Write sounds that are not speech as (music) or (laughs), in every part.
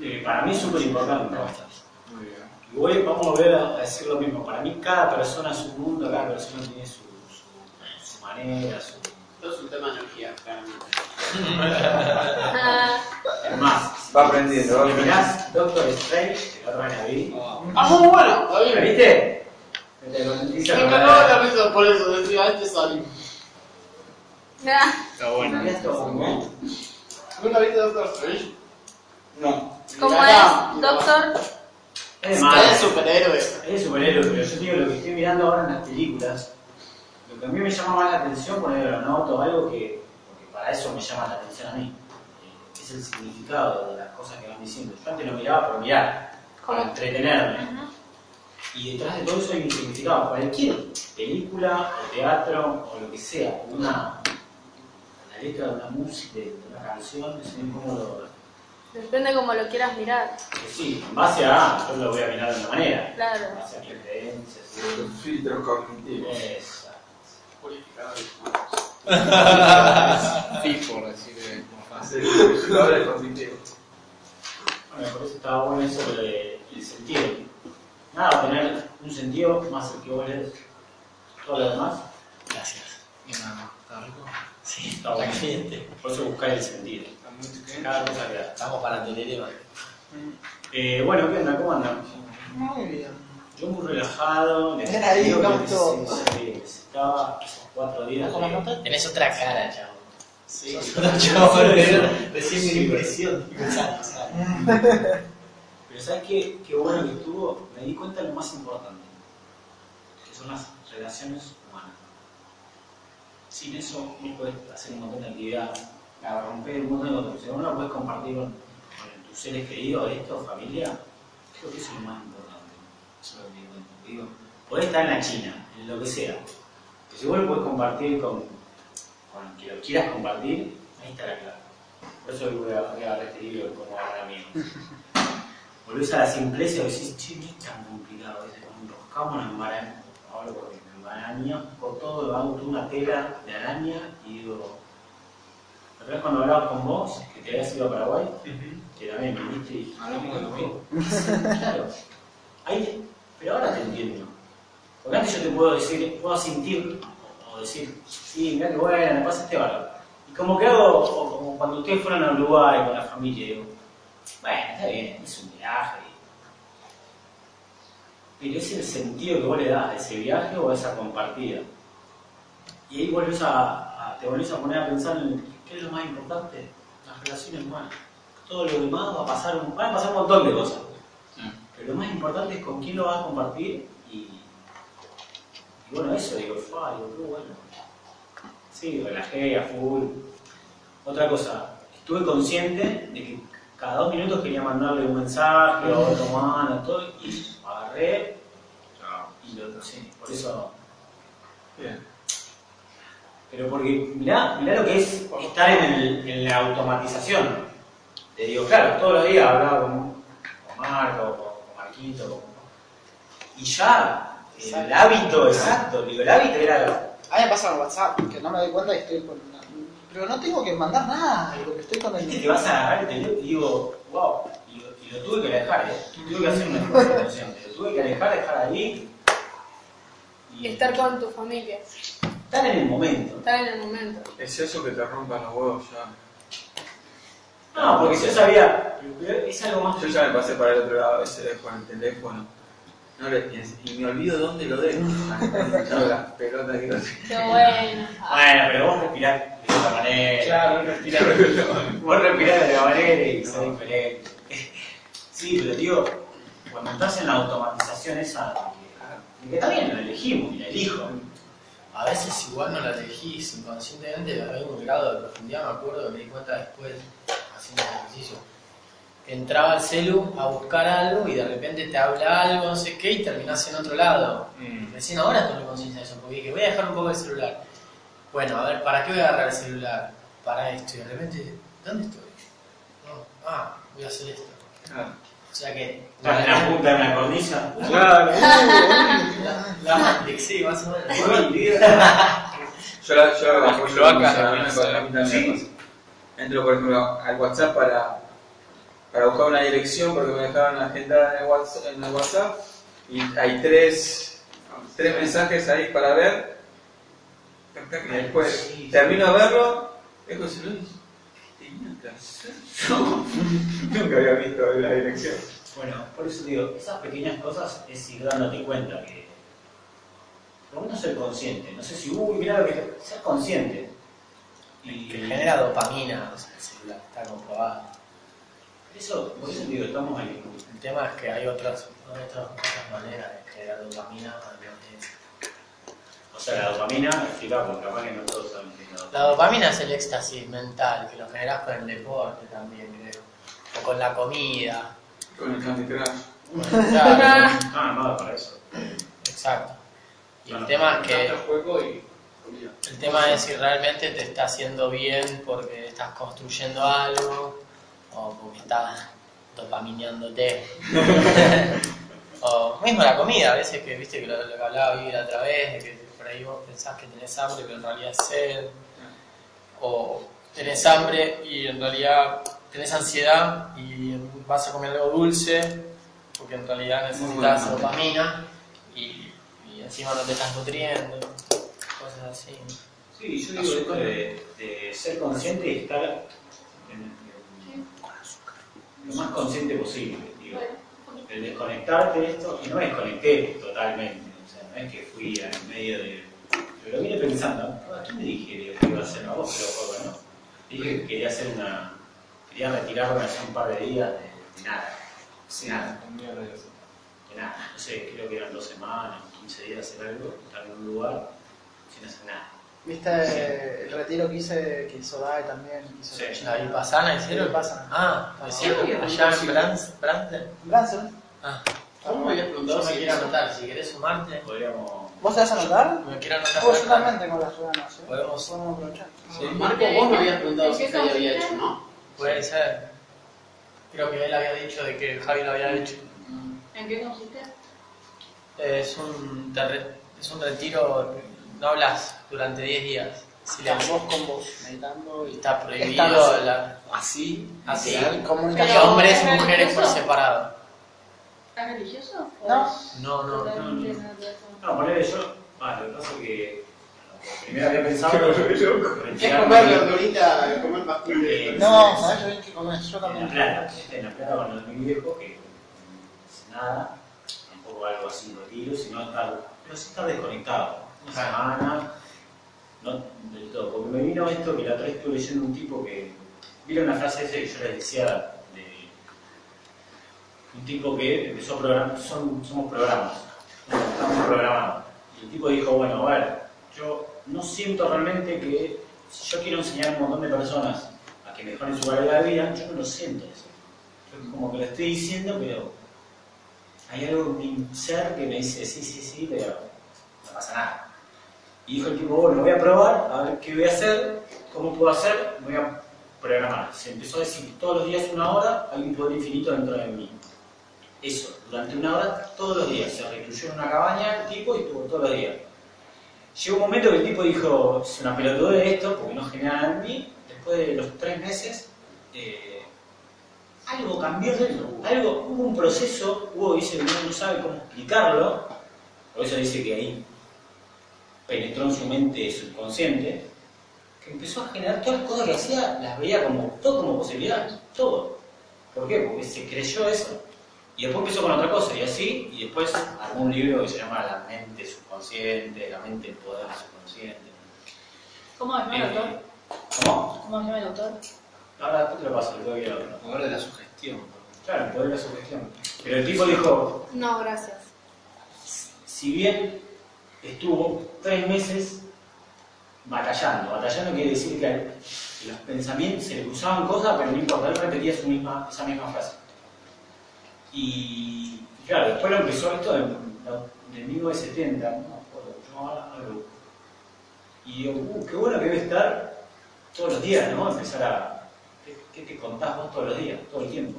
Eh, para mí es súper importante. Muy bien. Y voy- vamos a volver a decir lo mismo. Para mí cada persona es un mundo, cada persona tiene su, su, su manera, su... Todo es un tema de energía, claramente. (laughs) Es más, Va aprendiendo, va si aprendiendo. mirás Doctor Strange, que la otra vez la vi, Ah, muy bueno, ¿la viste? Me encantó la risa por eso, decía antes salí. Ah, Está bueno. ¿no? ¿Nunca viste Doctor Strange? No. ¿Cómo es, doctor? Es Es superhéroe. es superhéroe, pero yo digo lo que estoy mirando ahora en las películas. Lo que a mí me llama más la atención, poner lo noto, algo que, porque para eso me llama la atención a mí, eh, es el significado de las cosas que van diciendo. Yo antes lo miraba por mirar, para entretenerme. Y detrás de todo eso hay un significado. Cualquier película o teatro o lo que sea, una, la letra de una música, de una canción, es muy cómodo. Depende cómo lo quieras mirar. Que sí, en base a, yo lo voy a mirar de una manera. Claro. En base a mis creencias. Los filtros cognitivos. Esa. Purificadores. (laughs) FIFO, decir como fácil. Purificadores cognitivos. Bueno, por eso estaba bueno eso de, el sentido. Nada, tener un sentido más el que vos lees. Todo lo demás Gracias. Mi mamá. ¿Está rico? Sí, está bueno. caliente. Por eso buscar el sentido. Bien. Cada cosa que da. Estamos para tener Eh, bueno, ¿qué onda? ¿Cómo andan? Muy bien. Yo muy relajado, Ven ahí, necesitaba cuatro días de... Tenés otra cara, chavo. Sí. Chavo, recién mi impresión. Pero ¿sabes qué, qué bueno que estuvo? Me di cuenta de lo más importante, que son las relaciones. Sin eso no puedes hacer un montón de actividades, a romper un montón de cosas. Si no lo puedes compartir con, con tus seres queridos, esto, familia, creo que eso es lo más importante. Eso es lo que. Digo, podés estar en la China, en lo que sea, pero si vos lo podés compartir con, con que lo quieras compartir, ahí está la clave. Por eso voy a, agarrar este libro como ahora mío. (laughs) Volvés a la simpleza y decís, che, no es tan complicado. Cuando enroscamos en maraña, hablo por mí, me maraña, por todo, hago toda una tela de araña y digo, ¿te acuerdas cuando hablaba con vos, que te habías ido a Paraguay? Que también viniste y Hablamos de lo mismo. Claro. Ahí, pero ahora te entiendo. Porque antes yo te puedo decir, puedo sentir o decir, sí, mira que bueno, me pasa este valor. Y como que hago, o como cuando ustedes fueron a Uruguay con la familia, digo, bueno, está bien, es un viaje. Pero es el sentido que vos le das a ese viaje o a esa compartida. Y ahí vuelves a, a- te volvés a poner a pensar en qué es lo más importante, las relaciones humanas. Todo lo demás va a pasar, un- van a pasar un montón de cosas. Pero lo más importante es con quién lo vas a compartir y, y bueno, eso, digo, fue, digo, qué bueno. Sí, relajé a full. Otra cosa, estuve consciente de que cada dos minutos quería mandarle un mensaje a otro mano, todo, y y lo sí, por eso. Bien. Pero porque mirá, mirá lo que es estar en, el- en la automatización. Te digo, claro, todos los días hablaba con, con Marco, con, con Marquito, con- y ya el hábito exacto, digo, el hábito era A mí me pasa con WhatsApp, que no me doy cuenta y estoy con una- Pero no tengo que mandar nada, digo, que estoy con el... que vas a agarrar el teléfono y digo, wow, y lo, y lo tuve que alejar, ¿eh? tuve que hacer un esfuerzo consciente, lo tuve que alejar, dejar ahí Y estar con tu familia. estar en el momento. Estar en el momento. Es eso que te rompan los huevos ya. No, porque yo sabía, es algo más. Yo ya me pasé para el otro lado, a veces dejo en el teléfono. No le pienso. Y me olvido dónde lo dejo. (laughs) No, las pelotas que no sé. Qué bueno. Bueno, pero vos respirás de otra manera. Claro, respirar. Vos respirás de otra manera y sos diferente. Sí, pero digo, cuando estás en la automatización esa, que está bien, lo elegimos y la elijo. A veces igual no la elegís inconscientemente, hay un grado de profundidad, me acuerdo que me di cuenta después, haciendo el ejercicio. Entraba al celu a buscar algo y de repente te habla algo, no sé qué, y terminás en otro lado. Mm. Recién ahora tomé conciencia de eso, porque dije, voy a dejar un poco el celular. Bueno, a ver, ¿para qué voy a agarrar el celular? Para esto, y de repente, ¿dónde estoy? No, ah, voy a hacer esto. Claro. O sea que... La punta de una cornisa. Claro. (laughs) La, la Matrix, sí, más o menos. Yo la, yo la Las apoyo cloacas mucho, a mí no me sé. pasa- a mí también Sí. Entro, por ejemplo, al WhatsApp para, para buscar una dirección porque me dejaron agendada en el WhatsApp, en el WhatsApp y hay tres, tres mensajes ahí para ver. Y después termino de verlo, dejo el celular (laughs) nunca había visto la dirección. Bueno, por eso digo, esas pequeñas cosas es ir dándote cuenta que. Por lo menos ser consciente. No sé si, uy, mira lo que. Ser consciente. Y Que genera dopamina, o sea, el celular, está comprobado. Eso, por eso digo, estamos ahí. El tema es que hay otras, otras, otras maneras de generar dopamina. además. O sea, la dopamina, explica, porque capaz que no todos saben qué es la La dopamina. es el éxtasis mental, que lo generas con el deporte también, creo. O con la comida. Con el Candy Crush. Claro, (laughs) Ah, no, para eso. exacto. Y el tema es que Tanto juego y comida. el tema es si realmente te está haciendo bien porque estás construyendo algo o porque estás dopamineándote. (laughs) (laughs) o mismo la comida, a veces que viste que lo, lo que hablaba Vivi la otra vez, de que por ahí vos pensás que tenés hambre pero en realidad es sed. O tenés hambre y en realidad tenés ansiedad y vas a comer algo dulce porque en realidad necesitas dopamina y, y encima no te estás nutriendo, cosas así. Sí, yo digo esto de, de ser consciente y estar en- en- lo más consciente posible. Digo. El desconectarte de esto, y no desconecté totalmente, no es que fui en medio de. Pero lo vine pensando, ¿a quién le dije que iba a hacer? A vos, pero juego, ¿no? Dije que quería hacer una. Quería retirarme hace un par de días de, de nada. Sí, nada. lo. De nada. No sé, creo que eran dos semanas, 15 días hacer algo, estar en un lugar sin hacer nada. ¿Viste el retiro que hice, que hizo Dai también? Hizo Sí. ¿La Vipassana hicieron? Vipassana. Ah, serio? allá en Brans, Bransen. Branson. Ah, ¿Cómo me habías yo preguntado me si quiero anotar, si querés sumarte, Podríamos. ¿Vos te vas a anotar? me quiero anotar. Oh, yo acá. también tengo las ganas. ¿eh? Podemos- Podemos aprovechar. Sí. Marco, vos me habías preguntado ¿En si Javi había hecho, ¿no? Puede ser. Creo que él había dicho de que Javi lo había hecho. ¿En qué consiste? Es un, es un retiro, no hablas durante 10 días. Silencio. Vos con vos, meditando y Está prohibido hablar Así, así. Pero- hombres y ¿es mujeres por separado. ¿Es religioso? ¿O No. No, no, no. con- No, ponele yo. Ah, lo que pasa es que. Primero había pensado. es comer verdurita, comer bastante. Eh, No, sabes yo que comés, yo En la también. plata, en la plata con los mi viejo, que no hace nada, tampoco algo así de retiro, sino estar, pero sí estar desconectado. Una semana, no del todo. Porque me vino esto que la otra vez estuve leyendo un tipo que. Vieron una frase esa que yo les decía de. Un tipo que empezó a programar, son, somos programas, estamos programados. Y el tipo dijo, bueno, a ver, yo no siento realmente que si yo quiero enseñar a un montón de personas a que mejoren su calidad de vida, yo no lo siento eso. Yo como que lo estoy diciendo, pero hay algo en mi ser que me dice sí, sí, sí, pero no pasa nada. Y dijo el tipo, bueno, voy a probar, a ver qué voy a hacer, cómo puedo hacer, voy a programar. Se empezó a decir todos los días una hora, hay un poder infinito dentro de mí. Eso, durante una hora, todos los días. Se recluyó en una cabaña el tipo y estuvo todos los días. Llegó un momento que el tipo dijo, es una de esto, porque no genera en mí. Después de los tres meses, eh, algo cambió dentro. Algo, hubo un proceso, hubo, dice que no sabe cómo explicarlo. Por eso dice que ahí penetró en su mente subconsciente, que empezó a generar todas las cosas que hacía, las veía como, todo como posibilidades, todo. ¿Por qué? Porque se creyó eso. Y después empezó con otra cosa, y así, y después armó un libro que se llama La mente subconsciente, La mente, el poder subconsciente. ¿Cómo se llama el Eh, autor? ¿Cómo? ¿Cómo se llama el autor? Ahora después te lo paso, lo que otro. Poder de la sugestión. Claro, el poder de la sugestión. Pero el tipo dijo, No, gracias. si bien estuvo tres meses batallando, batallando quiere decir que a los pensamientos se le cruzaban cosas, pero no importa, él repetía su misma, esa misma frase. Y claro, después lo empezó esto de, de 1970, no me acuerdo. Y digo, uh, qué bueno que debe estar todos los días, ¿no? Empezar a. ¿Qué, te contás vos todos los días, todo el tiempo?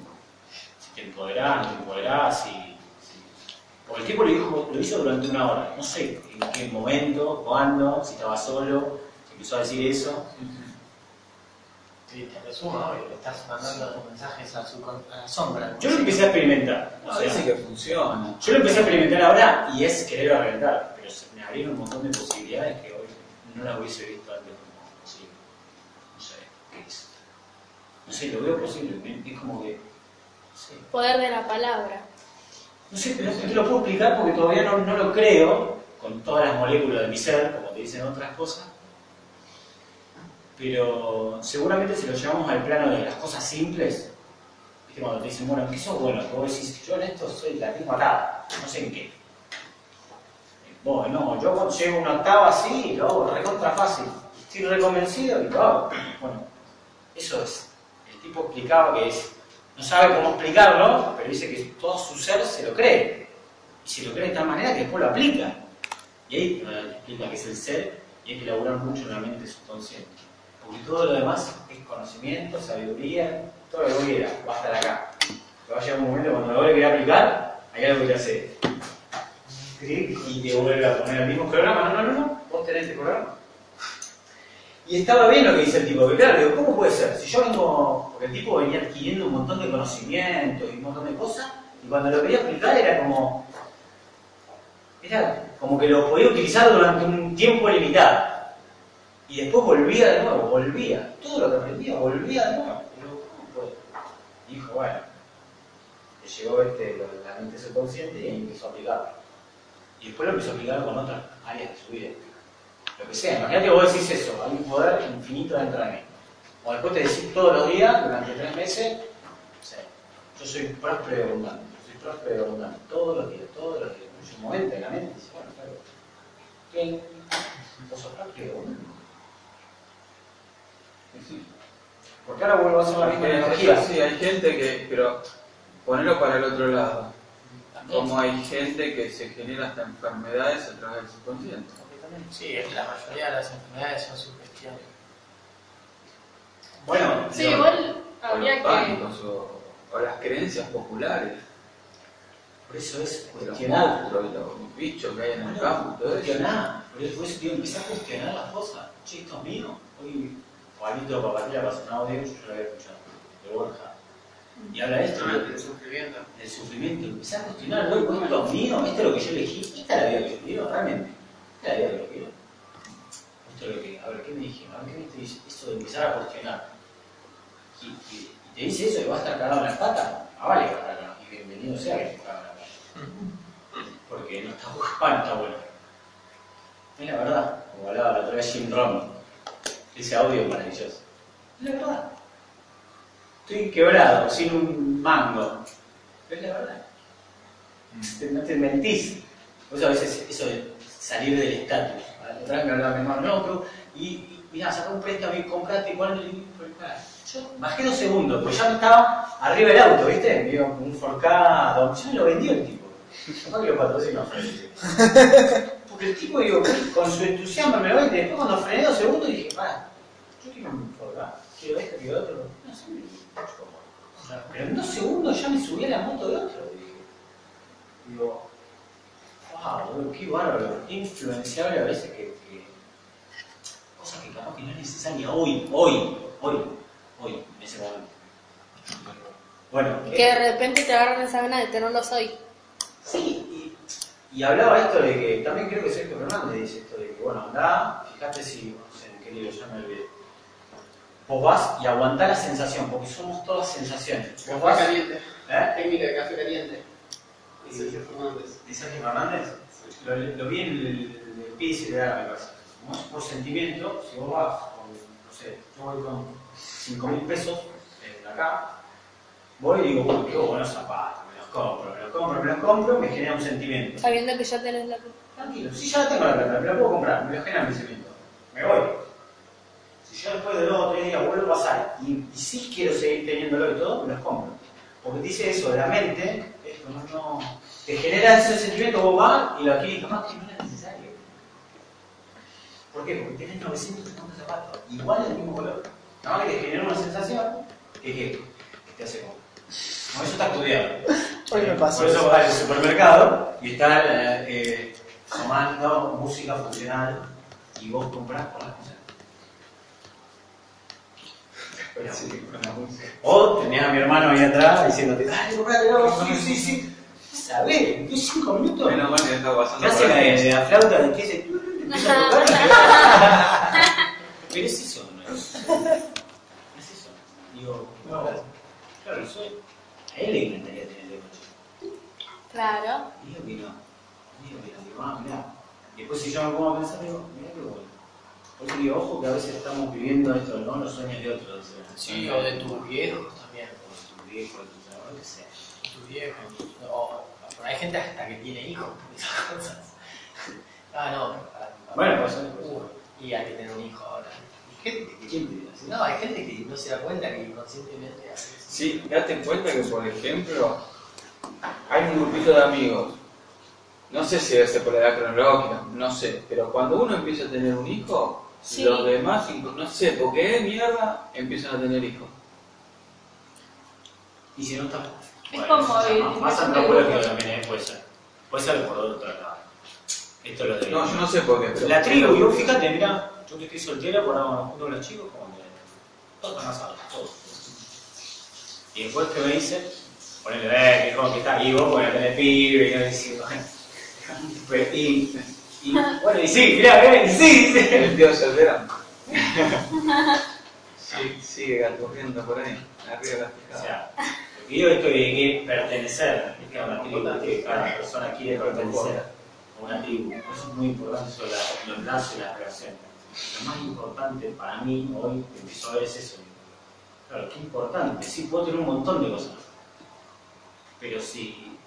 Si te empoderás, no te empoderás, si, Porque el tipo lo, dijo, lo hizo durante una hora. No sé en qué momento, cuándo, si estaba solo, empezó a decir eso. Sí, te resumo, ¿no? Que le estás mandando mensajes a, su, con- a la sombra. Yo lo empecé a experimentar. O No, sea, dice que funciona. yo lo empecé a experimentar ahora y es querer a reventar. Pero se me abrieron un montón de posibilidades que hoy no las hubiese visto antes como posible. No sé, ¿qué es? No sé, lo veo posible. Es como que. No sé. Poder de la palabra. No sé, pero no te lo puedo explicar porque todavía no, no lo creo con todas las moléculas de mi ser, como te dicen otras cosas. Pero seguramente si lo llevamos al plano de las cosas simples, ¿viste? cuando te dicen, bueno, ¿en qué sos bueno? Vos decís, yo en esto soy la tengo atada, no sé en qué. Vos, no, yo a una octava así, lo hago recontra fácil. Estoy reconvencido y lo hago. Bueno, eso es. El tipo explicaba que es no sabe cómo explicarlo, pero dice que todo su ser se lo cree. Y se lo cree de tal manera que después lo aplica. Y ahí eh, explica que es el ser y hay que elaborar mucho en la mente subconsciente. Porque todo lo demás es conocimiento, sabiduría, todo lo que vos quieras, va a estar acá. Pero va a llegar un momento cuando lo vuelve a aplicar, hay algo que hace clic y te vuelve a poner el mismo programa. No, no, no, no, vos tenés este programa. Y estaba bien lo que dice el tipo, porque claro, digo, ¿cómo puede ser? Si yo vengo, porque el tipo venía adquiriendo un montón de conocimientos y un montón de cosas, y cuando lo quería explicar era como, era como que lo podía utilizar durante un tiempo limitado. Y después volvía de nuevo, volvía. Todo lo que aprendía, volvía de nuevo. Y dijo, bueno, le llegó este, la mente subconsciente y empezó a aplicarlo. Y después lo empezó a aplicar con otras áreas de su vida lo que sea. Imagínate vos decís eso, hay un poder infinito dentro de mí. O después te decís todos los días, durante tres meses, yo soy próspero y abundante, yo soy próspero y abundante, todos los días, todos los días. En un momento en la mente dice, bueno, claro, ¿quién? Vos sos próspero y abundante. Porque ahora vuelvo a hacer la misma. Sí, hay gente que, pero ponerlo para el otro lado. Como hay gente que se genera hasta enfermedades a través del subconsciente. Sí, la mayoría de las enfermedades son sugestiones. Bueno, Sí, igual O habría los que. pánicos, o, o las creencias populares. por eso es los cuestionar. monstruos, de los bichos que hay en el campo y todo eso. Cuestionar. Por eso, tío, empecé a cuestionar las cosas. Che, esto es mío. Hoy, Juanito Papatilla pasó un audio, yo lo había escuchado, de Borja. Y habla de esto, Ah, digo, el sufrimiento. del sufrimiento. Empecé a cuestionar, loco, esto es mío, esto es lo que yo elegí, esta es la vida que yo quiero, realmente. Esta es la vida que yo quiero. Esto es lo que, a ver, ¿qué me dije? A ver, ¿qué me dice? Eso de empezar a cuestionar. Y, y- y te dice eso y vas a estar cagado en las patas. Ah, vale, que va a estar cagado. Y bienvenido sea que estés cagado en las patas. Porque no está no está bueno. Es la verdad, como hablaba la otra vez Jim Rohn. Ese audio es maravilloso. Es la verdad. Estoy quebrado, sin un mango. Pero es la verdad. No te mentís. Eso a veces eso de salir del estatus. Me hablaba mi hermano, no, pero. Y, y mirá, saca un préstamo y compraste cuál. Yo bajé dos segundos, pues ya estaba arriba del auto, ¿viste? Me iba con un forcado. Ya me lo vendió el tipo. Capaz que lo patrocinó (laughs) el tipo, digo, con su entusiasmo me lo vende. Después cuando frené dos segundos dije, para, yo quiero un forcado. Quiero esto, quiero otro. No sé. Pero en dos segundos ya me subí a la moto de otro, dije. Digo, wow, qué bárbaro, qué influenciable a veces que, que cosas que capaz que no es necesaria hoy, hoy, hoy, hoy, en ese momento. Bueno, Que de repente te agarran esa gana de tenerlos hoy. Sí, y, y hablaba esto de que, también creo que Sergio Fernández dice esto de que, bueno, andá, fíjate si, no sé en qué libro, ya me olvidé. Vos vas y aguantá la sensación, porque somos todas sensaciones. Vos Café vas, caliente. ¿eh? Técnica de café caliente. Y Sergio Fernández. ¿De Sergio Fernández? Lo, lo vi en el, el piso de me parece. Como es por sentimiento, si vos vas con, no sé, yo voy con 5 mil pesos de acá, voy y digo, uy, qué buenos zapatos, compro, me los compro, me los compro, me genera un sentimiento. Sabiendo que ya tenés la Tranquilo, si ya la tengo la plata, me la puedo comprar, me lo genera mi sentimiento. Me voy. Si yo después de dos o tres días vuelvo a pasar y, y sí quiero seguir teniéndolo y todo, me los compro. Porque dice eso, de la mente, esto no, no, te genera ese sentimiento, vos vas y lo adquirís, capaz que no era necesario. ¿Por qué? Porque tenés 950 zapatos, igual del mismo color. Nada más que te genera una sensación que, que, que te hace como. Como eso está estudiado. (laughs) Hoy me pasó Por eso vas al supermercado y está eh, eh, sonando música funcional y vos comprás por las cosas. Sí, con la música. O tenés a mi hermano ahí atrás diciéndote, dale, comprate, no, sí, sí, sí. ¿Sabés? ¿Qué cinco minutos? Menos mal que no estaba pasando ¿Qué hace la, ahí. de la flauta de qué se empieza a tocar? (laughs) (laughs) Pero es eso, ¿no es? Es eso. Digo, claro, yo, a él le encantaría tener el coche. Claro. Digo que no. Digo que no. Digo, ah, mirá. Y después si yo me pongo a pensar, digo, mirá qué bueno. Por eso digo, ojo que a veces estamos viviendo esto, ¿no? Los sueños de otros. Sí, o de tus viejos también. O de tu viejo, de tu trabajo, lo que sea. tus viejos. O, hay gente hasta que tiene hijos por esas cosas. (laughs) Ah, no, para. Bueno, pues. Uh, y hay que tener un hijo ahora. Gente que. No, hay gente que no se da cuenta que inconscientemente hace eso. Sí, date en cuenta que, por ejemplo, hay un grupito de amigos. No sé si ser por la edad cronológica, no sé. Pero cuando uno empieza a tener un hijo, Sí. los demás, no sé por qué mierda, empiezan a tener hijos. Y si no está. Es como eso el- más, más antropológico también ¿eh? puede ser. Puede ser por otro lado. Esto es lo de. No, yo no sé por qué. Pero La tribu, yo fíjate, mira, yo que estoy soltera, por ahora junto con los chicos, como que todos están casados, todos. Y después que me dicen, ponele, eh, que como que está vivo, bueno, tenés pibe, y yo decía, pues, y, y, bueno, y sí, mirá, mirá, y sí, sí. El tío soltero. Sí, sigue corriendo por ahí, arriba de la O picada. sea, digo esto de que pertenecer, es que una tribu, que cada persona quiere pertenecer a una tribu. Eso es muy importante sobre los lazos y las relaciones. Lo más importante para mí hoy que empiezo a ver es eso. Claro, qué importante. Sí, puedo tener un montón de cosas. Pero si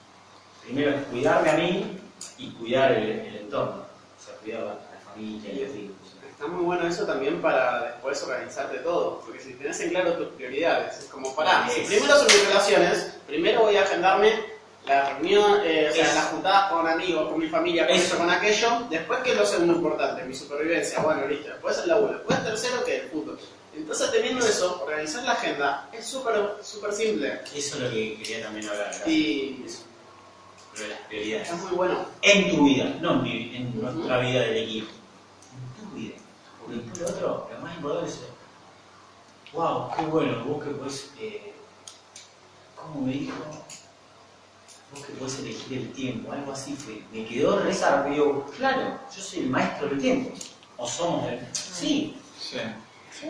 primero es cuidarme a mí y cuidar el, el entorno. O sea, cuidar la, la familia y los hijos. Está muy bueno eso también para después organizarte todo, porque si tenés en claro tus prioridades, es como, pará, si primero son mis relaciones, primero voy a agendarme la reunión, eh, o sea, Es- las juntadas con amigos, con mi familia, con Eso. eso, con aquello, después que es lo segundo importante, mi supervivencia, bueno, listo, después el laburo, después el tercero que el fútbol. Entonces teniendo eso, organizar la agenda es súper súper simple Eso es lo que quería también hablar. gracias. y Eso. De las prioridades. es muy bueno. En tu vida, no en, mi- en nuestra vida del equipo. En tu vida. Porque después lo otro, lo más importante es, wow, qué bueno, vos que podés, eh, ¿cómo me dijo? Vos que podés elegir el tiempo, algo así fue. Me quedó rezar, porque claro, yo soy el maestro del tiempo. O somos el... Sí. Sí.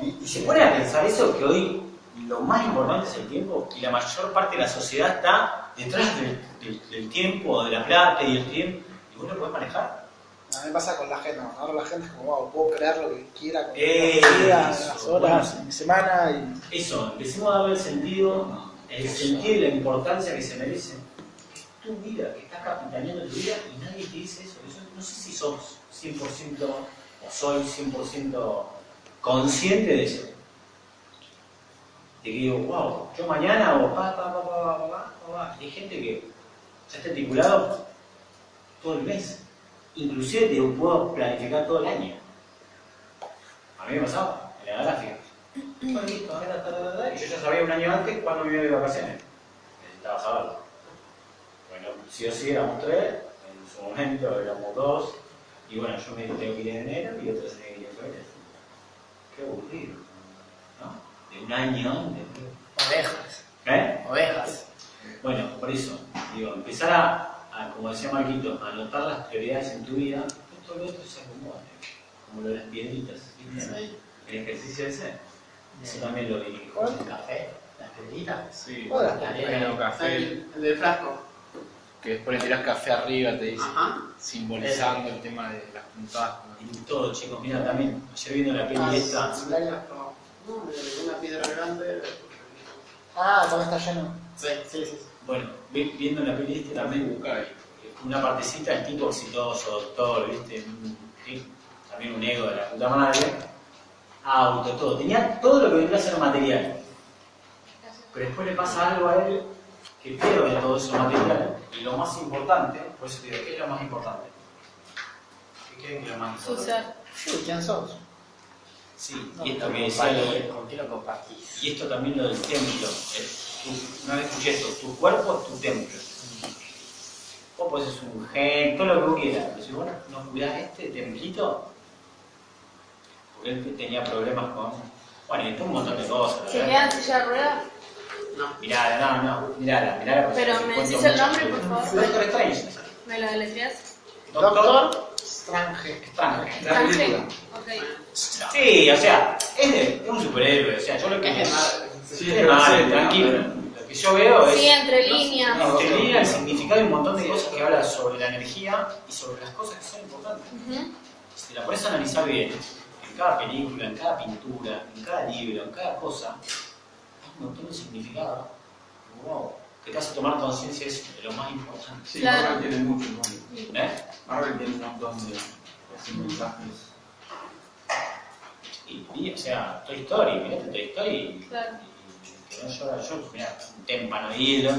Y, y se pone a pensar eso, que hoy lo más importante es el tiempo y la mayor parte de la sociedad está detrás del, del- del tiempo, de la plata y el tiempo, y vos lo podés manejar. A mí me pasa con la agenda. Ahora la agenda es como, wow, puedo crear lo que quiera con Eh, días, las horas, bueno. mi semana y Eso, empecemos a darle el sentido, el sentido y la importancia que se merece. Tu vida, que estás capitaneando tu vida y nadie te dice eso. Eso no sé si sos 100% o soy 100% consciente de eso. De que digo, wow, yo mañana o pa, pa, pa, pa, pa, pa, pa, pa. Hay gente que ya está estipulado todo el mes. Inclusive te puedo planificar todo el año. A mí me pasaba en la gráfica. (coughs) Bueno, listo, ahora, y yo ya sabía un año antes cuándo me iba de vacaciones. Necesitaba saberlo. Bueno, sí o sí éramos tres, en su momento éramos dos, y bueno, yo me tengo que ir en enero y otro se tiene que ir en febrero. Qué aburrido, ¿no? De un año, de... Ovejas. ¿eh? Ovejas. Bueno, por eso, digo, empezar a, a, como decía Marquito, a anotar las prioridades en tu vida, después todo lo otro se acomoda, como lo de las piedritas. El ejercicio ese, eso también lo vi. ¿Cuál? ¿El café? ¿Las piedritas? Sí, Hola. La bueno, arena. café, El, el del frasco. Que después le tirás café arriba, te dice, Ajá. simbolizando el tema de las puntadas. Y todo, chicos, mira también, ayer viendo la peli Ah, esta, sí, una piedra grande. Ah, también está lleno. Sí, sí, sí. bueno, vi- viendo la peli esta también, ahí. una partecita del tipo exitoso, doctor, viste, Un- sí, también un ego de la puta madre, auto, todo, tenía todo lo que vendría a ser material. Pero después le pasa algo a él que pierde todo eso material. Y lo más importante, por eso te digo, ¿qué es lo más importante? ¿Qué creen que es lo más Su importante? Sí, ¿quién sos? Sí, No, y esto que decía lo de- compartís, ¿Con quién lo compartís? Y esto también lo del templo. eh, una vez escuché esto, tu cuerpo es tu templo. Vos podés ser un gen, todo lo que vos quieras, pero si vos no cuidás este templito, porque él tenía problemas con. Bueno, y después un montón de cosas. ¿Se verdad. queda en silla de ruedas? Mirala, no, no, mirala, mirala. Pero me decís el nombre, por favor. Doctor Strange. ¿Me lo deletreas? Doctor Strange. Strange. La película. Ok. Sí, o sea, es, de- es un superhéroe, o sea, yo lo que Es. Sí, es tranquilo. Lo que yo veo es. Sí, entre líneas. No, te llega el significado de un montón de cosas que habla sobre la energía y sobre las cosas que son importantes. Ujú. Si te la pones a analizar bien, en cada película, en cada pintura, en cada libro, en cada cosa, un montón de significado. Wow, que te hace tomar conciencia de eso, de lo más importante. Sí, Claro. Marvel tiene mucho, ¿no? ¿Eh? Marvel tiene un montón de así, mensajes. Y, y, o sea, Toy Story, mirate Toy Story y, Claro. y que no llora yo, mira, un témpano hilo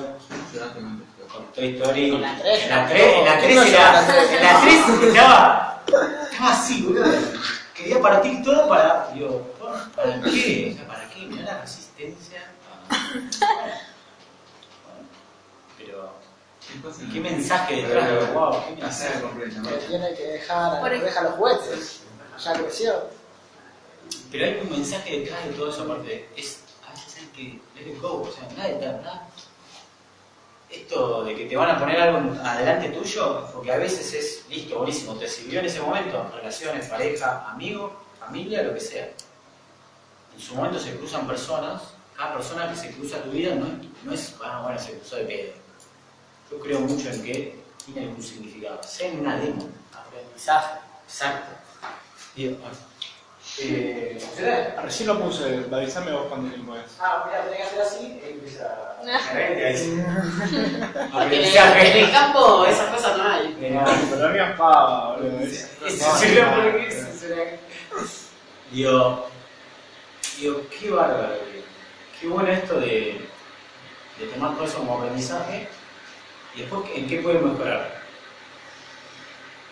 con Toy Story. Con la tres, en la ¿no? 3, en la ¿Quién 3 no era, en la tres? en la 3 estaba, estaba así, boludo. Quería partir todo para, digo, ¿para qué? O sea, ¿para qué? Mirá la resistencia. Pero, ¿qué mensaje detrás? de Wow, qué mensaje. Que tiene que dejar a Por la ej- oreja los juguetes. Ya creció. Pero hay un mensaje detrás de todo eso, aparte. Es, a veces hay que let it go, o sea, nada de nada. Esto de que te van a poner algo adelante tuyo, porque a veces es, listo, buenísimo, te sirvió en ese momento, relaciones, pareja, amigo, familia, lo que sea. En su momento se cruzan personas, cada persona que se cruza tu vida no es, no es ah, bueno, se cruzó de pedo. Yo creo mucho en que tiene algún significado, sea en una demo. Aprendizaje. Exacto. Digo, Eh, ¿Será? recién lo puse, avísame vos cuánto tiempo es. Ah, mira, tenés que hacer así y empieza No. (laughs) Porque (laughs) en el, en el campo esas cosas no hay. Pero no me pava, boludo. es- Digo, digo, qué bárbaro. Qué bueno esto de, de tomar todo eso como aprendizaje y después en qué puede mejorar.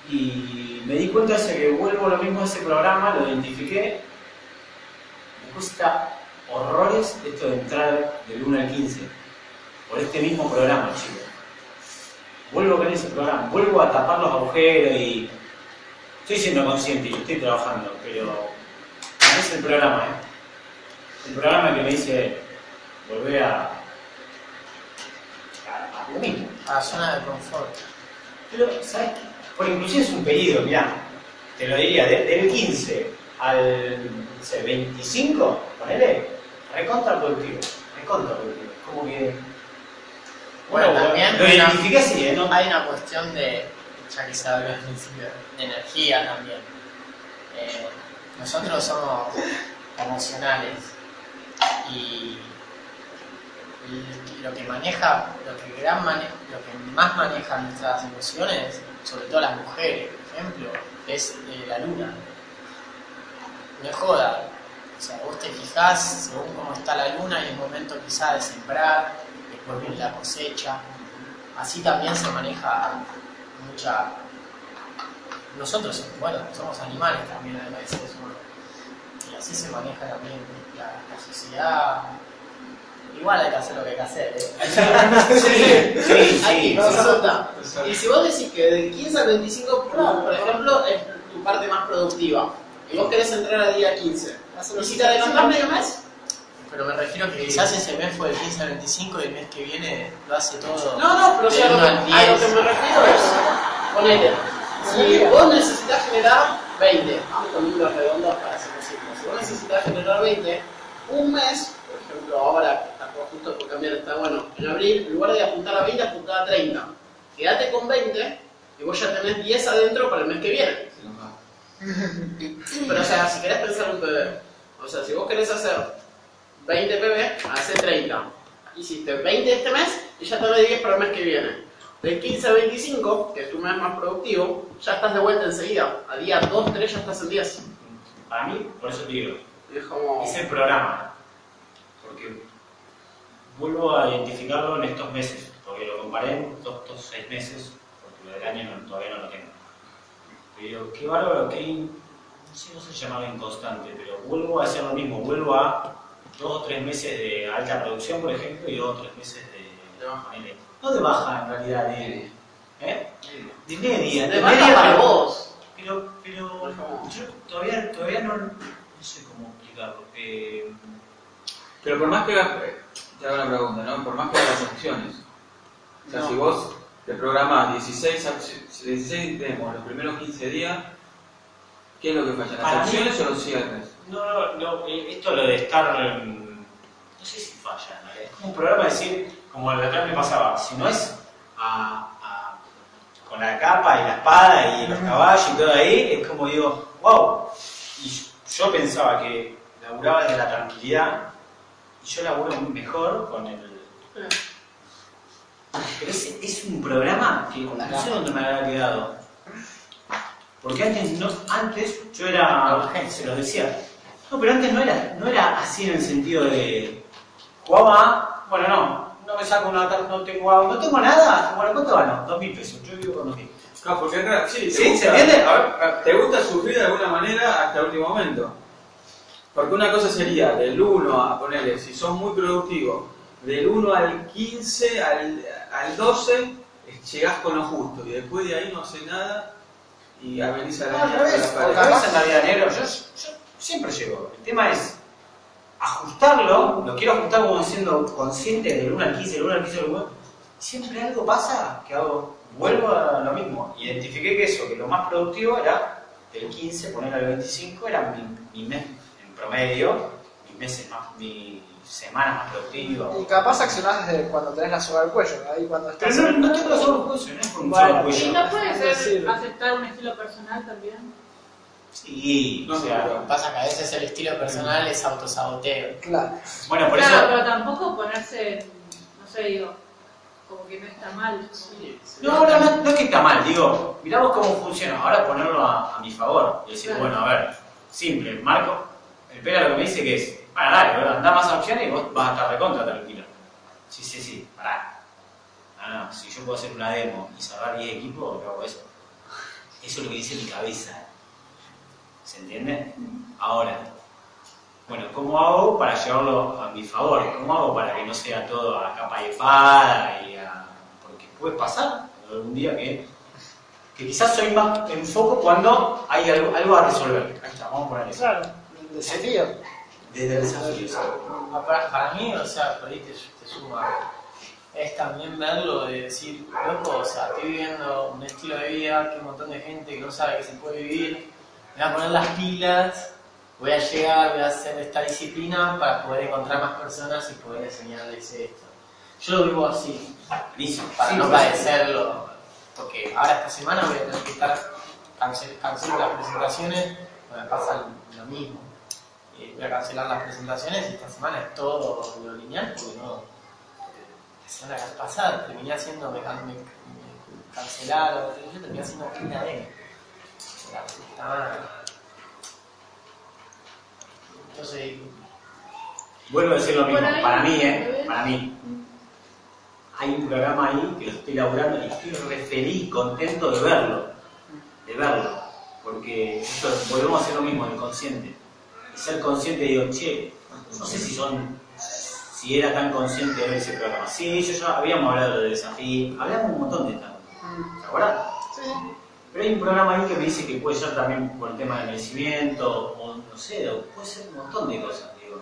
Y me di cuenta de que vuelvo lo mismo a ese programa, lo identifiqué, me cuesta horrores esto de entrar del 1 al 15, por este mismo programa, chicos. Vuelvo con ese programa, vuelvo a tapar los agujeros y estoy siendo consciente y estoy trabajando, pero es el programa, ¿eh? El programa que me dice volver a, a, a lo mismo. A la zona de confort. Pero, ¿sabes? Por inclusive es un periodo, mirá, te lo diría, de- del 15 al no sé, 25, ponele, recontra productivo, recontra productivo. Como que. Bueno, también Lo así, ¿eh? ¿no? hay una cuestión de, ya que se habló al principio, de energía también. Eh, nosotros somos emocionales y, lo que maneja, lo que, gran mane- lo que más maneja nuestras emociones, sobre todo las mujeres, por ejemplo, es eh, la luna. No joda. O sea, vos te fijás según cómo está la luna y el momento quizá de sembrar, después viene la cosecha. Así también se maneja mucha. Nosotros, bueno, somos animales también, además de seres humanos. Y así se maneja también la, la sociedad. Igual hay que hacer lo que hay que hacer, ¿eh? (laughs) Sí, sí, sí. no se nota. Y si vos decís que del 15 al 25, por ejemplo, es tu parte más productiva, y vos querés entrar al día 15, y si te adelantás medio mes, Pero me refiero que quizás ese mes fue del 15 al 25 y el mes que viene lo hace todo. no, no, pero o sea, lo que- a lo 10. que me refiero es, ponele, si vos necesitas generar 20, vamos con números redondos para hacerlo necesitas generar 20, un mes, por ejemplo, ahora que está justo por cambiar, está bueno, en abril, en lugar de apuntar a 20, apuntar a 30. Quédate con 20 y vos ya tenés 10 adentro para el mes que viene. (laughs) Pero o sea, si querés pensar un PB, o sea, si vos querés hacer 20 PB, hace 30. Hiciste 20 este mes y ya tenés 10 para el mes que viene. Del 15 al 25, que es tu mes más productivo, ya estás de vuelta enseguida. A día 2, 3 ya estás en 10. Para mí, por eso te digo, Es como... es el programa. Porque vuelvo a identificarlo en estos meses, porque lo comparé en estos, estos seis meses, porque lo del año no- todavía no lo tengo. Pero qué bárbaro, qué in- no sé, no se llamaba inconstante, pero vuelvo a hacer lo mismo, vuelvo a dos o tres meses de alta producción, por ejemplo, y dos o tres meses de, ponele. No de baja, en realidad, de, ¿eh? de media. De media, para vos. Pero, pero yo todavía, todavía no, no sé cómo explicarlo. Eh, Pero por más que hagas, eh, te hago una pregunta, ¿no? Por más que hagas acciones, o sea, No. si vos te programás 16, acci- 16 demos los primeros 15 días, ¿qué es lo que falla? ¿Las Para mí- acciones o los cierres? No, no, no, eh, esto lo de estar. mm, No sé si falla, ¿no? Es como un programa de decir, como el de atrás me pasaba, si no es a- con la capa y la espada y los caballos y todo ahí, es como digo, wow. Y yo pensaba que laburaba de la tranquilidad y yo laburo mejor con el. Pero es, es un programa que no sé dónde me habrá quedado. Porque antes, no, antes yo era, se los decía, no, pero antes no era, no era así en el sentido de jugaba, bueno no, no me saco una tarjeta, no tengo no tengo nada, bueno ¿cuánto gano? Dos mil pesos, yo vivo con dos mil. No, porque acá, sí, te ¿Sí? gusta- ¿Se entiende? A ver, te gusta sufrir de alguna manera hasta el último momento. Porque una cosa sería del 1 a ponerle, si sos muy productivo, del 1 al 15, al, al 12, eh, llegás con lo justo y después de ahí no haces nada y venís a la No, al revés, la la vida negro, yo, yo siempre llego. El tema es ajustarlo, lo quiero ajustar como siendo consciente del 1 al 15, del 1 al 15, del 1. Siempre algo pasa que hago, vuelvo a lo mismo. Identifiqué que eso, que lo más productivo era del 15, poner al 25, era mi, mi mes en promedio, mis meses más, mis semanas más productivas. Y capaz accionás desde cuando tenés la soga al cuello, ahí cuando estás... Pero no, no tengo los ojos juicios, no es por un Bueno, solo ¿Y cuello. no puede ser aceptar un estilo personal también? Sí, No, o sea, no. Pasa que a veces el estilo personal es autosaboteo. Claro. bueno, por claro, eso... pero tampoco ponerse, no sé, digo, como que no está mal. No, no, no, no es que está mal, digo, miramos cómo funciona, ahora ponerlo a, a mi favor y decir, Claro. bueno, a ver, simple, Marco, el pela lo que me dice que es, para dale, boludo, anda más opciones y vos vas a estar recontra tranquilo. Sí, sí, sí, pará. No, no, si yo puedo hacer una demo y cerrar 10 equipos, yo hago eso. Eso es lo que dice mi cabeza. ¿Se entiende? Ahora, bueno, ¿cómo hago para llevarlo a mi favor? ¿Cómo hago para que no sea todo a capa y espada? Y a... Porque puede pasar algún día que, que quizás soy más en foco cuando hay algo, algo a resolver. Ahí está, vamos a poner eso. Claro. El desafío. Desde el desafío. Para, para mí, o sea, por ahí te, te suma, es también verlo de decir, loco, o sea, estoy viviendo un estilo de vida que un montón de gente que no sabe que se puede vivir, me voy a poner las pilas, voy a llegar, voy a hacer esta disciplina para poder encontrar más personas y poder enseñarles esto. Yo lo vivo así, para Sí, no padecerlo, porque ahora esta semana voy a tener que estar, cancel, cancelo las presentaciones, me pasa lo mismo. Eh, voy a cancelar las presentaciones y esta semana es todo lo lineal porque no. La semana pasada terminé haciendo, me, me, me cancelaron, yo terminé haciendo una D. La puta madre. Entonces, Vuelvo a decir lo mismo, para mí, ¿eh? Para mí. Hay un programa ahí que lo estoy laburando y estoy re feliz, contento de verlo. De verlo. Porque esto, volvemos a hacer lo mismo, el consciente. Y ser consciente, digo, che, no sé si son. Si era tan consciente de ver ese programa. Sí, yo ya habíamos hablado de desafío, hablamos un montón de esto. ¿Te acuerdas? Sí. Pero hay un programa ahí que me dice que puede ser también por el tema del merecimiento, o no sé, o puede ser un montón de cosas, digo.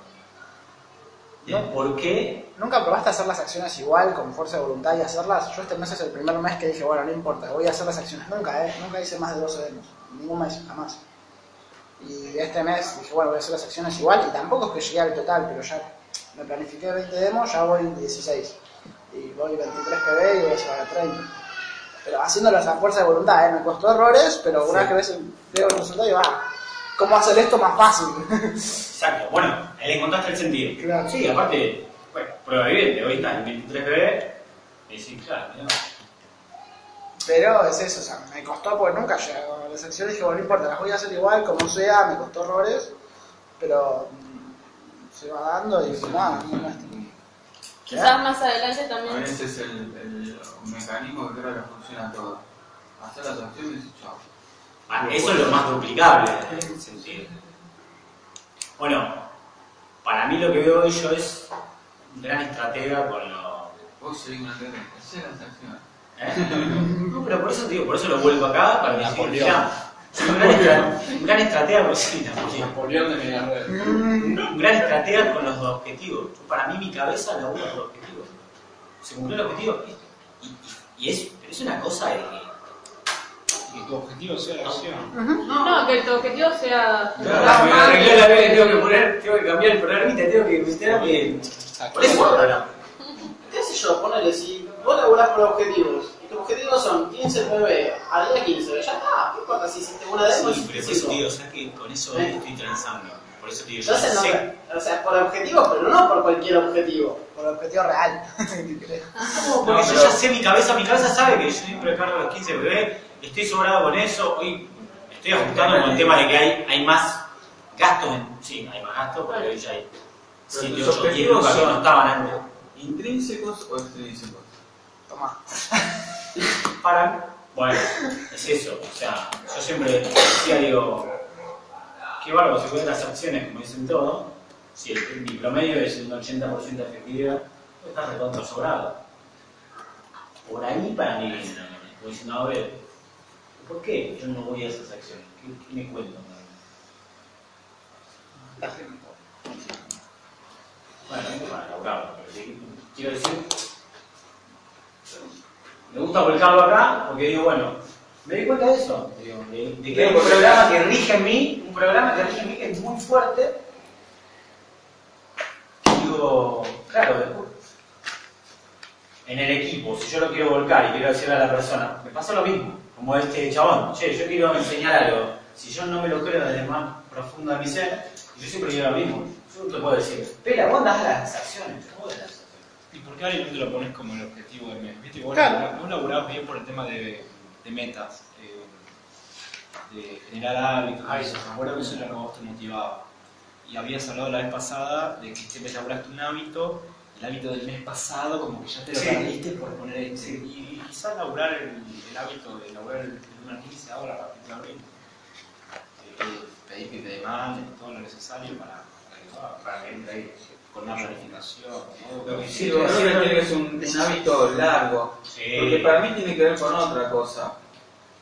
De por qué ¿Nunca probaste hacer las acciones igual, con fuerza de voluntad y hacerlas? Yo este mes es el primer mes que dije, bueno, no importa, voy a hacer las acciones. Nunca, ¿eh? Nunca hice más de 12 demos. Ningún mes, jamás. Y este mes dije, bueno, voy a hacer las acciones igual. Y tampoco es que llegué al total, pero ya me planifiqué 20 demos, ya voy 16. Y voy 23 PB y voy a llegar a 30. Pero haciéndolas a fuerza de voluntad, ¿eh? Me costó errores, pero una vez que ves el, veo el resultado, digo, ah, ¿cómo hacer esto más fácil? Exacto, bueno, le encontraste el sentido. Claro. Sí, aparte, bueno, prueba evidente, hoy está en 23 bebé, y sí, claro. Pero es eso, o sea, me costó porque nunca llego a las acciones. Dije, bueno, no importa, las voy a hacer igual, como sea, me costó errores, pero mm, se va dando y nada, no, no Quizás más adelante A ver, también. ese es el, el mecanismo que creo que funciona todo. Hacer las acciones y chao. Ah, eso es lo más duplicable en ese sentido. Bueno, para mí lo que veo hoy yo es un gran estratega con los... Vos seguís una. Hacé las acciones. ¿eh? (laughs) No, pero por eso te digo, por eso lo vuelvo acá para Napoleón. Un gran, estra- un gran estratega, sí, Napoleón. Napoleón de Mediarred. un gran estratega con los objetivos. Yo, para mí mi cabeza labura por objetivos. Se cumplió el objetivo y, y- y es, pero es una cosa de... Que tu objetivo sea la acción. No, que tu objetivo sea. Claro, me arreglé la vida, tengo que poner, tengo que cambiar el programita, tengo que meterme... Por eso. ¿Qué sé yo? Ponele, si vos laburás por objetivos, tus objetivos son 15 9 al día 15, ya está, ¿qué importa si hiciste una demo? Sí, pero por eso te digo, ¿sabes que Con eso ¿Eh? estoy transando. Por eso te digo, Yo no, sé... o sea, por objetivos, pero no por cualquier objetivo. Por el objetivo real. No, (laughs) porque No, yo pero- ya sé mi cabeza, mi cabeza sabe que yo siempre cargo los 15 bebés, estoy sobrado con eso, hoy me estoy ajustando con el tema de que hay, hay más gastos, en, sí, hay más gastos, porque hoy ya hay Pero 7, tus 8, 10 objetivos lucas que no estaban antes. ¿Intrínsecos o extrínsecos? Toma. Para, bueno, es eso, o sea, yo siempre decía, digo, qué bárbaro, si cuidan las acciones, como dicen todos, si el, mi promedio es un 80% de efectividad, está recontra sobrado. Por ahí para mí viene. Como diciendo, a ver, ¿por qué yo no voy a esas acciones? ¿Qué, qué me cuentan? Bueno, no para laburarlo, pero sí, quiero decir, me gusta volcarlo acá porque digo, bueno, me di cuenta de eso, digo, de, de que hay un programa que rige en mí, un programa que rige en mí que es muy fuerte. Digo, claro, después, en el equipo, si yo lo quiero volcar y quiero decirle a la persona, me pasa lo mismo, como este chabón, che, yo quiero enseñar algo, si yo no me lo creo desde más profundo de mi ser, yo siempre digo lo mismo, yo no te puedo decir, espera, vos andás a las acciones, ¿cómo de las? ¿Y por qué alguien no te lo pones como el objetivo del mes? ¿Viste? Vos, Claro. vos laburás bien por el tema de, de metas, eh, de generar hábitos. Hábitos, Me acuerdo que eso era lo que vos te motivaba. Y habías hablado la vez pasada de que mes laburaste un hábito, el hábito del mes pasado, como que ya te lo Sí. perdiste por poner este. Y quizás laburar el, el hábito de laburar el lunes 15 ahora, abril. Eh, pedir que te demanden todo lo necesario para, para que, para que entre ahí con una planificación. ¿no? Lo que sí, lo que un, un hábito largo. Porque para mí tiene que ver con otra cosa.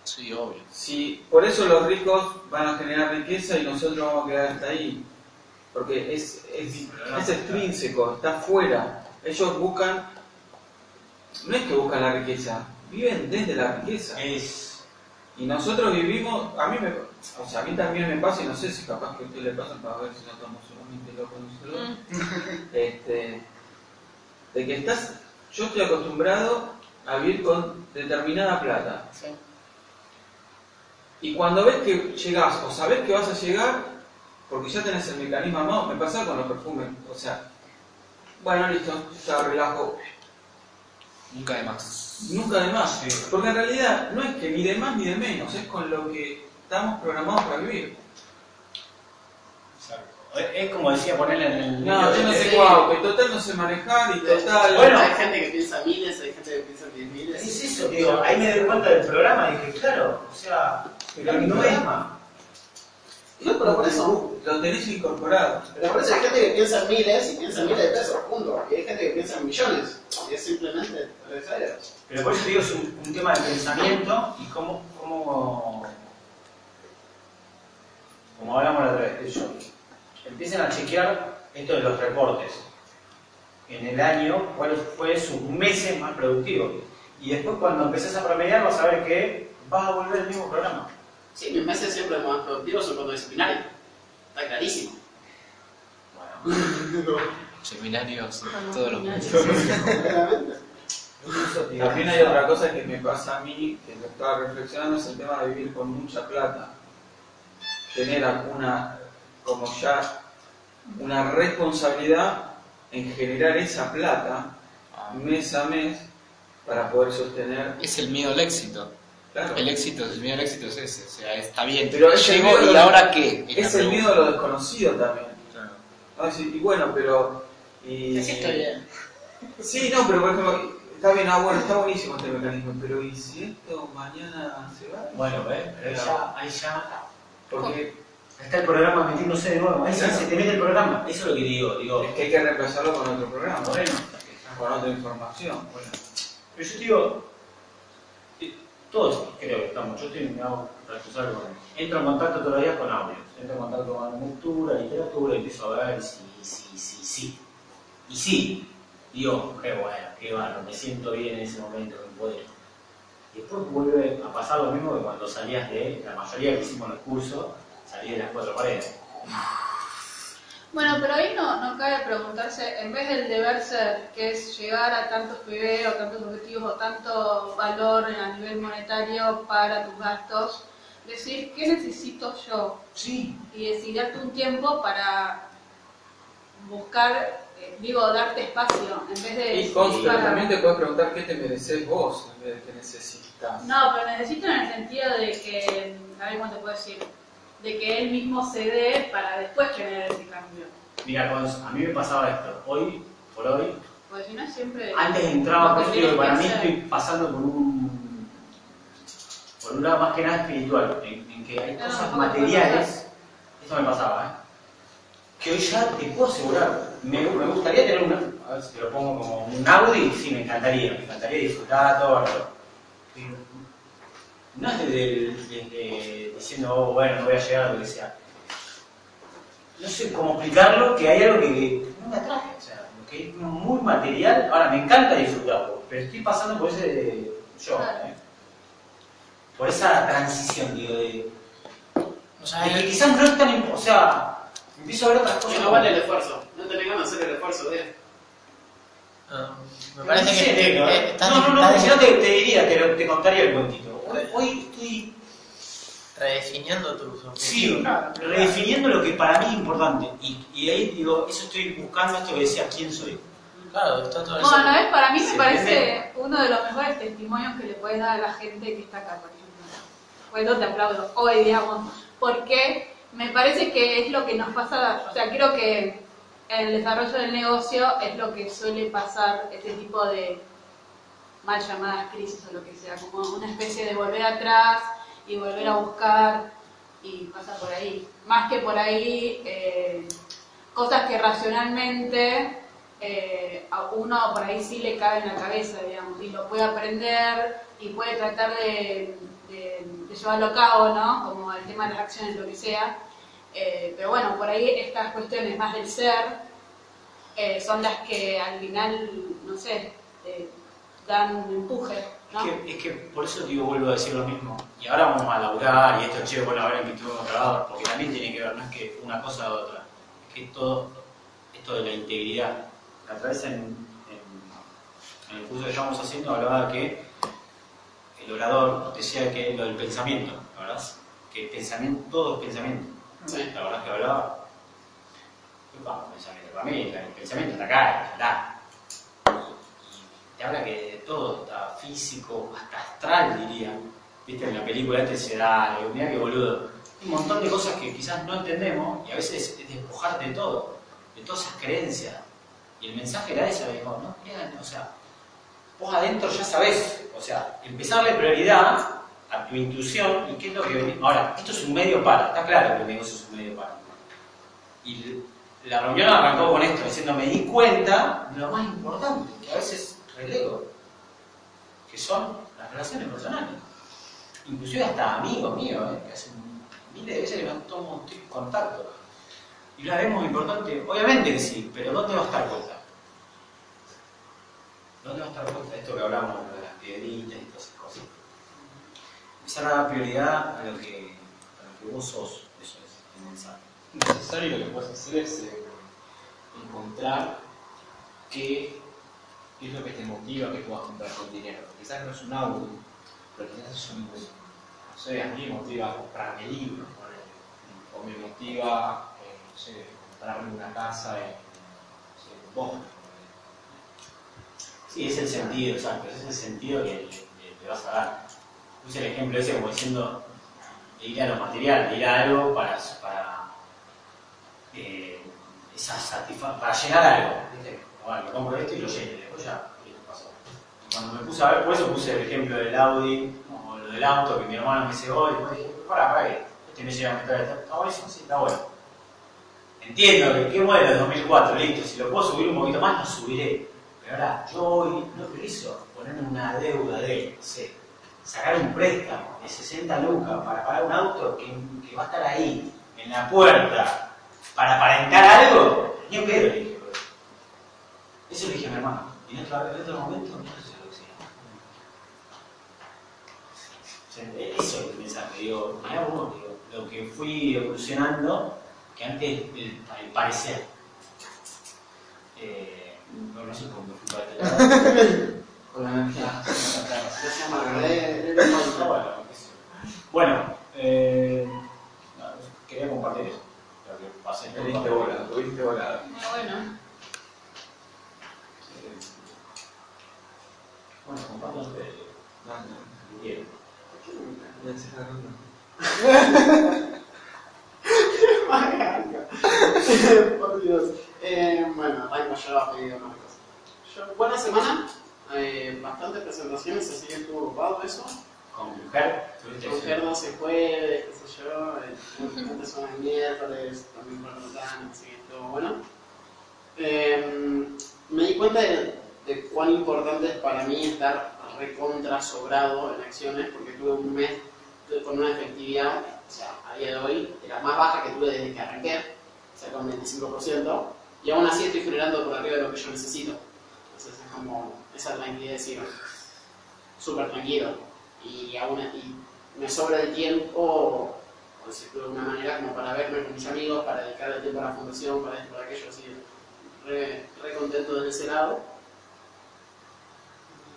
Sí, obvio. Si, por eso los ricos van a generar riqueza y nosotros vamos a quedar hasta ahí. Porque es, es, es extrínseco, está fuera. Ellos buscan, no es que buscan la riqueza, viven desde la riqueza. Es, Y nosotros vivimos, a mí me, o sea, a mí también me pasa y no sé si capaz que a usted le pasa para ver si no estamos solamente locos nosotros. Este, de que estás, yo estoy acostumbrado a vivir con determinada plata. Sí. Y cuando ves que llegás o sabés que vas a llegar, porque ya tenés el mecanismo armado, me pasa con los perfumes, o sea, bueno, listo, ya relajo, Nunca de más. nunca de más. Sí. Porque en realidad no es que ni de más ni de menos, es con lo que estamos programados para vivir. Es como decía ponerle en el. No, yo no sé Sí. cuál, que total no sé manejar y total. Bueno. hay gente que piensa miles, hay gente que piensa diez miles. Es eso, digo, ahí me di cuenta del programa y dije, claro, o sea, no es más. No, pero por eso. Lo tenés incorporado. Pero por eso hay gente que piensa en miles y piensa en miles de pesos, punto. Y hay gente que piensa en millones. Y es simplemente necesario. Pero por eso te digo, es un, un tema de pensamiento y cómo, cómo, como hablamos la otra vez, que yo, empiecen a chequear esto de los reportes. En el año, cuál fue su mes más productivo. Y después cuando empieces a promediar vas a ver que vas a volver al mismo programa. Sí, mis meses siempre más productivos son cuando disciplinario. Está clarísimo. (laughs) (laughs) Seminarios todos los meses. (laughs) También hay otra cosa que me pasa a mí, que lo estaba reflexionando, es el tema de vivir con mucha plata. Tener una, como ya, una responsabilidad en generar esa plata mes a mes para poder sostener. Es el miedo al éxito. Claro, El éxito, el miedo al éxito es ese. O sea, está bien. Pero miedo y ahora qué. es el miedo a lo desconocido también. pregunta. Ah, sí, y bueno, pero. Y, Sí, estoy bien. Sí, no, pero por ejemplo, está bien, ah, bueno, está buenísimo este mecanismo, pero ¿y si esto mañana se va? Bueno. Pero ahí ya, ahí ya Porque Está el programa metiéndose de nuevo. Ahí se, se te mete el programa. Eso es lo que digo. digo Es que hay que reemplazarlo con otro programa, bueno, con otra información. bueno. Pero yo digo, eh, todos creo que estamos, yo estoy me hago responsable con él. Entro en contacto días con audios, entro en contacto con lectura, literatura, y empiezo a ver si, sí, sí, sí. Y sí, digo, qué bueno, qué bueno, me siento bien en ese momento, me puedo. Y después vuelve a pasar lo mismo que cuando salías de, la mayoría que hicimos los cursos, salí de las cuatro paredes. Bueno, pero ahí no, no cabe preguntarse, en vez del deber ser, que es llegar a tantos PB o tantos objetivos o tanto valor a nivel monetario para tus gastos, decir, ¿qué necesito yo? Sí, Y decidirte un tiempo para buscar, eh, digo, darte espacio, en vez de... Y decir Cons, pero para- también te puedes preguntar qué te mereces vos en vez de qué necesitas. No, pero necesito en el sentido de que, a ver cómo te puedo decir, de que él mismo se dé para después generar ese cambio. mira, a mí me pasaba esto. Hoy, por hoy, Porque si no siempre... Antes entraba, lo por eso para mí estoy pasando por un, por un lado más que nada espiritual, en, en que hay No, cosas no, materiales, esto me pasaba, ¿eh? que hoy ya te puedo asegurar, me, me gustaría tener una, a ver si te lo pongo como un Audi, sí, me encantaría, me encantaría disfrutar todo, pero no es desde, desde diciendo, oh, bueno, no voy a llegar a lo que sea. No sé cómo explicarlo, que hay algo que no me atrae, o sea, lo que es muy material, ahora me encanta disfrutarlo, pero estoy pasando por ese, yo, Claro. ¿eh? por esa transición, digo, de, O sea, de que quizás no es tan, o sea, empiezo a ver otras cosas. Que no vale el esfuerzo. No tenés ganas de hacer el esfuerzo de. ah, me No parece que ¿no? eh, estás- no, no, no, si no te, te diría, te, lo- te contaría el cuentito. Hoy, hoy estoy redefiniendo tus Sí, objetivos. redefiniendo lo que para mí es importante. Y, y ahí digo, eso estoy buscando esto que decía, ¿quién soy? Claro, está todo eso. Bueno, ¿ves? para mí ¿Se me parece uno de los mejores testimonios que le puedes dar a la gente que está acá, por ejemplo. Bueno, te aplaudo hoy, digamos, porque me parece que es lo que nos pasa, o sea, creo que en el desarrollo del negocio es lo que suele pasar este tipo de mal llamadas crisis o lo que sea, como una especie de volver atrás y volver a buscar y pasa por ahí. Más que por ahí, eh, cosas que racionalmente eh, a uno por ahí sí le cabe en la cabeza, digamos, y lo puede aprender y puede tratar de, llevarlo a cabo, ¿no? Como el tema de las acciones, lo que sea. Eh, pero bueno, por ahí estas cuestiones más del ser son las que al final, no sé, dan un empuje, ¿no? Es, que, es que por eso digo, vuelvo a decir lo mismo. Y ahora vamos a laburar y esto, che, bueno, a ver en qué estuvimos trabajando, porque también tiene que ver, no es que una cosa o otra. Es que todo esto de la integridad. La otra vez en, en- en el curso que estábamos haciendo hablaba que el orador decía que lo del pensamiento, ¿la verdad? Que el pensamiento, todo es pensamiento. Sí. La verdad que hablaba. Vamos, pensamiento para mí, el pensamiento está acá, está. Habla que todo, está físico, hasta astral diría. Viste, en la película este se da, digo, mirá que boludo. Un montón de cosas que quizás no entendemos y a veces es despojarte de todo, de todas esas creencias. Y el mensaje era ese, dijo, no o sea, vos adentro ya sabés, o sea, empezarle prioridad a tu intuición y qué es lo que. Ahora, esto es un medio para, está claro que el negocio es un medio para. Y la reunión arrancó con esto, diciendo, me di cuenta de lo más importante, que a veces relego, que son las relaciones personales. Inclusive hasta amigos míos, ¿eh? que hace miles de veces que no tomo contacto. Y la vemos importante, obviamente que sí, pero ¿dónde va a estar puesta? ¿Dónde va a estar puesta esto que hablamos de las piedritas y todas esas cosas? Empezar a dar prioridad a lo que, a lo que vos sos, eso es el mensaje. necesario lo que puedes hacer es eh, encontrar qué, qué es lo que te motiva que puedas comprar con dinero. Quizás no es un auto, pero quizás es un, no sé, a mí me motiva comprarme libros, ponele. o me motiva, eh, no sé, comprarme una casa en, no sé. Sí, es el sentido, exacto, es el sentido que le, vas a dar. Puse el ejemplo ese como diciendo ir a lo material, ir a algo para, para, eh, para llenar algo. Bueno, compro esto y lo lleno, ya, pasó. Cuando me puse a ver, por eso puse el ejemplo del Audi, o lo del auto que mi hermano me hoy, y después dije, para, para, que Usted me llega a meter esto. Está bueno, sí, está bueno. Entiendo que qué bueno el 2004, listo. Si lo puedo subir un poquito más, lo subiré. Pero ahora, yo hoy no preciso ponerme una deuda de, no sé, sacar un préstamo de 60 lucas para pagar un auto que, va a estar ahí, en la puerta, para aparentar algo. Ni en pedo, le dije. Eso le dije a mi hermano. Y en otro, en otro momento, no sé si lo decía. O sea, Eso es el mensaje, digo, vos, digo, lo que fui evolucionando, que antes, el, al parecer, eh, no, no sé cómo me fui para este. Se (laughs) (laughs) bueno, eh, quería compartir eso. Creo que pasé Te diste bola, tuviste. Muy bueno. Bueno, se está agarrando. Por Dios. Eh, bueno, arranco yo a pedir una cosa. Yo, buena semana, eh, bastantes presentaciones, así que estuvo ocupado eso. Con mujer, tuviste Mujer no se puede, qué sé yo, eh, antes son el miércoles, también por la así que estuvo bueno. Eh, me di cuenta de, de cuán importante es para mí estar recontra sobrado en acciones, porque tuve un mes de- con una efectividad, o sea, a día de hoy, de más baja que tuve desde que arranqué, o sea, con 25%, y aún así estoy generando por arriba de lo que yo necesito. Entonces es como esa tranquilidad de decir, súper tranquilo. Y aún y me sobra el tiempo, por decirlo de alguna manera, como para verme con mis amigos, para dedicarle tiempo a la fundación, para esto, para aquello, así re, re contento desde ese lado.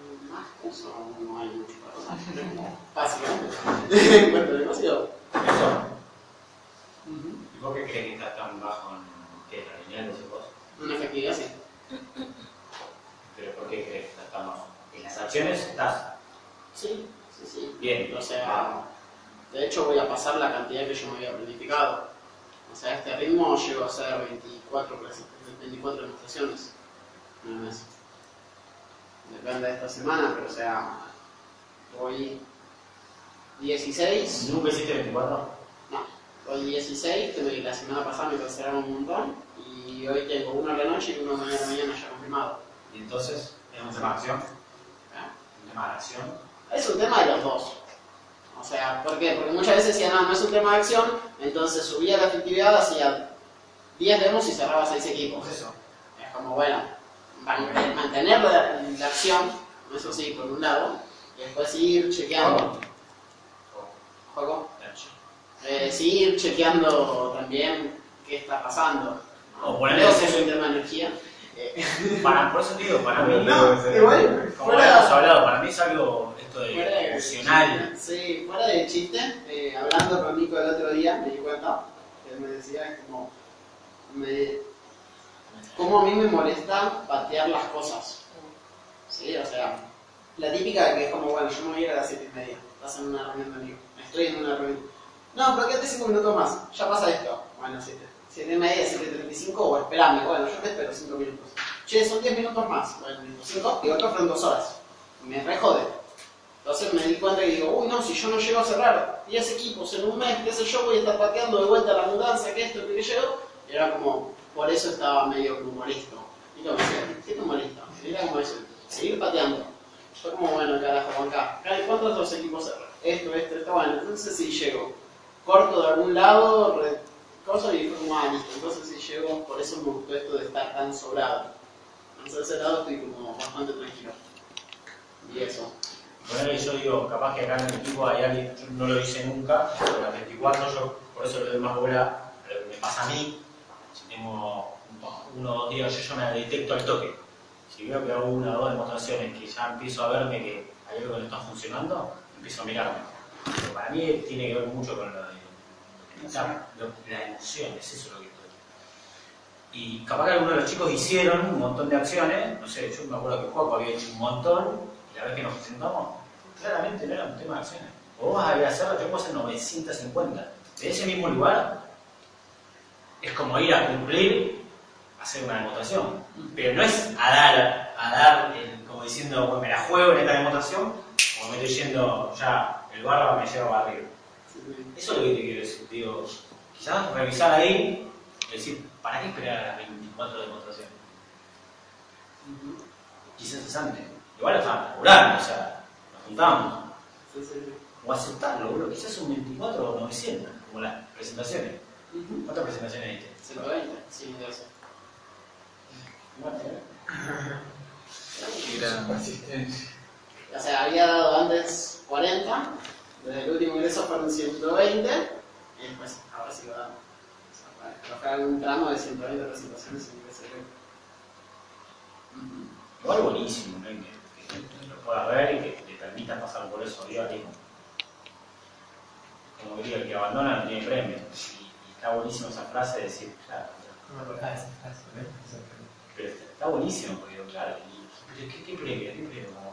Mm, Más eso, no hay mucho para como básicamente. En cuanto al negocio, Eso. ¿Y por qué crees que estás tan bajo en qué? ¿La lineal de vos? una efectividad sí. ¿Pero por qué crees que estás tan bajo? En las acciones estás Sí, sí, sí. bien. O sea, de hecho voy a pasar la cantidad que yo me había planificado. O sea, este ritmo llego a hacer 24, presen- 24 demostraciones en el mes. Depende de esta semana, pero o sea, voy 16, ¿Nunca hiciste 24? no, voy 16, que la semana pasada me cancelaron un montón, y hoy tengo uno a la noche y uno mañana mañana ya confirmado. Y entonces, ¿es un tema de acción? ¿eh? ¿Un tema de acción? Es un tema de los dos. O sea, ¿por qué? Porque muchas veces decían, no, no es un tema de acción, entonces subía la efectividad, hacía 10 demos y cerraba 6 equipos. Eso. Es como, bueno, mantener la, la acción, eso sí, por un lado, y después ir chequeando. ¿Juego? Eh, seguir chequeando también qué está pasando. O ponerle Creo que eso. es un tema de energía. Eh, (laughs) Para, por eso digo, para mí, no, igual, como fuera- hemos hablado, para mí es algo esto de emocional. Sí, fuera de chiste, eh, hablando con Nico el otro día, me di cuenta que él me decía es como, me, como a mí me molesta patear las cosas. Sí, o sea, la típica que es como, bueno, yo me voy a ir a las 7 y media, estás en una reunión de amigos, estoy en una reunión. No, pero quédate 5 minutos más, ya pasa esto. Bueno, 7. 7 y media, 7.35 o esperame, bueno, yo te espero 5 minutos. Che, son 10 minutos más, bueno, 5 y otro fueron 2 horas. Me re jode. Entonces me di cuenta y digo, uy, no, si yo no llego a cerrar 10 equipos en un mes, qué sé yo, voy a estar pateando de vuelta la mudanza, que esto, que llego. Y era como, por eso estaba medio como molesto. Y lo me decía, ¿qué te molesta? Y era como eso, seguir pateando. Fue como, bueno, carajo, acá. ¿Cuántos otros equipos? Esto, esto, esto, bueno, entonces sí llego. Corto de algún lado, re- cosa y fue como, ah, listo. Entonces sí llego, por eso me gustó esto de estar tan sobrado. Entonces de ese lado estoy como bastante tranquilo. Y eso. Bueno, yo digo, capaz que acá en el equipo hay alguien, yo no lo hice nunca, pero las 24 yo por eso le doy más bola me pasa a mí. Tengo uno o dos días, yo ya me detecto al toque. Si veo que hago una o dos demostraciones que ya empiezo a verme que hay algo que no está funcionando, empiezo a mirarme. Pero para mí tiene que ver mucho con la, lo- la emoción, es eso lo que estoy. Y capaz que algunos de los chicos hicieron un montón de acciones, no sé, yo me acuerdo que Juaco había hecho un montón, y la vez que nos presentamos, claramente no era un tema de acciones. O vos vas a ir a hacerlo, yo puedo hacer 950. De ese mismo lugar, es como ir a cumplir, hacer una demostración. Pero no es a dar, a dar el- como diciendo, bueno, me la juego en esta demostración, como me estoy yendo ya, el barba me lleva arriba. Eso es lo que te quiero decir. Digo, quizás revisar ahí y decir, ¿para qué esperar a las 24 demostraciones? Quizás es antes. Igual estamos laburando, o sea, nos juntamos. O aceptarlo, boludo. Quizás son 24 o 900, como las presentaciones. ¿Cuántas presentaciones diste? 120, sí, de eso. Bueno, Era- Asistencia. O sea, había dado antes 40, desde el último ingreso fueron 120, y después ahora sí va a dar. O sea, algún tramo de 120 presentaciones sin ingreso. Igual buenísimo, ¿no? Que, que lo puedas ver y que te permita pasar por eso día a día. Como que el que abandona no tiene premio. Está buenísimo esa frase de decir, claro, No me acordaba de esa frase, ¿eh? pero está, está buenísimo, porque digo, claro, y, pero ¿qué, qué premio? ¿Qué premio? Como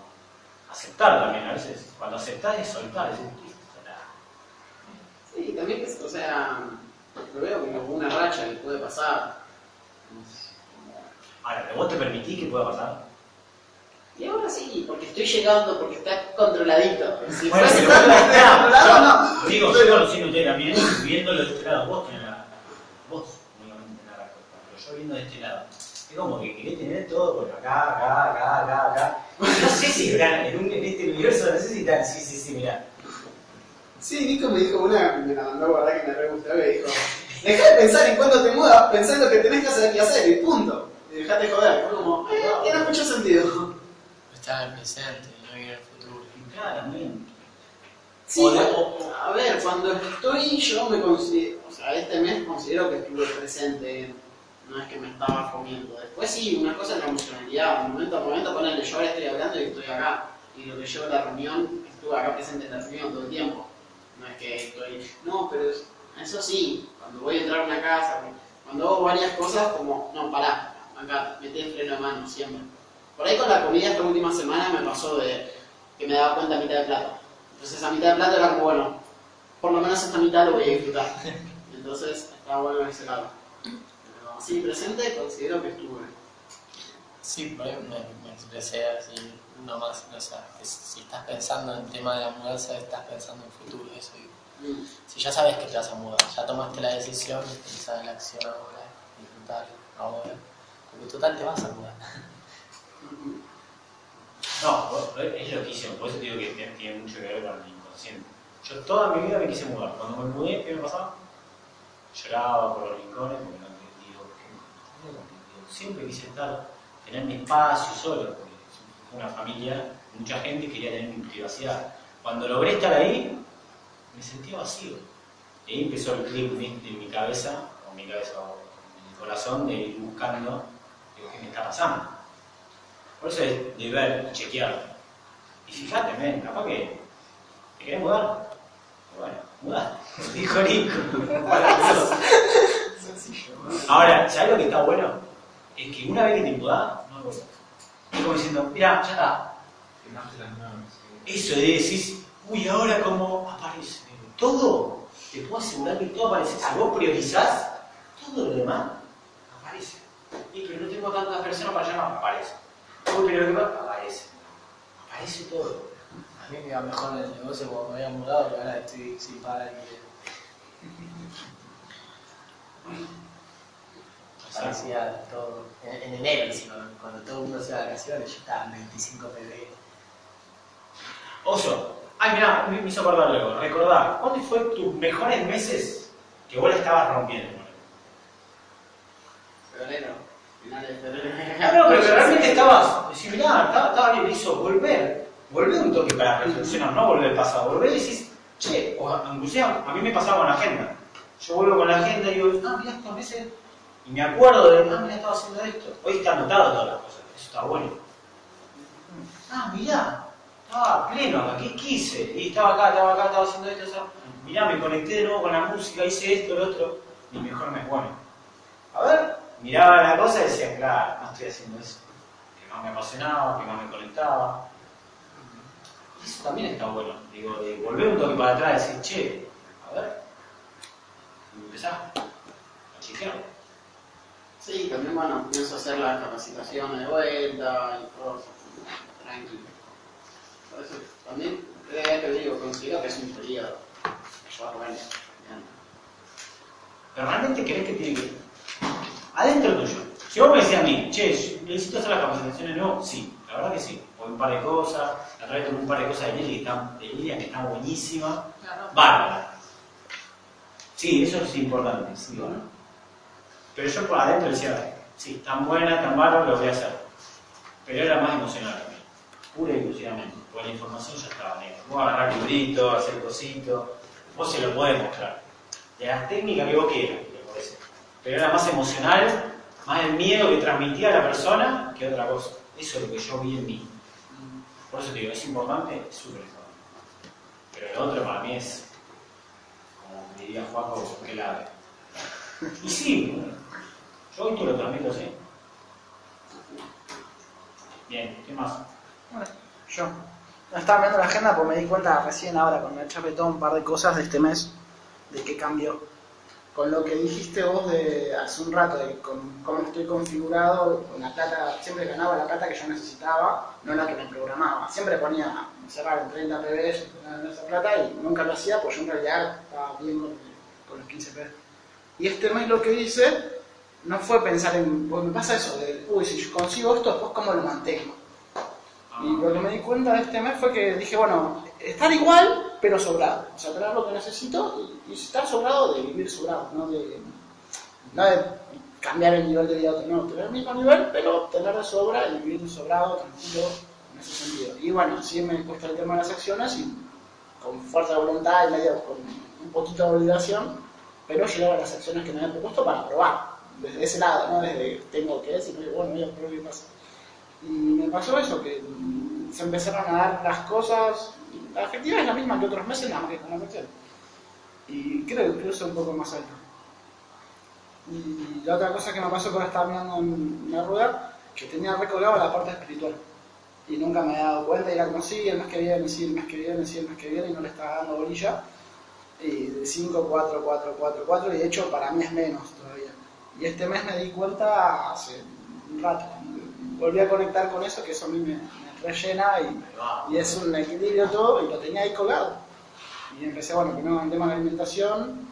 aceptar también, a veces, cuando aceptás es soltar, es decir, listo, está. Sí, también, es, o sea, lo veo como una racha que puede pasar. Ahora, pero vos te permitís que pueda pasar. Y ahora sí, porque estoy llegando, porque está controladito. Si Bueno, fuese tan descontrolado, no. Digo, yo conociendo usted también, viéndolo de este lado, vos tenés la. Vos únicamente la respuesta, pero yo viendo de este lado. Es como que querés tener todo por acá, acá, acá, acá, acá. No sé si mirá, en, un, en este universo no sé si tal, sí, sí, sí, mirá. Sí, Nico me dijo una, me la mandó guardar que me re gustó, que dijo, dejá de pensar en cuándo te mudas, pensá en lo que tenés que hacer y hacer, y punto. Y dejate de joder, fue como, eh, tiene mucho sentido. Está en el presente y no en el futuro. Claramente. Sí, O de- o- a ver, cuando estoy yo me considero, o sea, este mes considero que estuve presente, no es que me estaba comiendo. Después sí, una cosa es la emocionalidad, de momento a momento ponerle yo ahora estoy hablando y estoy acá. Y lo que llevo a la reunión, estuve acá presente en la reunión todo el tiempo. No es que estoy, no, pero es- eso sí, cuando voy a entrar a una casa, cuando hago varias cosas, como, no, pará, acá, metí el freno de mano siempre. Por ahí con la comida esta última semana me pasó de que me daba cuenta a mitad de plato. Entonces a mitad de plato era como, bueno, por lo menos esta mitad lo voy a disfrutar. (laughs) Entonces estaba bueno en ese lado. Pero sí, presente considero que estuve. Sí, por ahí me, me expresé así, nomás, o sea, que si estás pensando en el tema de la mudanza, estás pensando en futuro, eso. Mm. Si ya sabes que te vas a mudar, ya tomaste la decisión, pensar en la acción ahora, disfrutar ahora, porque total te vas a mudar. (laughs) No, es loquísimo, por eso digo que tiene, mucho que ver con el inconsciente. Yo toda mi vida me quise mudar. Cuando me mudé, ¿qué me pasaba? Lloraba por los rincones porque no digo, siempre quise estar, tener mi espacio solo, porque fue una familia, mucha gente quería tener mi privacidad. Cuando logré estar ahí, me sentía vacío. Y ahí empezó el clip en mi, cabeza, o mi cabeza, o mi corazón, de ir buscando, ¿qué me está pasando? Por eso es de ver, chequear. Y fíjate, men, capaz que te querés mudar. Bueno, mudaste. (laughs) Dijo Nico. Ahora, ¿sabes lo que está bueno? Es que una vez que te mudás, no vuelvas. Es como diciendo, mira, ya está. Eso de decir, uy, ahora cómo aparece. Todo, te puedo asegurar que todo aparece. Si vos priorizás, todo lo demás aparece. Y pero no tengo tantas personas para llamar, aparece. Uy, pero pasa, aparece. Aparece todo. A mí me iba mejor en el negocio cuando me había mudado que ahora estoy sin pagar alquiler. Parecía todo. En, en enero encima, cuando todo el mundo se de vacaciones, yo estaba en 25 pb. Oso, ay, mirá, me hizo acordar luego. Recordá, ¿cuáles fueron tus mejores meses que vos la estabas rompiendo? Febrero. No, no, pero que realmente estabas, decís, mirá, estaba, estaba bien, hizo volver. Volver un toque para reflexionar, no volver al pasado. Volver y decís, che, o inclusive a mí me pasaba con la agenda. Yo vuelvo con la agenda y digo, ah, mirá, estos meses. Y me acuerdo de, ah, mirá, estaba haciendo esto. Hoy está anotado todas las cosas, eso está bueno. Ah, mirá, estaba pleno acá, ¿qué quise? Y estaba acá, estaba acá, estaba haciendo esto, eso. Mirá, me conecté de nuevo con la música, hice esto, lo otro. Mi mejor mes, bueno. A ver, miraba la cosa y decía, claro, no estoy haciendo eso. Que más me apasionaba, que más me conectaba. Y eso también está bueno. Digo, de volver un toque para atrás y decir, che, a ver. Empezás a chequearlo. Sí, también bueno, pienso hacer las capacitaciones de vuelta y todo eso. Tranquilo. Por eso también, eh, te digo, considero que es un periodo. Pero realmente crees que tiene que. Adentro tuyo. Si vos me decías a mí, che, necesito hacer las capacitaciones, no, sí, la verdad que sí. Por un par de cosas, a través de un par de cosas de Lili que están, de Lilia que están buenísimas. Claro. Bárbara. Sí, eso es importante, sí, ¿no? Pero yo por adentro decía, sí, tan buena, tan bárbara, lo voy a hacer. Pero era más emocional también, pura y exclusivamente, porque la información ya estaba negra. Vos agarrar libritos, hacer cositos, vos se lo podés mostrar. De las técnicas que vos quieras. Pero era más emocional, más el miedo que transmitía a la persona que otra cosa. Eso es lo que yo vi en mí. Por eso te digo, es importante, es súper importante. Pero lo otro para mí es, como diría Juaco, clave. Y sí, yo te lo transmito así. Bien, ¿qué más? Bueno, yo. No estaba viendo la agenda porque me di cuenta recién ahora con el chapetón un par de cosas de este mes de qué cambió. Con lo que dijiste vos de hace un rato, de con, cómo estoy configurado, con la plata, siempre ganaba la plata que yo necesitaba, no la que me programaba. Siempre ponía cerrar en 30 PBs en esa plata y nunca lo hacía, pues yo en realidad estaba bien con, con los 15 PBs. Y este mes lo que hice no fue pensar en, pues me pasa eso, de, uy, si yo consigo esto, después cómo lo mantengo. Y lo que me di cuenta de este mes fue que dije, bueno, estar igual, pero sobrado. O sea, tener lo que necesito y, y estar sobrado de vivir sobrado, no de, no de cambiar el nivel de vida otro, no, tener el mismo nivel, pero tener de sobra y vivir sobrado, tranquilo, en ese sentido. Y bueno, sí me cuesta el tema de las acciones y con fuerza de voluntad y medio con un poquito de obligación, pero llegar a las acciones que me había propuesto para probar. Desde ese lado, no desde tengo que, que bueno, voy a probar qué pasa. Y me pasó eso, que se empezaron a dar las cosas. La efectividad es la misma que otros meses, nada más que con la cuestión. Y creo que incluso un poco más alto. Y la otra cosa que me pasó cuando estaba mirando en la rueda, que tenía recolgado la parte espiritual. Y nunca me había dado cuenta, y era como, el mes que viene, sí, el mes que viene, sí, el mes que viene, y no le estaba dando bolilla. Y de 5, 4, 4, 4, 4, y de hecho para mí es menos todavía. Y este mes me di cuenta hace un rato, volví a conectar con eso, que eso a mí me rellena y, y es un equilibrio todo, y lo tenía ahí colgado. Y empecé, bueno, primero con el tema de alimentación,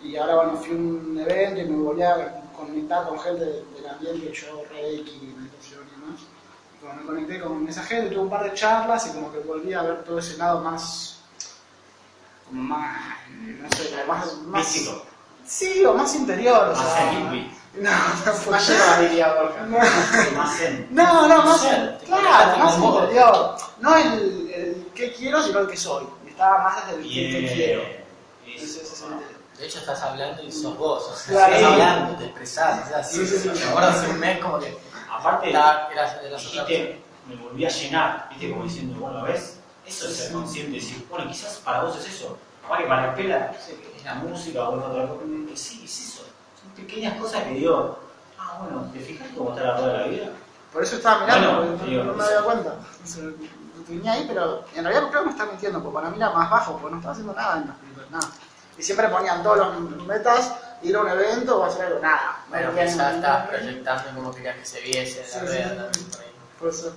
y ahora, bueno, fui a un evento y me volví a conectar con gente del ambiente, yo, Reiki, meditación y demás. Y cuando me conecté con esa gente, tuve un par de charlas y como que volví a ver todo ese lado más, como más, no sé, más, más Físico. Sí, o más interior. o Más sea, zen, hippie. No, no fue Más lleva, diría Borja. Más zen. No, no, más, te claro, más interior. No el, el qué quiero, sino el que soy. Estaba más desde el Bien. quiero. De hecho estás hablando y sos vos, o sea, Claro. estás hablando, te expresás, o sea, Sí, sí, sí. Me acuerdo hace un mes como que Aparte, era, era dijiste, me volví a llenar, viste, como diciendo, bueno, ¿ves? Eso es ser consciente, decir, bueno, quizás para vos es eso. Capaz que para la no que es la música o otra cosa. Que sí, es eso. Pequeñas cosas que digo, ah, bueno, ¿te fijas cómo está la rueda de la vida? Por eso estaba mirando, Bueno, porque digo, no me había cuenta. Lo tenía ahí, pero en realidad creo que me está mintiendo, porque para mí era más bajo, porque no estaba haciendo nada en los primeros, nada. Y siempre ponían todos los metas, ir a un evento o hacer algo, nada. No Bueno, ponía quizás estabas proyectando como querías que se viese en la Sí, sí, rueda sí. también por ahí. Por eso.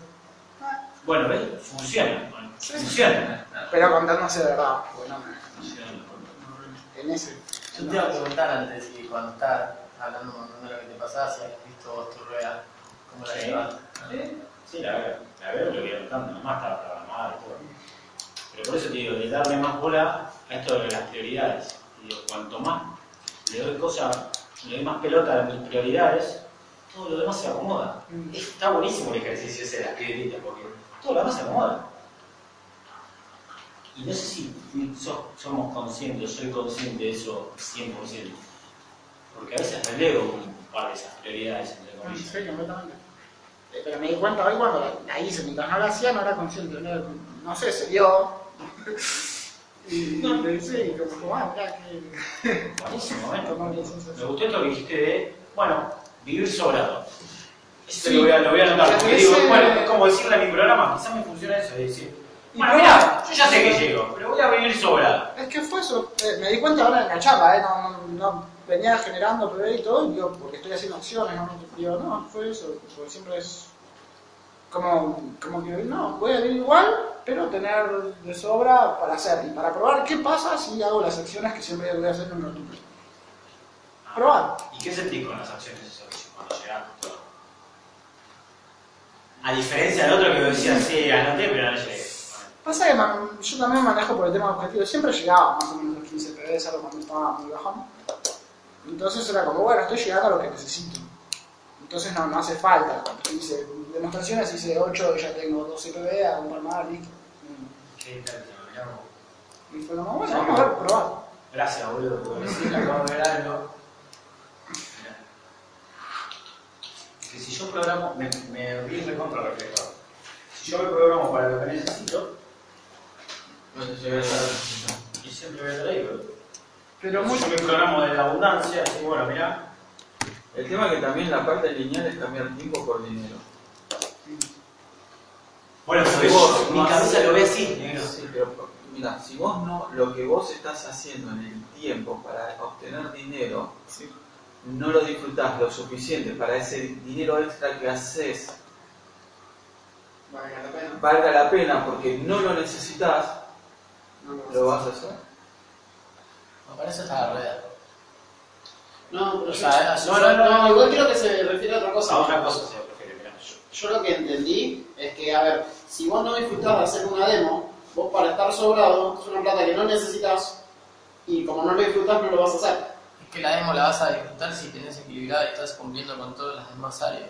Bueno, ¿ves? Funciona. Bueno, funciona. Pero contándose de verdad, porque no me. Funciona. En ese. Yo te iba a preguntar antes cuando estabas hablando un montón de lo que te pasaba, si habías visto vos tu rueda, cómo la Sí. llevas. Sí, sí, la veo. La veo, lo voy anotando, nomás estaba programada y todo. Pero por eso te digo, de darle más bola a esto de las prioridades. Y digo, cuanto más le doy cosas, le doy más pelota a mis prioridades, todo lo demás se acomoda. Está buenísimo el ejercicio ese de las piedritas, porque todo lo demás se acomoda. Y no sé si so- somos conscientes, soy consciente de eso 100%. Porque a veces relego un par de esas prioridades, entre Sí, comillas. completamente. Eh, Pero me di cuenta hoy cuando la, la hice, mientras no la hacía no era consciente, no, no sé, se dio. (laughs) y le sí, como, ah, mirá que. Buenísimo, sensación. Me gustó esto que dijiste de, bueno, vivir sobrado. Sí. lo, voy a, lo voy a anotar, porque digo, bueno, es como decirle a mi programa, quizás me funciona eso, de decir, bueno, no- mira, yo ya sé que llego, pero voy a vivir sobrado. Es que fue eso, eh, me di cuenta ahora en la charla, eh, no, no, no venía generando PB y todo, y digo, porque estoy haciendo acciones, no, digo, no, fue eso, porque siempre es como, como que, no, voy a vivir igual, pero tener de sobra para hacer y para probar qué pasa si hago las acciones que siempre voy a hacer en un ratito. Probar. ¿Y qué sentís con las acciones de cuando llegás? A diferencia del otro que decía, sí, anoté, pero no llegué. Pasa que man- yo también manejo por el tema objetivo, siempre llegaba más o menos los 15 PB, salvo cuando estaba muy bajón. Entonces era como, bueno, estoy llegando a lo que necesito. Entonces no, no hace falta. Hice demostraciones, hice 8 y ya tengo 12 PB, hago un par más, listo. ¿Qué tal? Y fue como, bueno, vamos a ver, probar. Gracias, boludo. por Sí, le acabo de ver algo. que si yo programo, me, me vi recontra reflejado. Si yo me programo para lo que necesito, No te lleves a y siempre voy a estar ahí, boludo. Pero Si muy, yo me programo de la abundancia, así bueno, mira, El tema que también la parte lineal es cambiar tiempo por dinero. bueno, porque vos mi no cabeza lo ve así. Sí, pero mira, si vos no, lo que vos estás haciendo en el tiempo para obtener dinero, no lo disfrutás lo suficiente para ese dinero extra que haces valga la pena. valga la pena porque no lo necesitas, No lo lo vas a hacer. Me parece esta la rueda. No, pero O yo, sea, no, no, no, igual creo que se refiere a otra cosa. A otra cosa se prefiere, mirá. Yo, yo lo que entendí es que, a ver, si vos no disfrutás de hacer una demo, vos para estar sobrado es una plata que no necesitas y como no lo disfrutás no lo vas a hacer. Es que la demo la vas a disfrutar si tenés equilibrada y estás cumpliendo con todas las demás áreas.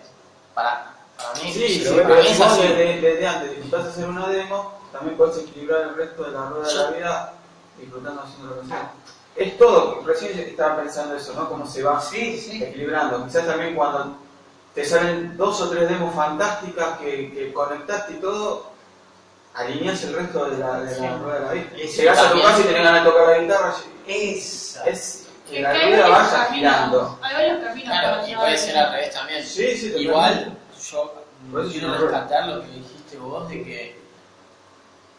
Para, para mí, Sí, sí, pero pero para mí si es así. desde, desde antes disfrutás hacer una demo, también puedes equilibrar el resto de la rueda de la vida disfrutando haciendo lo que sea. Es todo, recién estaba pensando eso, ¿no? Cómo se va Sí, sí. equilibrando. Quizás también cuando te salen dos o tres demos fantásticas que, que conectaste y todo, alineas el resto de la, de la rueda de la vida. Y sí, Llegás a tu casa y tenés ganas de tocar la guitarra, Esa. es que Que la varios vaya girando. caminos, hay varios caminos para Claro, y puede ser al revés también. Sí, sí. Igual, yo quiero es rescatar lo que dijiste vos de que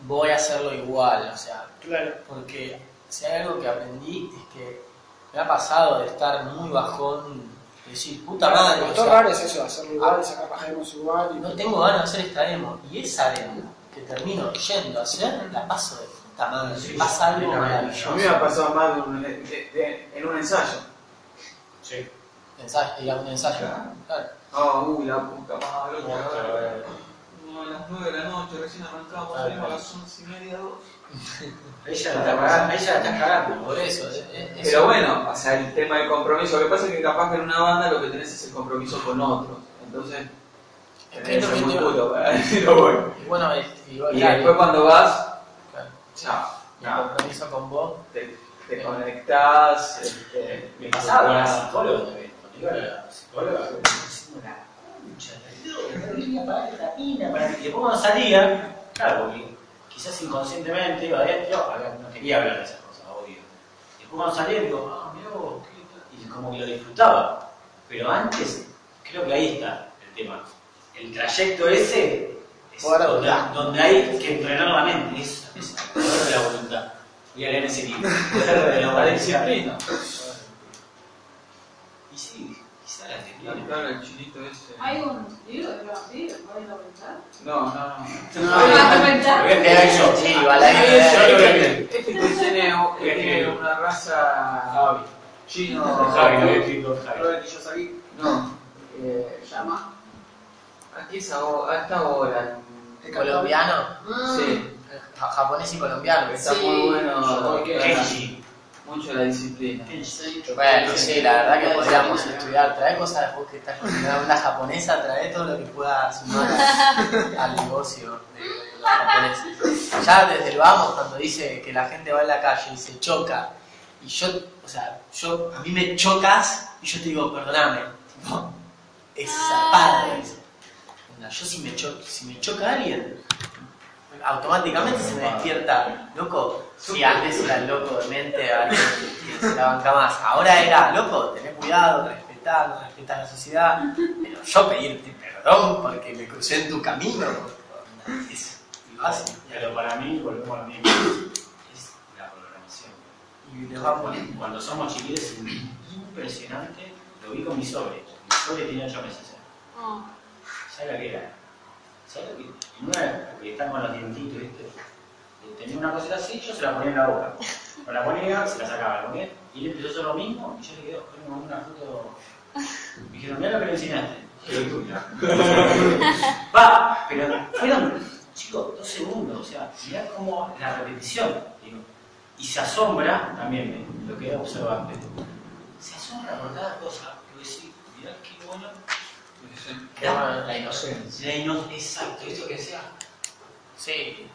voy a hacerlo igual, o sea, Claro. porque si hay algo que aprendí es que me ha pasado de estar muy bajón, de decir, puta madre, Lo o sea, raro es eso, hacerlo igual, sacar las demos igual. Y no tengo ganas de hacer esta demo, y esa demo que termino yendo a hacer, la paso de puta madre, Sí, pasa algo maravilloso. A mí me ha pasado más de un- de- de- en un ensayo. Sí. Ensayo, a un ensayo. Claro. Claro. Ah, uy, la puta madre. No, a las 9 de la noche, recién arrancamos, Claro. salimos a las 11 y media, 2. Ahí ya la estás cagando. Por eso, es- es- Pero eso- bueno, o sea, el tema del compromiso, lo que pasa es que capaz que en una banda lo que tenés es el compromiso con otros. Entonces, tenés esto que ser muy puto para (laughs) decirlo bueno. Y bueno, es- y, Y claro, después cuando vas, claro, chao, y el compromiso con vos, te, te conectás, este, Me pasaba con la psicóloga a la psicóloga, la concha, la línea para esta mina, para que después cuando salía, claro, porque quizás inconscientemente iba adentro, no quería hablar de esas cosas, obvio. Después cuando salía digo, ah, mirá vos, qué tal", y como que lo disfrutaba. Pero antes, creo que ahí está el tema. El trayecto ese es donde, hay que entrenar la mente, esa, el poder de la voluntad. Voy a leer ese libro. El poder de la La voluntad. disciplina. Y sí, quizá la chinito ese. ¿Hay un libro de vampiro? ¿Puedes comentar? No, no, no. ¿Vas a comentar? Lo voy a leer yo. Sí, a leer. Este que tiene, (laughs) una raza Javi. chino. Robert Kiyosaki No. Eh, llama. aquí es a esta hora. colombiano, Sí, ja- japonés y colombiano. está Sí, muy bueno. Kenji. Mucho la disciplina. Bueno, sí, la verdad que podríamos estudiar. Trae cosas después que estás con una japonesa, trae todo lo que pueda sumar (laughs) al, negocio de, de los japoneses. Ya desde el vamos, cuando dice que la gente va en la calle y se choca, y yo, o sea, yo, a mí me chocas y yo te digo, perdóname, tipo, es zarpada eso. Yo si me, cho- si me choca alguien, automáticamente se me despierta, loco, si antes era el loco de mente, alguien que se la banca más, ahora era, loco, tener cuidado, respetar, respetar la sociedad, pero yo pedirte perdón porque me crucé en tu camino, es fácil. Pero para mí, volvemos a lo mismo. Es la programación. Y les vamos Cuando somos chiquitos es impresionante. Lo vi con mi sobre. Mi sobre tiene 8 meses. No. ¿Sabes la que era? ¿Sabes lo que? En una época que están con los dientitos, ¿viste? Eh, Tenía una cosita así, yo se la ponía en la boca. Con la ponía, se la sacaba, ¿lo qué? Y él empezó a hacer lo mismo, y yo le quedé, coño, mandé una foto. Me dijeron, mira lo que le enseñaste. (laughs) Va, pero fueron, chicos, dos segundos, o sea, mirá cómo la repetición, digo, y se asombra, también me- lo que observaste, se asombra por cada cosa, que decís, mirá qué bueno, La inocencia. la ino- exacto, esto que decía, Sí.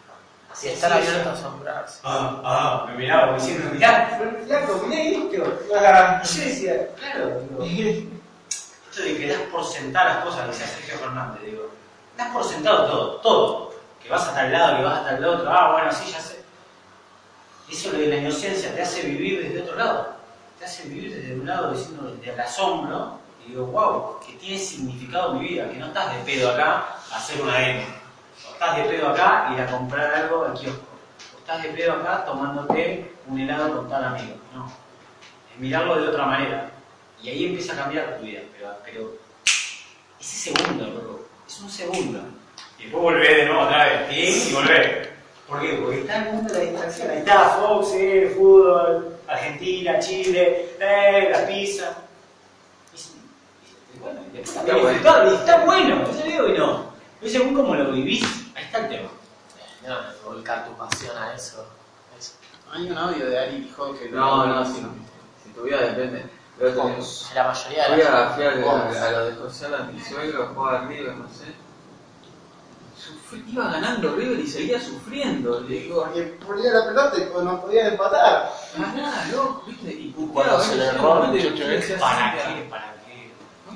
así Y estar abierto a asombrarse. Ah, ah, me miraba diciendo, mirá, flaco, mirá esto. Ah, Yo decía, claro, digo, esto de que das por sentar las cosas, decía Sergio Fernández, digo, das por sentado todo, todo. Que vas a tal lado, que vas a tal otro, ah, bueno, sí, ya sé. Eso de la inocencia te hace vivir desde otro lado. Te hace vivir desde un lado diciendo desde el asombro y digo, wow, que tiene significado mi vida, que no estás de pedo acá a hacer una demo. O estás de pedo acá a ir a comprar algo al kiosco. O estás de pedo acá tomándote un helado con tal amigo. No. Es mirarlo de otra manera. Y ahí empieza a cambiar tu vida. Pero, pero ese segundo, loco, es un segundo. Y después volvés de nuevo otra vez. ¿sí? Y volvés. ¿Por qué? Porque está el mundo de la distracción. Ahí está Fox, eh, fútbol, Argentina, Chile, eh, la pizza. Bueno, Está también bueno. y está bueno, yo digo que no. Pero según cómo lo vivís, ahí está el tema. No, volcar tu pasión a eso. eso. Hay un audio de Ari dijo que. No, no, si, si tu vida depende. Otro día La mayoría de Fui a, las fui a, a lo de José Alan, mi suegro, jugaba al River, no sé. Sufrí- iba ganando River y seguía sufriendo. Le digo, Porque ponía la pelota y no podían empatar. ganá, loco, viste, y Cuando puteaba. se ¿viste? le que muchacho, ¿Para "Sí, qué? ¿Para qué?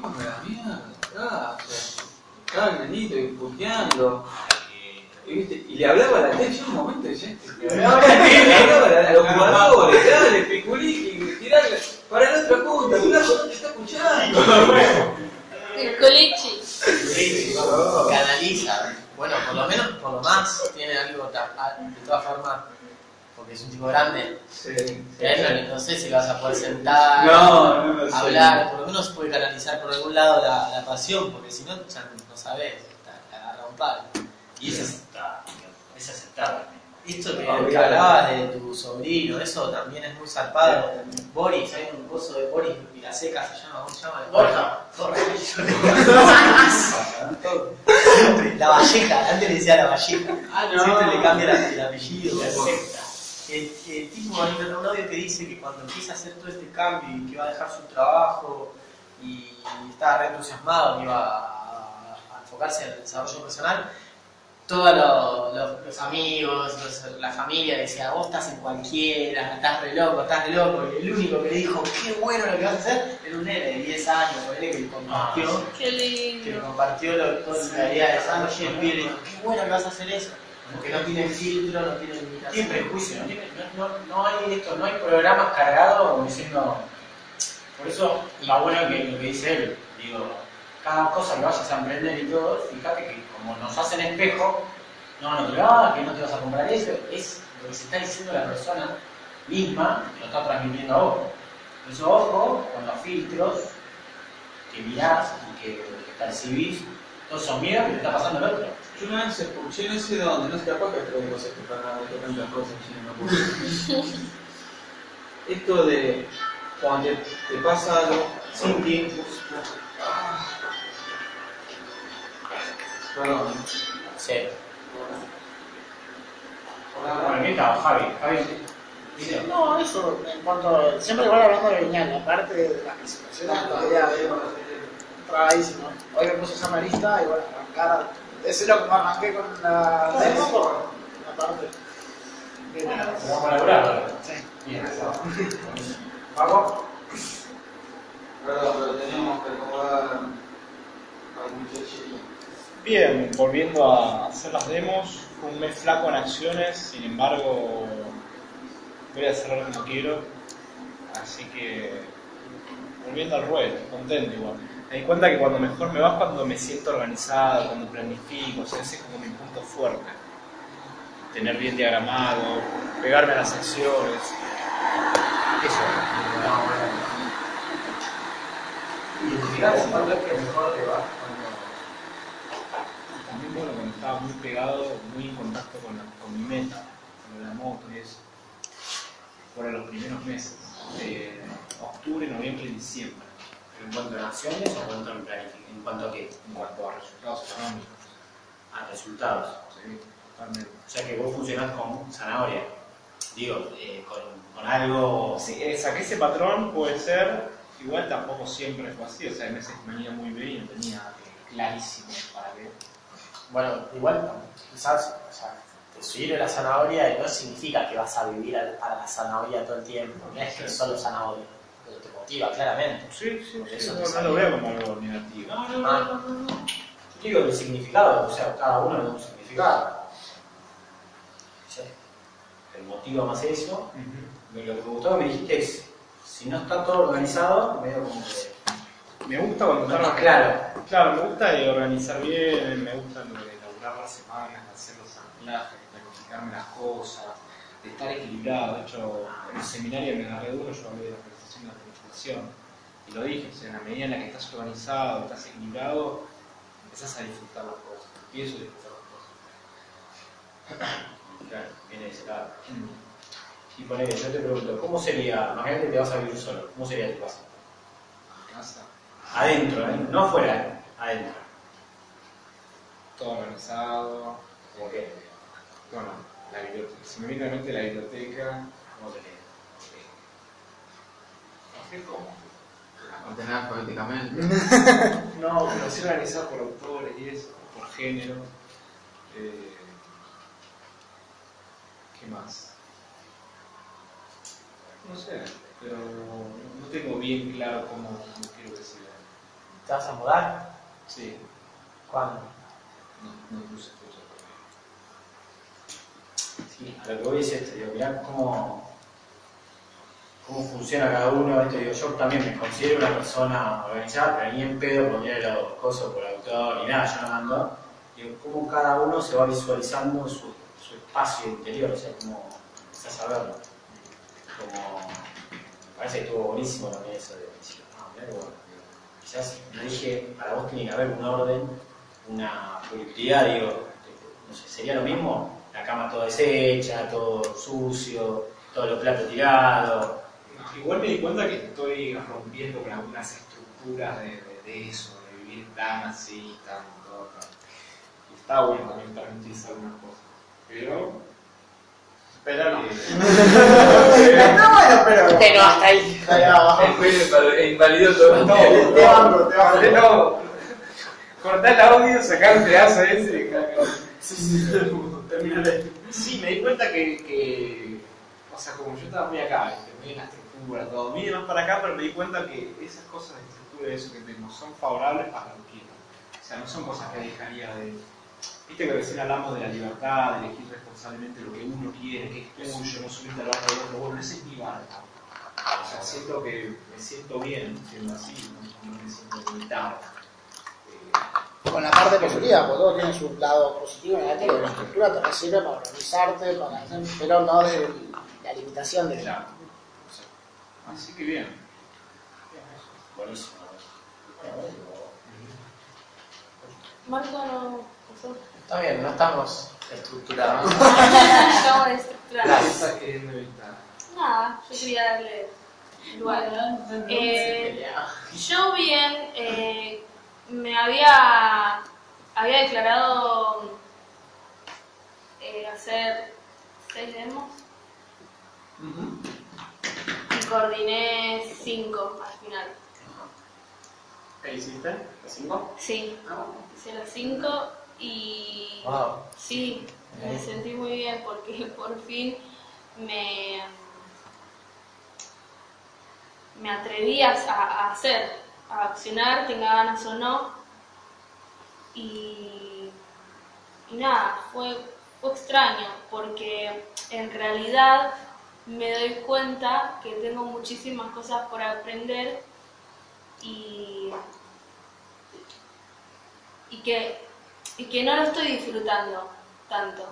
Vamos a la mierda, acá, o sea, estaba el nenito y puteando. Y, viste, y le hablaba a la tele, yo en un momento decía, "Este, (laughs) le hablaba a la tele, le hablaba a la- a los jugadores, dale, piculín, tirale, para la otra punta, flaco, no te está escuchando. El colichi. canaliza. Bueno, por lo menos, por lo más, tiene algo de todas formas, porque es un tipo grande. Sí, no, no sé si lo vas a poder sentar, No, no lo sé. hablar, por lo menos puede canalizar por algún lado la, la pasión, porque si no, ya no sabes, te agarra un palo. Y es aceptable, es aceptable. Esto que, Ah, que hablabas de tu sobrino, eso también es muy zarpado. Boris, hay un coso de Boris Vilaseca, se llama, ¿cómo se llama? Borja. (laughs) La Valleja, antes le decía la Valleja. Ah, Siempre le cambia la- el apellido. Perfecta. El, el tipo hay un un audio que dice que cuando empieza a hacer todo este cambio y que va a dejar su trabajo y estaba re entusiasmado que iba a, a enfocarse en el desarrollo personal, todos los, amigos, los- la familia decía, vos estás en cualquiera, estás re loco, estás re loco. Y el único que le dijo, qué bueno lo que vas a hacer, era un nene de 10 años, que compartió, Qué que compartió lo, todo lo que había desarrollo y el pibe le dijo, qué bueno que vas a hacer eso. Porque no tiene filtro, no tiene limitación. Tiene prejuicio, no, tiene- no, no- no hay esto, no hay programas cargados como diciendo. Por eso está bueno que lo que dice él, digo, cada cosa que vayas a emprender y todo, fíjate que como nos hacen espejo, no, no te hagas, que no te vas a comprar eso, es lo que se está diciendo la persona misma, que lo está transmitiendo a vos. Por eso ojo con los filtros que mirás y que, que percibís, todos esos miedos que te está pasando el otro. Escuché, no sé dónde, no sé, capaz que esto de cosas que para de tantas cosas, yo no me. (laughs) Esto de cuando te, pasa algo sin tiempo. Perdón. Sí. Bueno, ¿qué tal, Javi? Javi, No, eso, en cuanto. Siempre igual hablando de Viñal, aparte de las presentaciones, todavía veo trabadísimo. Hoy me puse a lista y bueno, arrancar. Ese es lo que me arranqué con la. La parte. Bien, vamos a laburar. Sí. Bien. Paco, Perdón, pero teníamos que acomodar al muchachito. Bien, volviendo a hacer las demos, fue un mes flaco en acciones, sin embargo, voy a cerrar como quiero, así que volviendo al ruedo, contento igual. Me di cuenta que cuando mejor me va es cuando me siento organizado, cuando planifico, o sea, ese es como mi punto fuerte. Tener bien diagramado, pegarme a las secciones. Eso. identificar ese papel que mejor te va. También bueno, cuando estaba muy pegado, muy en contacto con, la- con mi meta, con la moto y eso. Fueron los primeros meses, de octubre, noviembre y diciembre, ¿En cuanto a acciones o en cuanto a planificación? ¿En cuanto a qué? en cuanto a resultados económicos. A resultados. Sí, totalmente. O sea que vos funcionás con zanahoria. Digo, eh, con, con algo. Sí, eh, saqué ese patrón, puede ser, igual tampoco siempre fue así, o sea, hay meses que me venía muy bien y no tenía clarísimo para qué. Bueno, igual, quizás, o sea, te sirve la zanahoria y no significa que vas a vivir para la zanahoria todo el tiempo. No es que solo zanahoria, pero te motiva claramente. Sí, sí, sí, eso no, no lo veo como algo negativo. No, no, no, no, no, no. Yo digo el significado, o sea, cada uno da un significado. Sí. El motivo más eso. Lo que me gustó que me dijiste es, si no está todo organizado, medio como que. Me gusta cuando No está claro. Claro, me gusta de organizar bien, me gusta lo de elaborar las semanas, de hacer los anclajes, de planificarme las cosas, de estar equilibrado. De hecho, en el seminario me agarré duro, yo hablé de la y lo dije, o sea, en la medida en la que estás organizado, estás equilibrado, empezás a disfrutar las cosas. Empiezo a disfrutar las cosas. (coughs) Claro, viene de ese lado. Y ponele, yo te pregunto, ¿cómo sería, imagínate que te vas a vivir solo, ¿cómo sería tu casa? Casa, Adentro, ¿eh? no afuera, ¿eh? adentro. todo organizado. ¿Cómo que? Bueno, la biblioteca, si me viene a la mente la biblioteca, ¿Cómo sería? Sé cómo. Ordenar alfabéticamente. (laughs) No, pero sí organizado por autores y eso, por género. Eh, ¿Qué más? No sé, pero no tengo bien claro cómo, cómo quiero que sea. ¿Te vas a mudar? Sí, ¿Cuándo? no, no puse fecha todavía. Sí, a lo que voy es esto, digo, mirá cómo, cómo funciona cada uno, esto, digo, yo también me considero una persona organizada, pero ni en pedo poner los cosas por autor ni nada, yo no mando. Digo, cómo cada uno se va visualizando su, espacio interior, o sea, cómo empezás a verlo. Como, me parece que estuvo buenísimo también eso de decir, ah, mirá bueno, quizás le dije, para vos tiene que haber un orden, una productividad, digo, no sé, sería lo mismo, la cama toda deshecha, todo sucio, todos los platos tirados. Igual me di cuenta que estoy rompiendo con algunas estructuras de, de- de eso, de vivir tan así, tan todo. y Está bueno también permitirse algunas cosas. Pero. Pero no. (laughs) No, bueno, pero. Pero hasta ahí. Invalidó todo. Te te banco, te banco. no, cortá el audio, sacá el pedazo ese y. Sí, sí, terminale. Sí, me di cuenta que, que, o sea, como yo estaba muy acá, muy en la muy más para acá, pero me di cuenta que esas cosas de estructura y eso que tengo son favorables para lo que. O sea, no son cosas que dejaría de... Viste que recién hablamos de la libertad, de elegir responsablemente lo que uno quiere, que es tuyo, no subirte al barco de otro, bueno, ese es mi barca. O sea, siento que me siento bien siendo así, no, no me siento limitado. Eh, Con la parte positiva, porque todo tiene su lado positivo y negativo. La estructura te sirve para organizarte, para hacer, pero no desde la limitación de claro. Así que bien. Buenísimo. Marco no. pasó. Está bien, no estamos estructurados. (laughs) Estamos estructurados. ¿Qué? Nada, yo quería darle lugar. Eh, yo bien, eh, me había, había declarado eh, hacer seis demos y coordiné cinco al final. ¿Qué hiciste? ¿Las cinco? Sí, hice las cinco y Wow. sí, me sentí muy bien porque (laughs) por fin me, me atreví a, a hacer, a accionar, tenga ganas o no. Y, y nada, fue, fue extraño porque en realidad me doy cuenta que tengo muchísimas cosas por aprender y, y, que, y que no lo estoy disfrutando tanto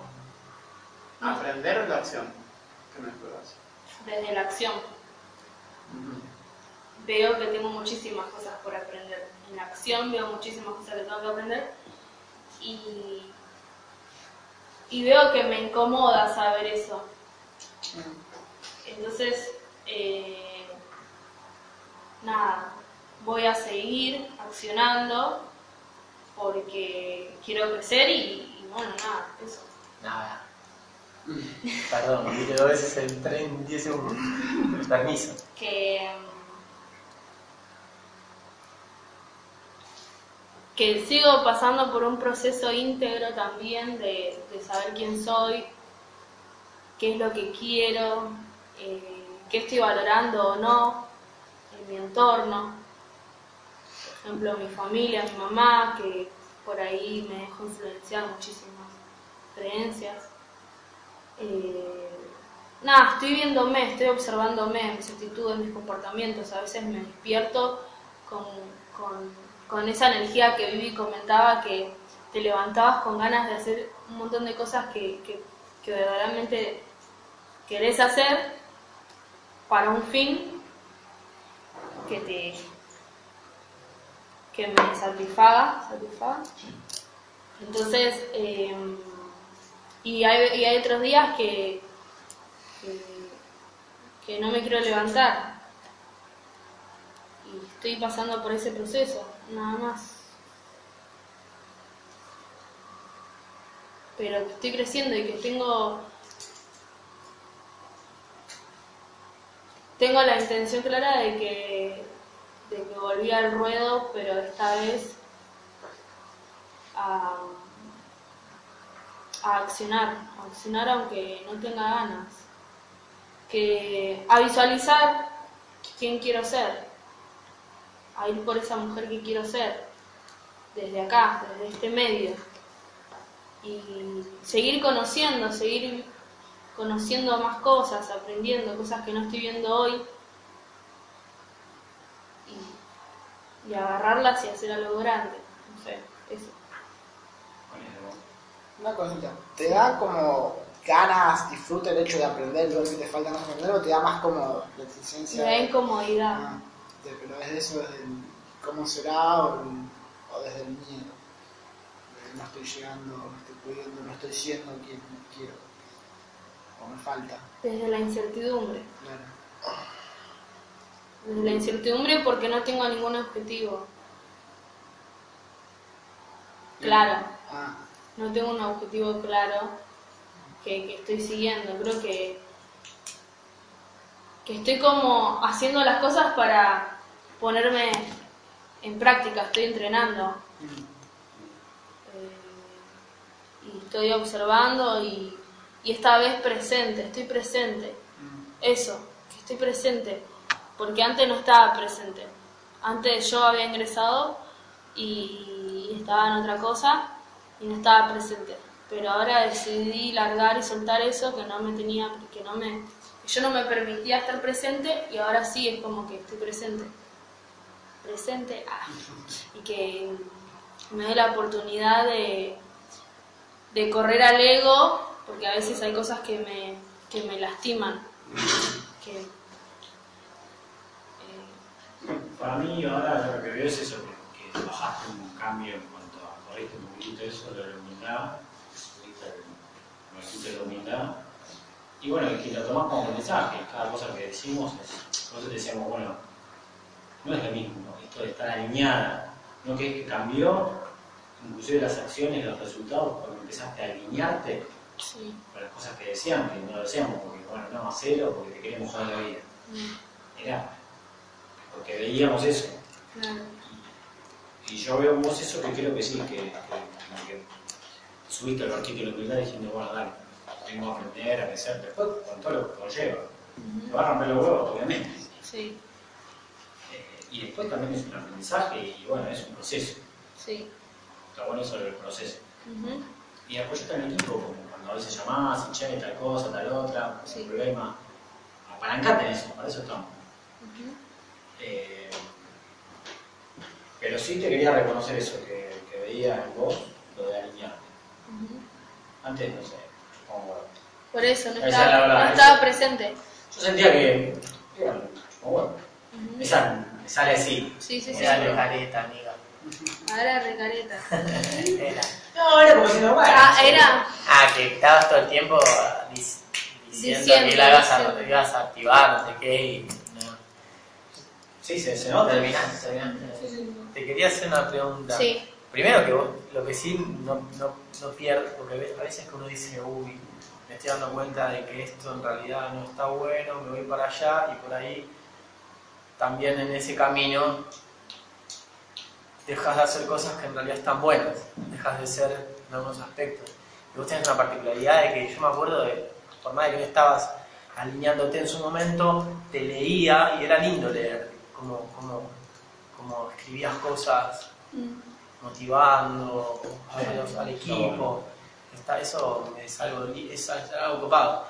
¿Aprender o la acción? ¿Qué me exploras? desde la acción. Veo que tengo muchísimas cosas por aprender. En la acción veo muchísimas cosas que tengo que aprender y, y veo que me incomoda saber eso. Entonces, eh, nada, voy a seguir accionando porque quiero crecer y, y bueno, nada, eso. Nada. (laughs) Perdón, dije dos veces el tren en 10 segundos. Permiso. que que sigo pasando por un proceso íntegro también de, de saber quién soy, qué es lo que quiero, eh, qué estoy valorando o no en mi entorno. Por ejemplo, mi familia, mi mamá, que por ahí me dejó influenciar muchísimas creencias. Eh, nada, estoy viéndome, estoy observándome, mis actitudes, mis comportamientos. A veces me despierto con, esa energía que Vivi comentaba, que te levantabas con ganas de hacer un montón de cosas que, que verdaderamente querés hacer para un fin que te que me satisfaga, satisfaga. Entonces, eh, y, hay, y hay otros días que, que, que no me quiero levantar. Y estoy pasando por ese proceso, nada más. Pero estoy creciendo y que tengo tengo la intención clara de que de que volví al ruedo, pero esta vez a, a accionar, a accionar aunque no tenga ganas, que a visualizar quién quiero ser, a ir por esa mujer que quiero ser, desde acá, desde este medio, y seguir conociendo, seguir conociendo más cosas, aprendiendo cosas que no estoy viendo hoy, y, y agarrarlas y hacer algo grande, no sé, eso. Una cosita, ¿te da como ganas, disfrute el hecho de aprender lo que te falta más aprender o te da más como la Me da incomodidad. Ah, de- pero desde eso, desde el cómo será o, desde el miedo. De no estoy llegando, no estoy pudiendo, no estoy siendo quien quiero. Me falta, Desde la incertidumbre. claro. Desde la incertidumbre porque no tengo ningún objetivo. Claro, Ah, no tengo un objetivo claro que, que estoy siguiendo. Creo que, que estoy como haciendo las cosas para ponerme en práctica, estoy entrenando. mm, Eh, y estoy observando y, y esta vez presente, estoy presente. Eso, que estoy presente, porque antes no estaba presente. Antes yo había ingresado y estaba en otra cosa y no estaba presente. Pero ahora decidí largar y soltar eso que no me tenía, que no me, que yo no me permitía estar presente y ahora sí es como que estoy presente. Presente, ah, y que me dé la oportunidad de, de correr al ego, porque a veces hay cosas que me, que me lastiman. Que, eh, Para mí ahora lo que veo es eso, que, que bajaste un cambio en cuanto a corriste un poquito eso de la humildad, subiste la humildad, y bueno, que lo tomás como mensaje, cada cosa que decimos, es, nosotros decíamos, bueno, no es lo mismo, esto de estar alineada, no que es que cambió, inclusive las acciones, los resultados, cuando empezaste a alinearte sí, con las cosas que decían, que no lo decíamos porque, bueno, no, hacelo porque te queremos joder la vida, mm, era porque veíamos eso. claro, Y yo veo vos eso que creo que sí, que, que, que subiste el barquito de la humildad diciendo, bueno, dale, vengo a aprender, a crecer, después con todo lo que conlleva. Te va a romper los huevos, obviamente. sí, Eh, y después también es un aprendizaje y bueno, es un proceso. sí, Está bueno sobre el proceso. Y apoyarte al equipo, como cuando a veces llamás y che, tal cosa, tal otra, Sí. sin problema. Apalancate en eso, para eso estamos. ujú. Eh, pero sí te quería reconocer eso, que, que veía en vos, lo de alinearte. Ujú. Antes, no sé, supongo. Por eso, no estaba, es la verdad, no estaba presente. Yo sentía que, bueno, como bueno, Ujú. esa me sale así. Sí, sí, sí. Era careta, amiga. Ahora recareta. (laughs) No, era como si no bueno. Ah, era. Ah, que estabas todo el tiempo dic- diciendo, Diciendo, que la ibas a, diciendo. ibas a activar, no sé qué, y no. Sí, se, se nota. Terminaste, terminaste. Te quería hacer una pregunta. Sí. Primero que vos, lo que sí no, no, no pierdes, porque a veces que uno dice, uy, me estoy dando cuenta de que esto en realidad no está bueno, me voy para allá y por ahí también en ese camino dejas de hacer cosas que en realidad están buenas, dejas de ser en algunos aspectos. Y vos tenés una particularidad de que yo me acuerdo de, por más de que no estabas alineándote en su momento, te leía y era lindo leer, como, como, como escribías cosas motivando a los- al equipo. Está, eso es algo, es algo copado.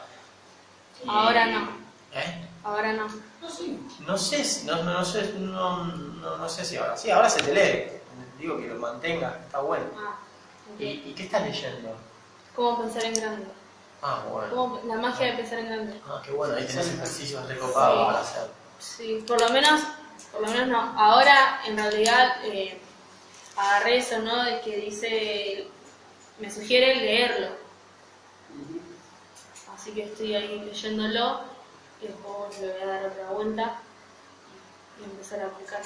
Ahora no. ¿Eh? Ahora no. No sé, no, no, no sé, no, no, no sé si ahora. Sí, ahora se te lee. Digo que lo mantenga, está bueno. Ah, ¿Y, y qué estás leyendo? ¿Cómo pensar en grande? Ah, bueno. ¿Cómo- la magia de pensar en grande. Ah, qué bueno, ahí tenés ejercicios recopados Sí. para hacer. Sí, por lo menos, por lo menos no. Ahora, en realidad, eh, agarré eso, ¿no? De que dice, me sugiere leerlo. Así que estoy ahí leyéndolo y después le voy a dar otra vuelta y empezar a aplicar.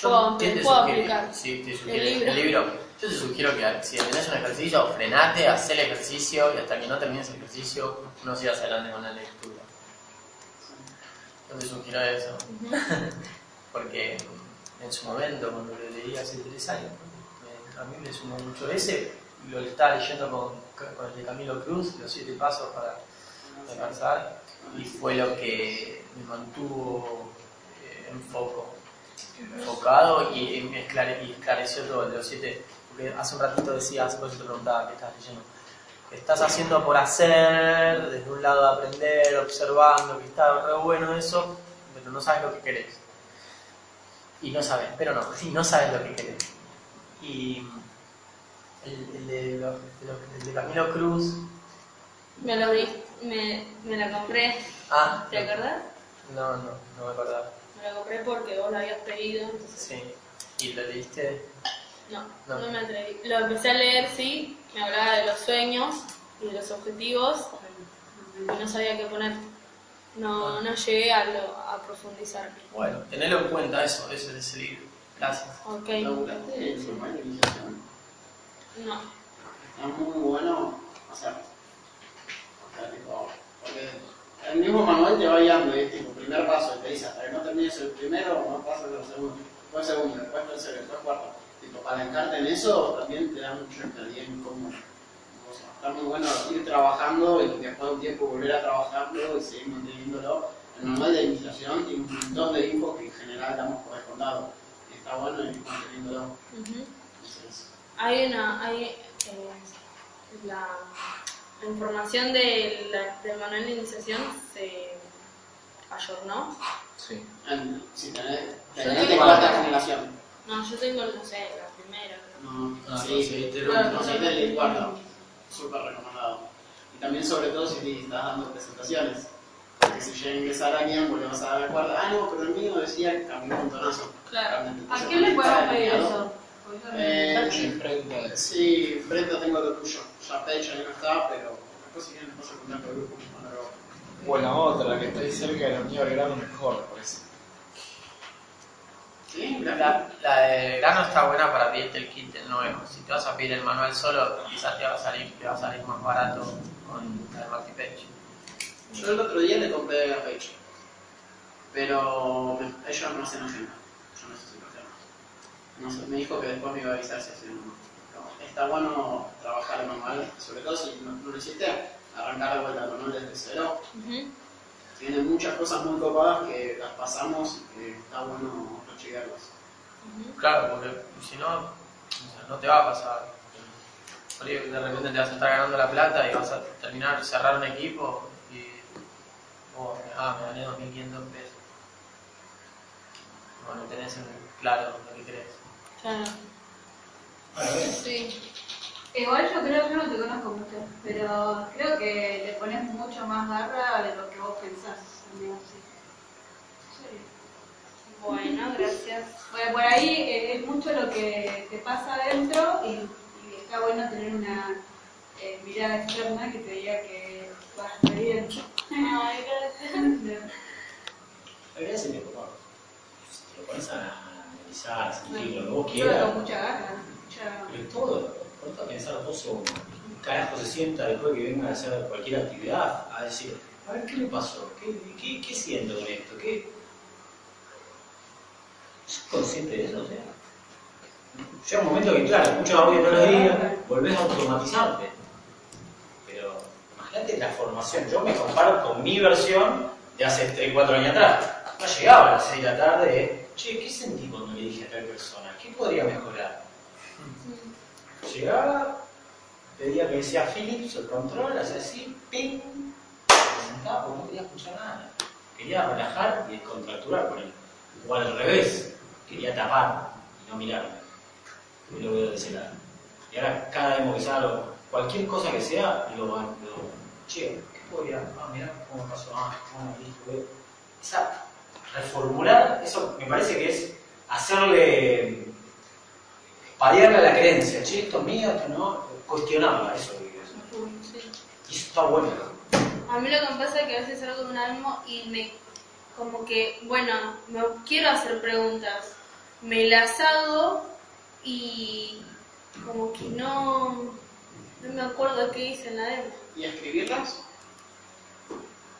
Puedo- ¿qué te puedo sugiere? aplicar. Sí, te sugiere El libro. libro. Yo te sugiero que si tenés un ejercicio, frenate, haz el ejercicio y hasta que no termines el ejercicio no sigas adelante con la lectura. Yo te sugiero eso. (laughs) Porque en su momento, cuando lo leí hace tres años, me- a mí me sumó mucho ese. Lo estaba leyendo con, con el de Camilo Cruz, Los siete pasos para alcanzar, y fue lo que me mantuvo eh, en foco, enfocado y, y esclare- y esclareció todo. Los siete, porque hace un ratito decías, por eso te preguntaba qué estás leyendo. que Estás haciendo por hacer, desde un lado de aprender, observando, que está re bueno eso, pero no sabes lo que querés. Y no sabes, pero no, (laughs) sí, no sabes lo que querés. Y el, el de, los- el de Camilo Cruz, Me lo me, me la compré, ah, ¿te acordás? no, no, no me acordaba. Me la compré porque vos la habías pedido, entonces Sí, y lo leíste. no, No. no, me atreví. Lo empecé a leer, sí, me hablaba de los sueños y de los objetivos y no sabía qué poner. No, no llegué a, lo- a profundizar. Bueno, tenelo en cuenta eso, eso es ese libro. Gracias. Ok, ¿Laburaste el no. Está muy bueno hacerlo. O sea, tipo, porque el mismo manual te va guiando, y es tipo, primer paso, y te dice, hasta que no termines el primero, no pasas al segundo, después segundo, después tercero, después cuarto. Tipo, para encarte en eso también te da mucho claridad en cómo, está muy bueno ir trabajando y después de un tiempo volver a trabajarlo y seguir manteniéndolo. El manual de iniciación tiene un montón de info que en general damos por descontado. Y está bueno ir manteniéndolo. Ujú. Entonces, Hay una, hay eh, la, la información de la- del manual de iniciación se ayornó. Sí. En- si tenés, tenés de cuarta generación. No, yo tengo, no sé, la primera. No, Ah, sí, conseguiste el claro, último. conseguiste el cuarto. Súper recomendado. Y también, sobre todo, si estás dando presentaciones. Porque si llega a ingresar alguien, pues le vas a dar la cuarta. Ah, no, pero el mío decía que cambió un montonazo. Claro. ¿A quién le podemos pedir eso? No- Eh, Sí, frente a- sí, frente tengo lo tuyo. Ya Pecha ya no está, pero después si quieren después el contacto del grupo. Lo- Bueno, otra, que estáis cerca de la unidad Belgrano mejor, parece. Sí, la, La, la de grano está buena para pedirte el kit del nuevo. Si te vas a pedir el manual solo, quizás te va a salir, te va a salir más barato con la de Marty Page. Yo el otro día le compré a Pecha. Pero me- ellos no hacen agenda. Yo no sé si lo hacen. No sé, me dijo que después me iba a avisar si hacían o no. Está bueno trabajar el manual, sobre todo si no, no lo hiciste, arrancar de vuelta el manual desde cero. Ujú. Tiene muchas cosas muy copadas que las pasamos y que está bueno chequearlas. Claro, porque si no, o sea, no te va a pasar. Por ahí De repente te vas a estar ganando la plata y vas a terminar, cerrar un equipo y. Oh, ah, me gané 2.500 pesos. Bueno, tenés en claro lo que querés. Claro. Sí. Igual yo creo, yo no te conozco mucho, pero creo que le pones mucho más garra de lo que vos pensás. amigo, sí. Serio. Bueno, gracias. Bueno, por ahí eh, es mucho lo que te pasa adentro y, y está bueno tener una eh, mirada externa que te diga que vas re bien. Ay, gracias. La verdad es que si te lo pones a analizar, a sentir lo que vos Yo quieras, con mucha gana, mucha... pero todo, ponte a pensar segundos. Un carajo se sienta después que venga a hacer cualquier actividad, a decir, a ver, ¿qué me pasó? ¿Qué, qué, qué siento con esto? ¿Qué? ¿Sos consciente de eso? O sea, llega un momento que, claro, escuchas audio todos los días, volvés a automatizarte. Pero imagínate la formación. Yo me comparo con mi versión de hace 3, 4 años atrás. No llegaba a las 6 de la tarde, che, ¿qué sentí cuando le dije a tal persona? ¿Qué podría mejorar? Llegaba, pedía que decía Philips, el control, hacía así, ping, me sentaba porque no quería escuchar nada. Quería relajar y descontracturar con él. O al revés, quería tapar y no mirarme. Y lo veo de ese lado. Y ahora cada demo que salgo, cualquier cosa que sea, digo, bueno, digo, che, ¿qué podría? Ah, mirá cómo pasó. Ah, ah, listo, veo. Esa reformular, eso me parece que es hacerle paliarle a la creencia, che, esto es mío, esto no, cuestionarla, eso que. Sí. Y eso está bueno. A mí lo que me pasa es que a veces salgo de un ánimo y me, como que, bueno, me quiero hacer preguntas, me las hago y como que no, no me acuerdo qué hice en la demo. ¿Y escribirlas?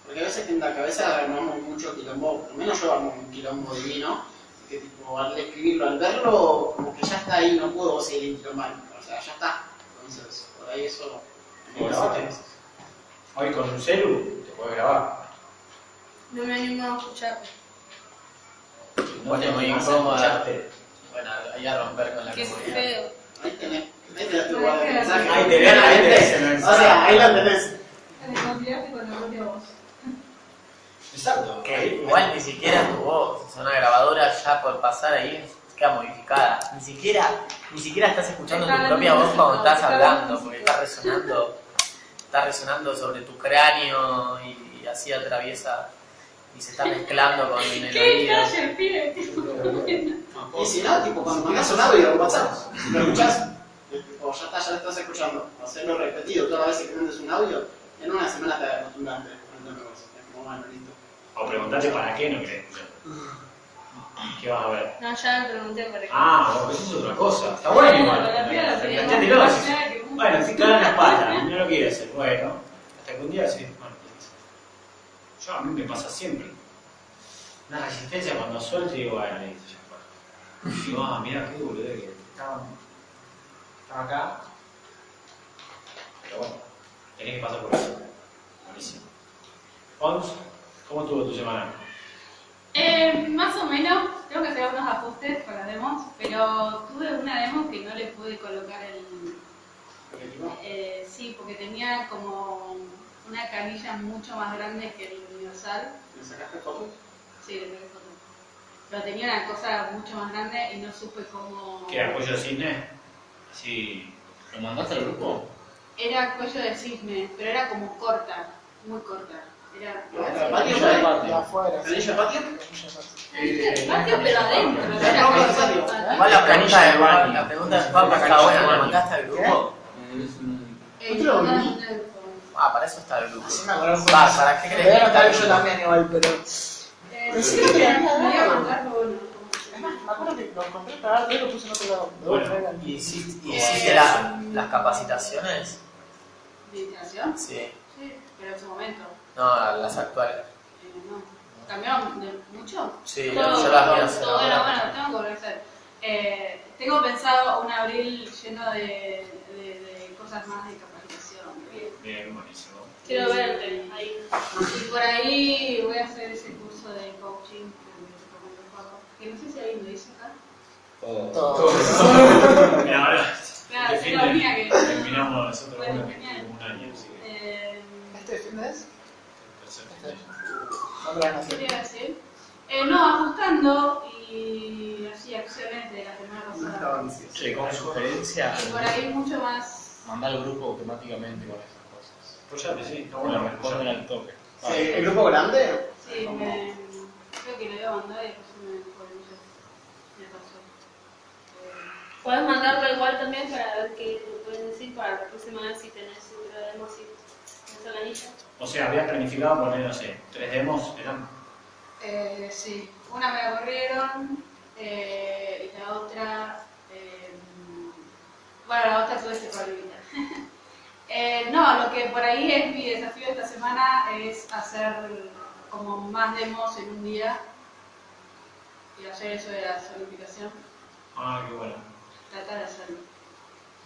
Porque a veces en la cabeza armamos mucho quilombo, al menos yo armo un quilombo divino, que tipo al escribirlo, al verlo, como que ya está ahí, no puedo seguir enquilombando, o sea, ya está. Entonces, por ahí eso... Hoy con un celu te puedes grabar. No me animo a escuchar. No te muy escucharte. Bueno, ahí a romper con la Qué comunidad. feo. Ahí tenés, ahí tenés tu lugar de mensaje. Ahí tenés, ahí tenés. O sea, ahí lo tenés. Con la propia voz. Exacto. Que igual ni siquiera tu voz, es una grabadora ya por pasar ahí queda modificada. Ni siquiera, ni siquiera estás escuchando tu propia voz cuando estás está hablando, porque está resonando, está resonando sobre tu cráneo y, así atraviesa y se está mezclando con el ¿Qué oído. Y si no, tipo, cuando mandas un audio en WhatsApp, lo escuchás, y tipo, ya está, ya lo estás escuchando. Hacerlo repetido todas las veces que mandes un audio, en una semana te acostumbras a Es como, bueno, listo. O preguntate para qué no querés escuchar. ¿Qué vas a ver? No, ya me pregunté por ejemplo. Ah, bueno, eso es otra cosa. Está bueno igual. Bueno, estoy claro en la espalda, no lo quiere hacer. Bueno, hasta que un día sí. Bueno, yo a mí me pasa siempre. Una resistencia cuando suelto y digo, bueno, listo, ya fue. Digo, ah, mira qué boludo que estaba, estaba acá. Pero bueno, tenés que pasar por eso. Buenísimo. Pons, ¿cómo estuvo tu semana? Eh, más o menos, tengo que hacer unos ajustes para las demos, pero tuve una demo que no le pude colocar el... Eh, sí, porque tenía como una canilla mucho más grande que el universal. ¿Me sacaste fotos? Sí, le pegué foto. Pero tenía una cosa mucho más grande y no supe cómo... ¿Qué era cuello de cisne? Sí. ¿Lo mandaste al grupo? Era cuello de cisne, pero era como corta, muy corta. ¿El patio ya De afuera. ¿El anillo de patio? Pero adentro. Ah, Igual la pregunta de Baño. la pregunta de Pablo está buena, ¿lo mandaste al grupo? eh, Otro no. Ah, para eso está el grupo. Me acuerdo. Va, ¿para qué crees Voy a anotar yo también igual, pero... Eh, me me a mandar, me acuerdo que lo cagado y lo puse en otro lado. Me Bueno, ¿Y hiciste, las capacitaciones? ¿Meditación? Sí. Sí, pero en su momento. No, las actuales. Eh, no. ¿Cambiaron de mucho? Sí, Todo, yo las voy a todo, hacer todo, bueno, tengo que volver. Eh, tengo pensado un abril lleno de, de, de cosas más de capacitación. Bien. Bien, buenísimo. Quiero verte ahí. Y por ahí voy a hacer ese curso de coaching que me recomendó Pablo. Que no sé si alguien lo hizo acá. Todo. Mira, ahora. Claro, sí, fin la única que- Terminamos nosotros Bueno, un año, así que. Eh, ¿Este fin de es? ¿Qué hacer. te iba a decir? Eh, no, ajustando y así acciones de la semana pasada. Che, como sugerencia, Y por ahí mucho más. mandá al grupo automáticamente con esas cosas. Apoyate, sí, está No bueno. responden al toque. Sí, ¿El grupo grande? Sí, me, creo que le voy a mandar y después me pone me pasó. Puedes mandarlo igual también para ver qué te pueden decir para la próxima vez si tenés demo así. O sea, habías planificado poner, no sé, tres demos, eran. Eh, sí, una me aburrieron eh, y la otra. eh, bueno, la otra tuve que olvidar. (laughs) Eh, no, lo que por ahí es mi desafío esta semana es hacer como más demos en un día y hacer eso de la solidificación, Ah, qué bueno. tratar de hacerlo.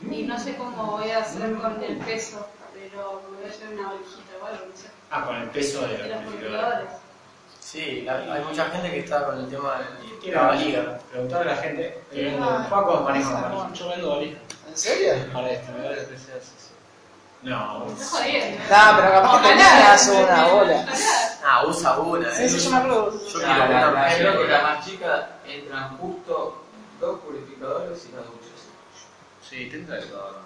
Y no sé cómo voy a hacer con el peso, pero me voy a hacer una valijita o algo, no sé. Ah, con el peso de la los multiplicadores. Sí, hay hay mucha gente que está con el tema de la valija. preguntarle a la gente. Eh, Ah, Paco maneja no. valija. Yo vendo valija. ¿En serio? Para esto, me vale especial, sí, sí. No, estás jodiendo. ¿eh? No, pero capaz que tenías una bola. Ah, usa una. Sí, eh. sí, yo me acuerdo. Yo La, quiero la, una la- creo que la más chica entran justo dos purificadores y las duchas. Sí, intenta de todo.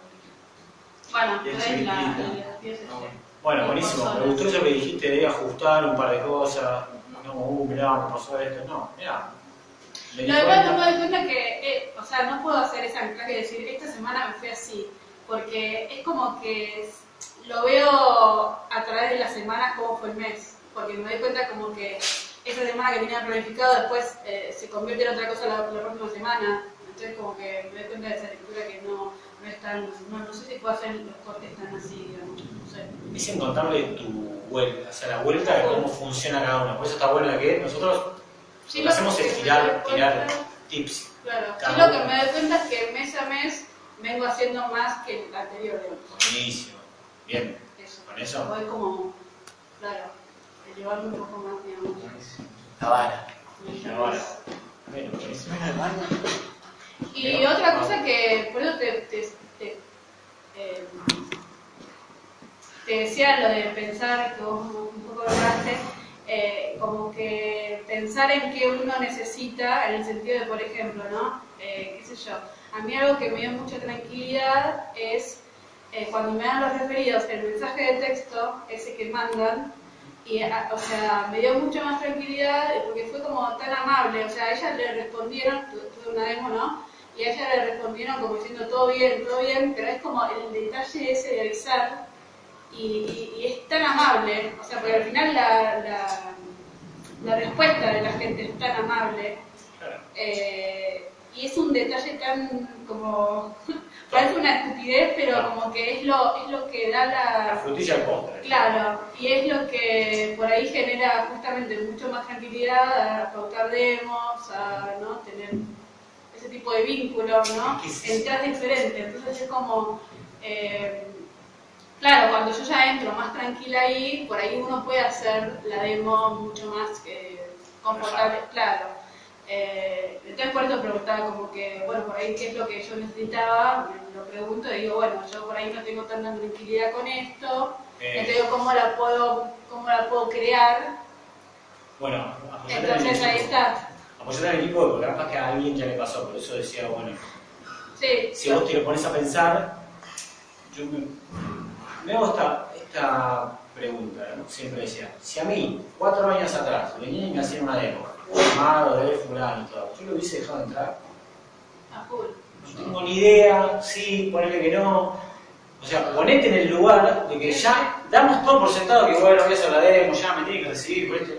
Bueno, la, buenísimo. Me gustó eso que dijiste de ajustar un par de cosas. No, uh, mirá, me pasó esto. No, mirá. Lo no cuenta. me doy cuenta que, eh, o sea, no puedo hacer esa anclaje y decir, esta semana me fui así, porque es como que es- lo veo a través de las semanas cómo fue el mes, porque me doy cuenta como que esa semana que tenía planificado después eh, se convierte en otra cosa la, la próxima semana, entonces como que me doy cuenta de esa lectura que no, no sé si puedo hacer los cortes tan así, digamos, no sé. Es encontrarle tu vuelta, o sea, la vuelta de cómo funciona cada uno. Por eso está bueno la que nosotros Sí, lo que hacemos es tirar, tirar tips. Claro, sí lo que me doy cuenta es que mes a mes vengo haciendo más que el anterior. Buenísimo. Bien. Eso. Con eso. Voy como, claro, llevarme un poco más, digamos. La vara. Ahora. Bueno, buenísimo. Y otra cosa que, por eso te, te, te, eh, decía lo de pensar, que vos un poco hablaste, eh, como que pensar en qué uno necesita, en el sentido de, por ejemplo, ¿no? Eh, qué sé yo, a mí algo que me dio mucha tranquilidad es eh, cuando me dan los referidos, el mensaje de texto, ese que mandan, y, a- o sea, me dio mucha más tranquilidad porque fue como tan amable, o sea, a ella le respondieron, tu- tuve una demo, ¿no? Y a ella le respondieron como diciendo todo bien, todo bien, pero es como el detalle ese de avisar. Y, y- y es tan amable, o sea, porque al final la, la, la respuesta de la gente es tan amable. Eh, y es un detalle tan como (laughs) parece una estupidez pero como que es lo es lo que da La la frutilla del postre. claro y es lo que por ahí genera justamente mucho más tranquilidad a pautar demos a no tener ese tipo de vínculo no entras diferente entonces es como eh, Claro, cuando yo ya entro más tranquila ahí, por ahí uno puede hacer la demo mucho más eh, confortable, claro. Eh, entonces por eso preguntaba como que, bueno, por ahí qué es lo que yo necesitaba, me lo pregunto y digo, bueno, yo por ahí no tengo tanta tranquilidad con esto, Eh, entonces ¿cómo la puedo, cómo la puedo crear? bueno, Entonces ahí está. Apoyate en el equipo porque capaz que a alguien ya le pasó, por eso decía, bueno, Sí, si vos te lo pones a pensar, yo me, me hago esta, esta pregunta, ¿no? siempre decía, si a mí, cuatro años atrás, venían y me hacían una demo, armado de fulano y todo, yo lo hubiese dejado entrar, a full. no tengo ni idea, sí, ponele que no, o sea, ponete en el lugar de que ya damos todo por sentado que bueno, voy a hacer la demo, ya me tiene que recibir, por esto.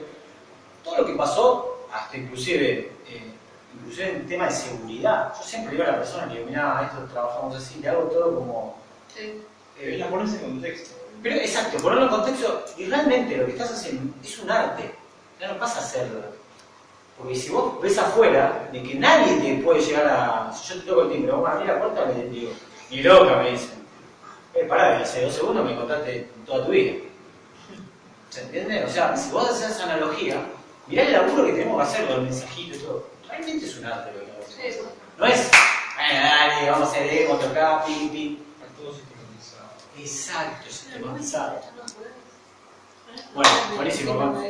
todo lo que pasó, hasta inclusive, eh, inclusive en tema de seguridad, yo siempre digo a la persona, le digo, mira, esto trabajamos así, le hago todo como... Sí. eh, La pones en contexto. pero exacto, ponerlo en contexto y realmente lo que estás haciendo es un arte, ya no pasa a hacerlo. Porque si vos ves afuera de que nadie te puede llegar a. Si yo te toco el timbre, vos a mí la puerta, me digo, ni loca, me dicen. Eh, pará, que hace dos segundos me contaste toda tu vida. ¿Se entiende? O sea, si vos haces esa analogía, mirá el laburo que tenemos que hacer con el mensajito y todo. Realmente es un arte lo que estamos Sí, haciendo. No es, bueno, dale, vamos a hacer demo, tocar, pi, pi. Está todo sistematizado. Exacto, sistematizado. Bueno, buenísimo, vamos.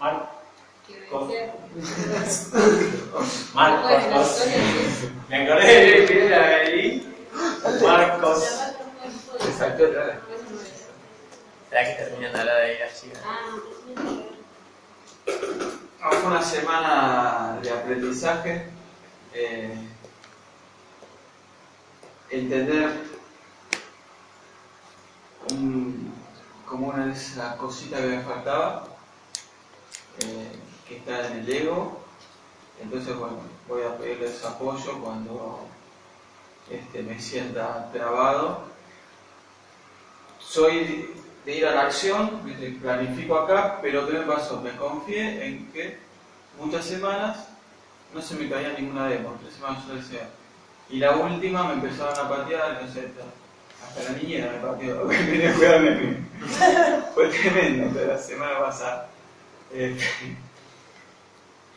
Mar, Con- Marcos. Me acordé de que era ahí. Marcos. Se saltó otra vez. La que terminan de hablar de la chica. Ah, No, fue una semana de aprendizaje eh, entender como una de esas cositas que me faltaba, eh, que está en el ego. Entonces, bueno, voy a pedirles apoyo cuando este, me sienta trabado. Soy de ir a la acción, me planifico acá, pero ¿qué me pasó? Me confié en que muchas semanas no se me caía ninguna demo, tres semanas yo decía. Y la última me empezaron a patear, no sé, hasta la niñera me pateó, (laughs) porque quería cuidarme a mí. (laughs) Fue tremendo pero la semana pasada. Este,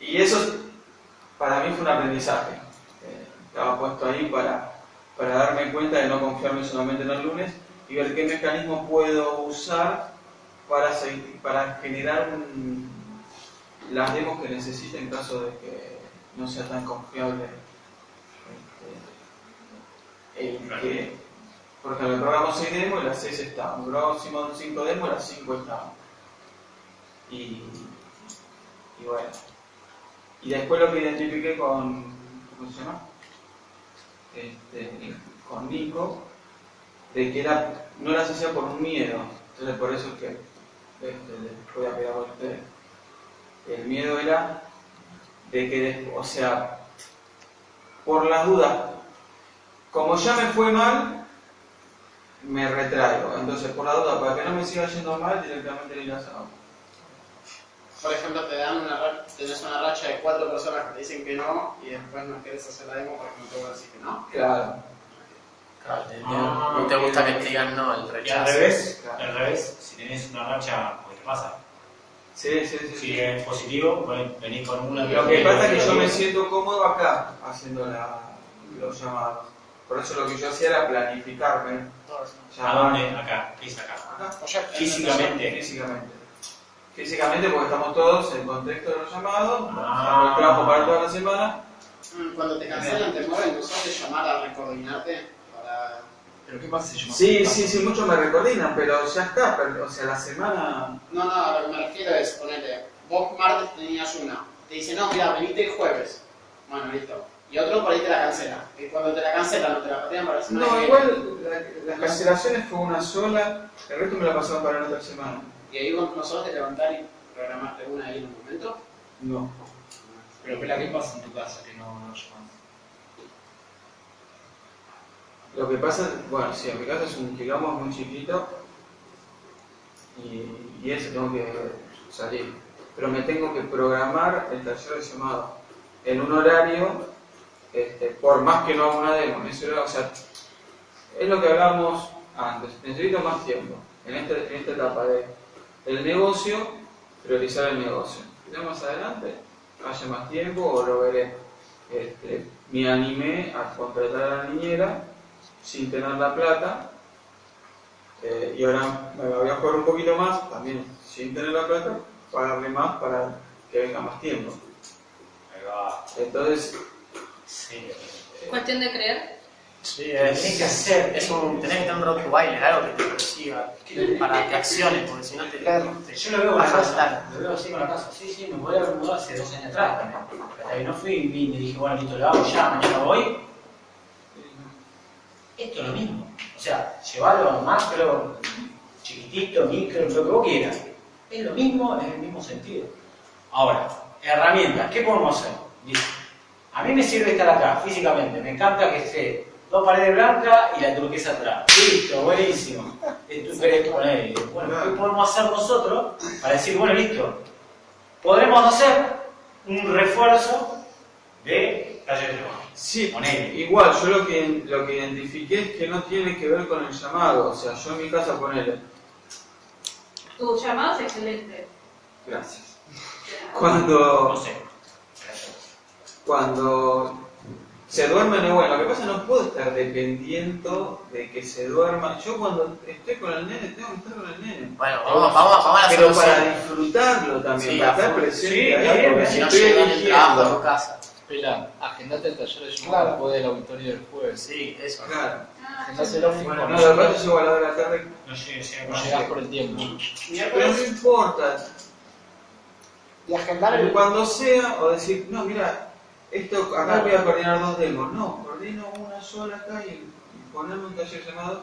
(laughs) y eso para mí fue un aprendizaje. Eh, estaba puesto ahí para, para darme cuenta de no confiarme solamente en el lunes y ver qué mecanismo puedo usar para, seguir- para generar un- las demos que necesite en caso de que no sea tan confiable. este, el que, por ejemplo, programo 6 demos y las 6 estaban. Programo 5 demos y las 5 estaban. Y, y bueno. Y después lo que identifiqué con. ¿Cómo se llama? Este, con Nico, de que era, no las hacía por un miedo. Entonces, por eso es que este, les voy a pegar a ustedes. El miedo era de que, o sea, por las dudas, como ya me fue mal, me retraigo. Entonces, por la duda, para que no me siga yendo mal, directamente ni las hago. Por ejemplo, te dan una tenés una racha de cuatro personas que te dicen que no y después no querés hacer la demo porque no te voy a decir que no. Claro. Claro, Ah, no te gusta que te digan no, el Y al rechazo. revés, Claro. al revés, si tenés una racha, pues te pasa. Sí, sí, sí. Si es positivo, venís con una Lo que pasa es que yo me siento cómodo acá, haciendo la, los llamados. Por eso lo que yo hacía era planificarme. ¿A dónde? Acá, ¿qué es acá? acá, Físicamente. físicamente. Físicamente porque estamos todos en el contexto de los llamados, Ah. el trabajo para toda la semana. Mm, Cuando te cancelan, te mueven, no de llamar a recoordinarte. Pero ¿qué pasa si yo Sí, sí, sí, muchos me recoordinan, pero ya está, pero, o sea, la semana... No, no, a lo que me refiero es, ponele, vos martes tenías una, te dice, no, mira, venite el jueves. Bueno, listo. Y otro por ahí te la cancela. Y cuando te la cancelan, no te la patean para la semana No, igual la- las cancelaciones fue una sola, el resto me la pasaron para la otra semana. Y ahí vos no sos de levantar y programarte una ahí en un momento. No. Pero Pela, ¿qué pasa en tu casa que no, no llamas? Lo que pasa, bueno, sí, en mi casa es un quilombo muy chiquito y, y eso tengo que salir. Pero me tengo que programar el taller de llamado en un horario, este, por más que no haga una demo, o sea, es lo que hablábamos antes, necesito más tiempo en, este- en esta etapa de el negocio, priorizar el negocio. Ya más adelante haya más tiempo o lo veré. Este, me animé a contratar a la niñera sin tener la plata eh, y ahora me voy a jugar un poquito más, también sin tener la plata, pagarle más para que venga más tiempo. Entonces, Sí. Cuestión de creer. Sí, Tenés que hacer. Es un, tenés que tener un rottweiler, algo que te persiga, para que acciones, porque si no te, te Yo lo veo vas a estar. lo veo así con la casa. Sí, sí, me podría haber mudado hace dos años atrás también. Hasta que no fui y vine y dije, bueno, listo, lo hago ya, mañana voy. Esto es lo mismo. O sea, llevarlo a macro, chiquitito, micro, lo que vos quieras. Es lo mismo, es el mismo sentido. Ahora, herramientas, ¿qué podemos hacer? A mí me sirve estar acá, físicamente. Me encanta que esté dos paredes blancas y la turquesa atrás. Listo, buenísimo. Bueno, ¿qué podemos hacer nosotros para decir, bueno, listo? Podremos hacer un refuerzo de taller de trabajo. Sí, Ponele. igual, yo lo que, lo que identifiqué es que no tiene que ver con el llamado, o sea, yo en mi casa ponele, Tu llamado es excelente. gracias. No Cuando, sé. cuando se duermen es bueno, lo que pasa es que no puedo estar dependiendo de que se duerma. Yo cuando estoy con el nene, tengo que estar con el nene. Bueno, vamos, vamos, vamos a la Pero para disfrutarlo también, Sí, para estar presente Sí, ahí, bien, porque bien. si no estoy eligiendo. casa. Pela, agendate el taller de llamado Claro. después del auditorio del jueves. Sí, eso. Claro. Agendáselo Bueno, fijo. no, de rato llego a la hora de la tarde, No llegué, llegué No llegás por el tiempo. pero no importa. Y agendar el. Cuando sea, o decir, no, mira, esto, acá voy a coordinar dos demos. No, coordino una sola acá y, ponerme un taller llamado,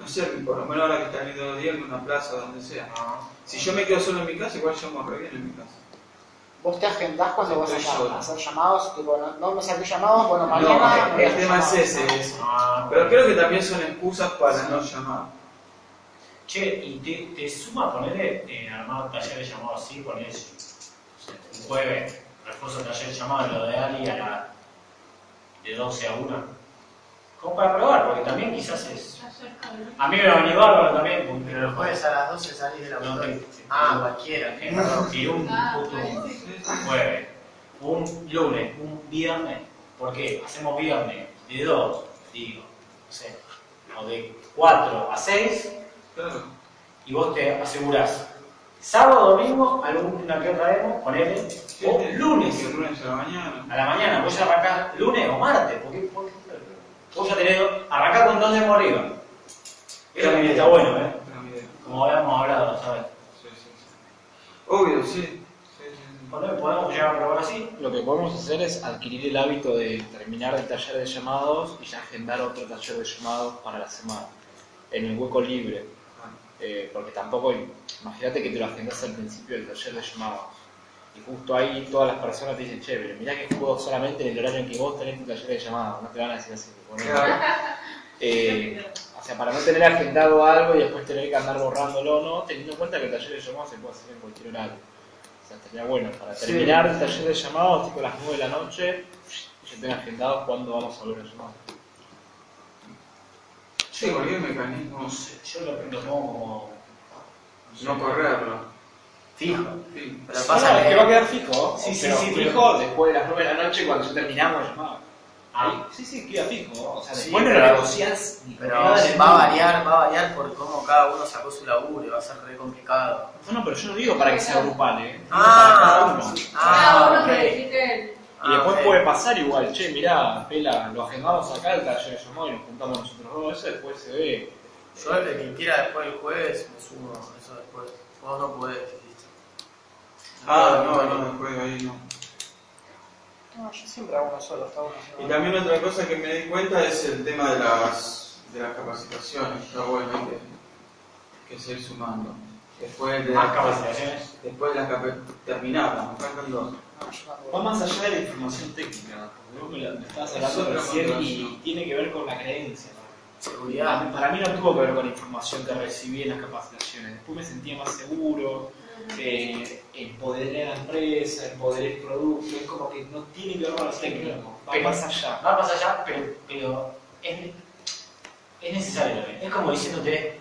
no sé, por lo menos ahora que están viendo días en una plaza, donde sea. Si yo me quedo solo en mi casa, igual llamo re bien en mi casa. Vos te agendás cuando vas a, a hacer llamados, tipo, no, no me saqué llamados, bueno, mañana... No, el tema es ese, es- Ah, pero creo que también son excusas para no llamar. Che, y te, te suma ponerle eh, armar talleres llamados así, poner un jueves, refuerzo taller llamado lo de Ali a la de 12 a 1. Como para probar, porque también quizás es. A mí me va a venir bárbaro también, Pero los jueves a las 12 salís de la No, moto. te- Ah, cualquiera. Eh, Y un puto jueves, un lunes, un viernes. ¿Por qué? Hacemos viernes de 2, digo, no sé, o de 4 a 6 Claro. y vos te asegurás sábado, domingo, alguna que otra demo, ponele, o lunes a la mañana. a la mañana, vos ya arrancás lunes o martes, porque porque vos ya tenés, dos- arrancás con dos demos arriba. Eso también está bueno, ¿eh? Era mi idea. Como habíamos hablado, ¿sabes? Sí, sí, sí. Obvio, sí. Sí, sí, sí. Podemos podemos llegar a probar así. Lo que podemos hacer es adquirir el hábito de terminar el taller de llamados y ya agendar otro taller de llamados para la semana, en el hueco libre. Eh, porque tampoco, imagínate que te lo agendas al principio del taller de llamados. Y justo ahí todas las personas te dicen, che, pero mirá que juego solamente en el horario en que vos tenés tu taller de llamados. No te van a decir así. Claro. (laughs) Eh, o sea, para no tener agendado algo y después tener que andar borrándolo, ¿no? Teniendo en cuenta que el taller de llamados se puede hacer en cualquier horario. O sea, estaría bueno para Sí. terminar el taller de llamados, tipo a las 9 de la noche, y ya tenga agendado cuándo vamos a volver a llamar. Sí, cualquier mecanismo. No sé, yo lo, pongo como. sé. No correrlo. Fijo. Sí. Pero No, pasa es que que va a quedar fijo. Sí, sí, sí, fijo después de las 9 de la noche cuando ya terminamos de llamar. Ah, Sí, sí, queda fijo. O sea, Sí, después no lo ni con Pero va a variar, va a variar por cómo cada uno sacó su laburo y va a ser re complicado. No, no, pero yo no digo para que sea grupal, ¿eh? Ah, para cada uno. Ah, que ok. verifique Y después Ah, ok. puede pasar igual, che, mirá, Pela, lo agendamos acá, el taller de llamado y nos juntamos nosotros dos, eso después se ve. Yo el que quiera después del jueves me sumo, eso después. Vos no podés. Ah, no, no, después de ahí no. No, yo siempre hago uno solo, está uno solo. Y también otra cosa que me di cuenta es el tema de las, de las capacitaciones. Está bueno que, que se ir sumando. Después de, más capacitaciones. después de las capacitaciones, terminarlas, me faltan dos. Va más allá de la información técnica, porque vos me, estabas Es hablando recién y tiene que ver con la creencia. ¿no? Seguridad. Para, para mí no tuvo que ver con la información que recibí en las capacitaciones. Después me sentía más seguro, eh, empoderé a la empresa, empoderé el producto. Es como que no tiene que ver con lo técnico, va Pero- más allá. Va más allá, pero, pero es, es necesario también. Es como diciéndote,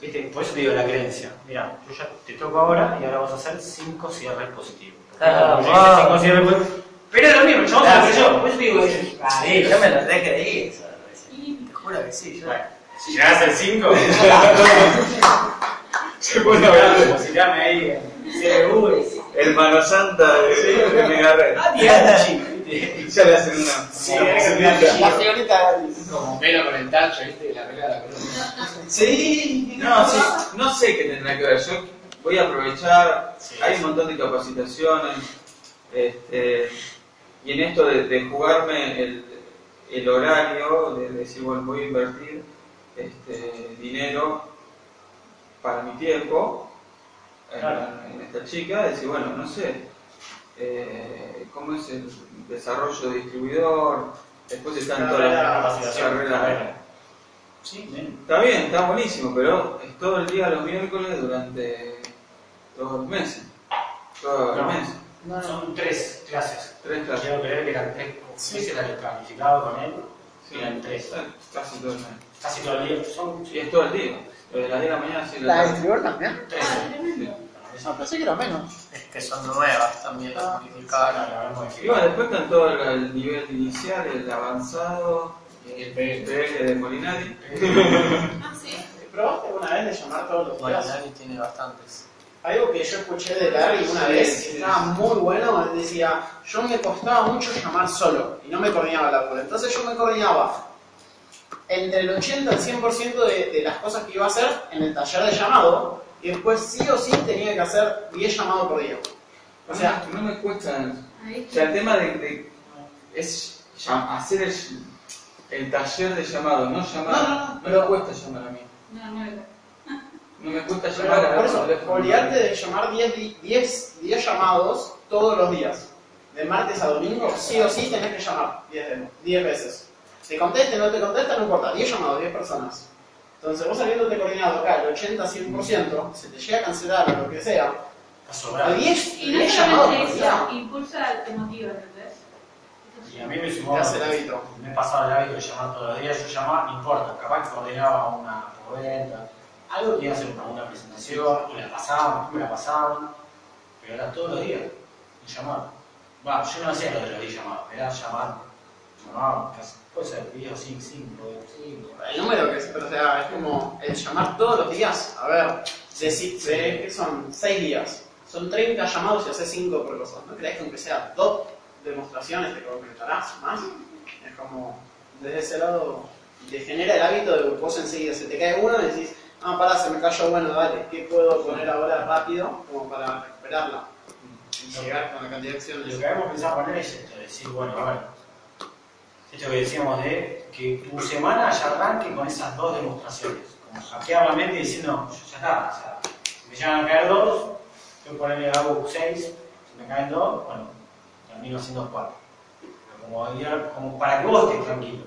¿viste? por eso te digo la creencia. Mira, yo ya te toco ahora y ahora vas a hacer 5 cierres positivos. Ah, wow. cinco cierres positivos. Pero es lo mismo, yo Claro. yo. Por eso te digo, Sí, yo me lo recreí eso. Te juro que sí, yo. Bueno, si llegas a hacer 5, (laughs) (laughs) (laughs) Se pone a de- depositarme ahí en CBU. El mano santa de, de. Ah, chico, ¿viste? Ya le hacen una. Sí. Como Melo con el tacho, ¿viste? La regla de la columna. Sí, no, sí, no sé qué tendrá que ver. Yo voy a aprovechar. Hay un montón de capacitaciones. Este, y en esto de, de jugarme el, el horario, de decir, bueno, voy a invertir este, dinero para mi tiempo en, Claro. en esta chica, decir, bueno, no sé, eh, cómo es el desarrollo de distribuidor, después están todas las capacitación. carreras. Sí, bien. Está bien, está buenísimo, pero es todo el día los miércoles durante todos los meses. Todos los No. meses. No, no. Son tres clases. Tres clases. Quiero creer que eran tres. Sí, se la planificado con él. Sí, Eran tres. Casi todo el mes. Casi todo el día. Son Y es todo el día. Desde las 10 de la mañana sí ¿La de también? Sí. No, pensé que era menos. Es que son nuevas también las Ah. modificadas. Y bueno, después están todo el, el nivel inicial, el avanzado, Y el el PL. De Molinari. (laughs) Ah, sí. ¿Probaste alguna vez de llamar todos los días? Dani tiene bastantes. Algo que yo escuché de Larry una Sí, vez, sí, que estaba sí. muy bueno, él decía, yo me costaba mucho llamar solo y no me coordinaba la laburo. Entonces yo me coordinaba entre el 80 al 100% de, de las cosas que iba a hacer en el taller de llamado y después sí o sí tenía que hacer 10 llamados por día. O sea, no me cuesta. O sea, el tema de, de es hacer el, el taller de llamado, no llamar. No, no, no, me pero- cuesta llamar a mí. No, no era. No me cuesta Pero llamar a por eso, teléfono. obligarte de llamar 10, di- 10, 10 llamados todos los días. De martes a domingo, sí o sí tenés que llamar 10, de- 10 veces. Te conteste, no te contesta, no importa. 10 llamados, 10 personas. Entonces vos habiéndote coordinado acá el 80-100%, se te llega a cancelar o lo que sea, Está a sobrado. 10, Y no 10 llamados impulsa, te motiva, ¿entendés? Y a mí me sumó. hace el hábito. Me he pasado el hábito de llamar todos los días, yo llamaba, no importa, capaz que coordinaba una venta, algo que iba a hacer una, una presentación, y la pasaban, me la pasaban, pero era todos los días, y llamaba. Va, yo no hacía lo de los días llamados, era llamar, llamaba, casi, puede ser, días 5, 5, 5. El número que es, pero o sea, es como el llamar todos los días. A ver, decir, de, que son 6 días, son 30 llamados y haces 5 por cosa. ¿No crees que aunque sea dos demostraciones te concretarás más? Es como, desde ese lado, te genera el hábito de que vos enseguida se te cae uno y decís, ah, pará, se me cayó, bueno, dale, ¿qué puedo poner ahora rápido como para recuperarla? Y llegar con la cantidad de acciones. Lo que habíamos pensado poner es esto, decir, bueno, a ver, esto que decíamos de que tu semana ya arranque con esas dos demostraciones, como hackear la mente diciendo, ya está, o sea, si me llegan a caer dos, yo ponerle hago seis, si me caen dos, bueno, termino haciendo cuatro. Pero como, idea- como para que vos estés tranquilo.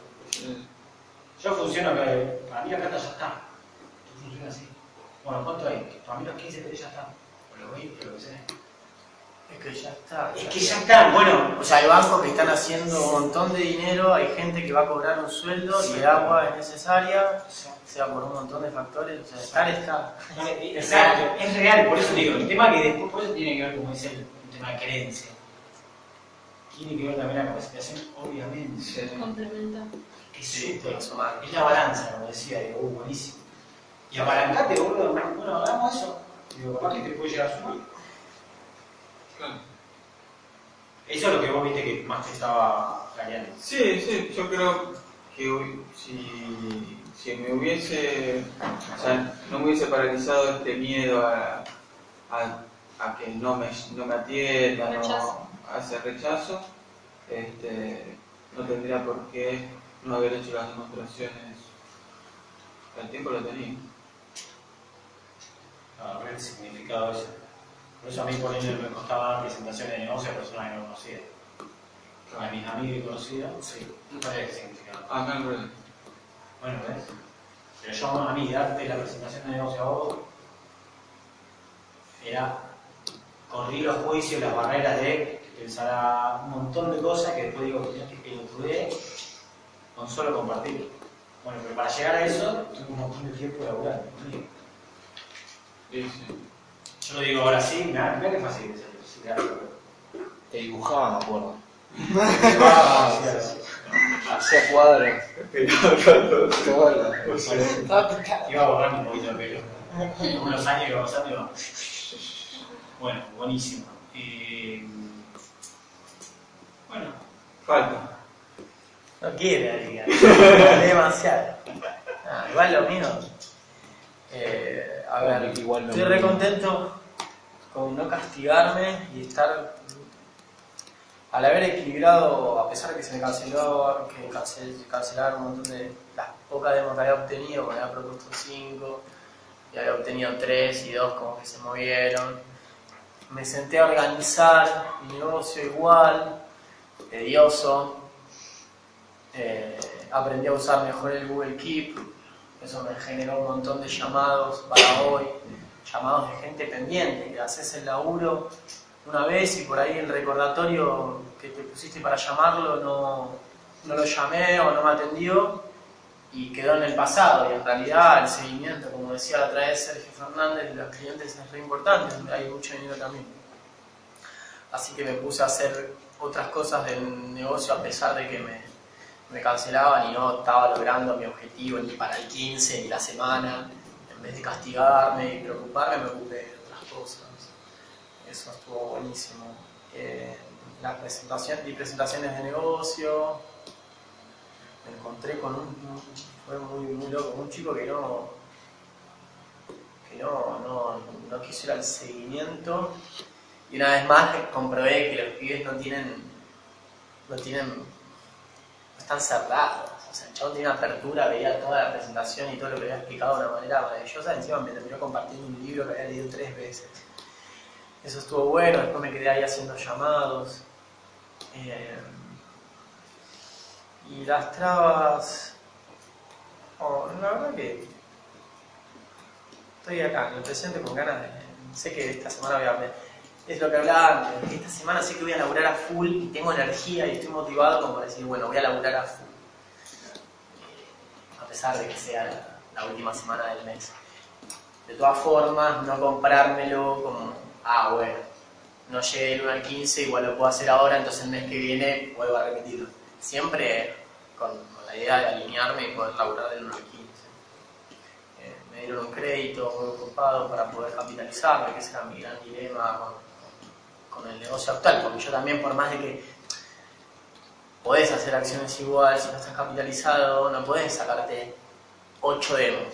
Yo funciono que, para mí la carta ya está, esto funciona así. Bueno, ¿cuánto hay? Para mí los 15 pero ya está, o los 20, lo que sea. Es que ya está. Es que ya están, bueno, O sea, hay bancos que están haciendo un montón de dinero, hay gente que va a cobrar un sueldo y el agua es necesaria, sea por un montón de factores. O sea, estar está. Exacto, es real, por eso digo, el tema que después por eso tiene que ver, como dice el, tema de creencia. Tiene que ver también la capacitación, obviamente. Sí. Complementa. Sí, súper, es la balanza, como decía, digo, uh, buenísimo. Y apalancate, boludo, bueno, hagamos eso. Digo, capaz que te puede llegar a sumar. Claro. Eso es lo que vos viste que más te estaba callando. Sí, sí, yo creo que hoy, si, si me hubiese, o sea, no me hubiese paralizado este miedo a, a, a que no me, no me atiendan o Rechazo. a ese rechazo, este, no tendría por qué no haber hecho las demostraciones. El tiempo lo tenía. A ver el significado de eso. Por eso a mí por ejemplo me costaba dar presentaciones de negocio a personas que no conocía. A mis amigos y conocidos, sí, no sabía qué significaba. Acá en realidad. Bueno, ¿ves? Pero yo a mí darte la presentación de negocio a vos era corrí los juicios, las barreras de pensar a un montón de cosas que después digo que que pelotudé con solo compartirlo. Bueno, pero para llegar a eso tuve un montón de tiempo laburando. Sí, sí. Yo lo digo ahora sí, mirá, mirá qué fácil es. Te dibujaba, me acuerdo. (laughs) Hacía cuadros. Iba a borrar un poquito el pelo. Con los años iba pasando iba. Bueno, buenísimo. Eh, bueno, Falta. No quiere, diga. (laughs) Demasiado. Ah, igual lo mío. Eh, a ver, Igual me estoy re contento con no castigarme y estar. Al haber equilibrado, a pesar de que se me canceló, que cancel- cancelaron un montón de las pocas demos que había obtenido, porque había propuesto 5 y había obtenido 3 y 2 como que se movieron. Me senté a organizar mi negocio igual, tedioso, eh, aprendí a usar mejor el Google Keep, eso me generó un montón de llamados para hoy, llamados de gente pendiente, que haces el laburo una vez y por ahí el recordatorio que te pusiste para llamarlo no, no lo llamé o no me atendió y quedó en el pasado y en realidad el seguimiento, como decía la otra vez Sergio Fernández, de los clientes es re importante, hay mucho dinero también. Así que me puse a hacer otras cosas del negocio a pesar de que me, me cancelaban y no estaba logrando mi objetivo ni para el 15 ni la semana. En vez de castigarme y preocuparme, me ocupé de otras cosas. Eso estuvo buenísimo. Eh, la presentación, di presentaciones de negocio. Me encontré con un. Fue muy, muy loco. Un chico que no. que no, no, no quiso ir al seguimiento. Y una vez más comprobé que los pibes no tienen. no tienen están cerrados. Chabón tenía apertura, veía toda la presentación y todo lo que había explicado de una manera maravillosa. Encima me terminó compartiendo un libro que había leído tres veces. Eso estuvo bueno, después me quedé ahí haciendo llamados. Eh, y las trabas. oh, la verdad que estoy acá en el presente con ganas de. Sé que esta semana voy a. Es lo que hablaba antes. Esta semana sé que voy a laburar a full y tengo energía y estoy motivado como para decir, bueno, voy a laburar a full. A pesar de que sea la, la última semana del mes. De todas formas, no comprármelo como, ah, bueno, no llegué el 1 al 15, igual lo puedo hacer ahora, entonces el mes que viene vuelvo a repetirlo. Siempre con, la idea de alinearme y poder laburar del 1 al 15. Eh, me dieron un crédito muy ocupado para poder capitalizarme, que ese era mi gran dilema con el negocio actual, porque yo también, por más de que podés hacer acciones igual, si no estás capitalizado, no podés sacarte 8 demos.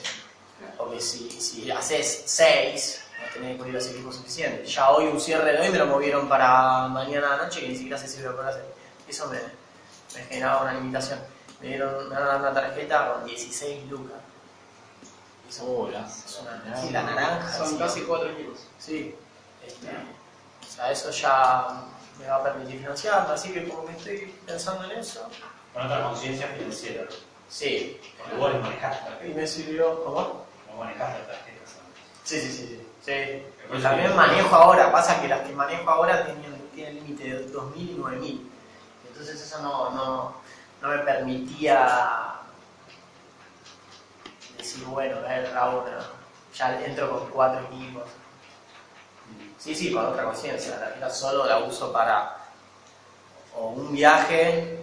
Porque si, si haces 6, no tenés que los equipos suficientes. Ya hoy un cierre de hoy me lo movieron para mañana a la noche que ni siquiera se sirve para hacer. Eso me, me generaba una limitación. Me dieron una tarjeta con 16 lucas. Hola. es una sí, la naranja. Son sí. casi 4 kilos. Sí. Este, o sea, eso ya me va a permitir financiarme, así que como que estoy pensando en eso. Con otra conciencia financiera. Sí. Porque vos manejás Y me sirvió, ¿cómo? No manejás las tarjetas. Sí, sí, sí. sí. sí. También manejo ahora, pasa que las que manejo ahora tienen, tienen límite de 2.000 y 9.000. Entonces eso no, no, no me permitía decir, bueno, a ver, ahora ya entro con cuatro equipos. Sí, sí, con otra conciencia. La tarjeta solo la uso para o un viaje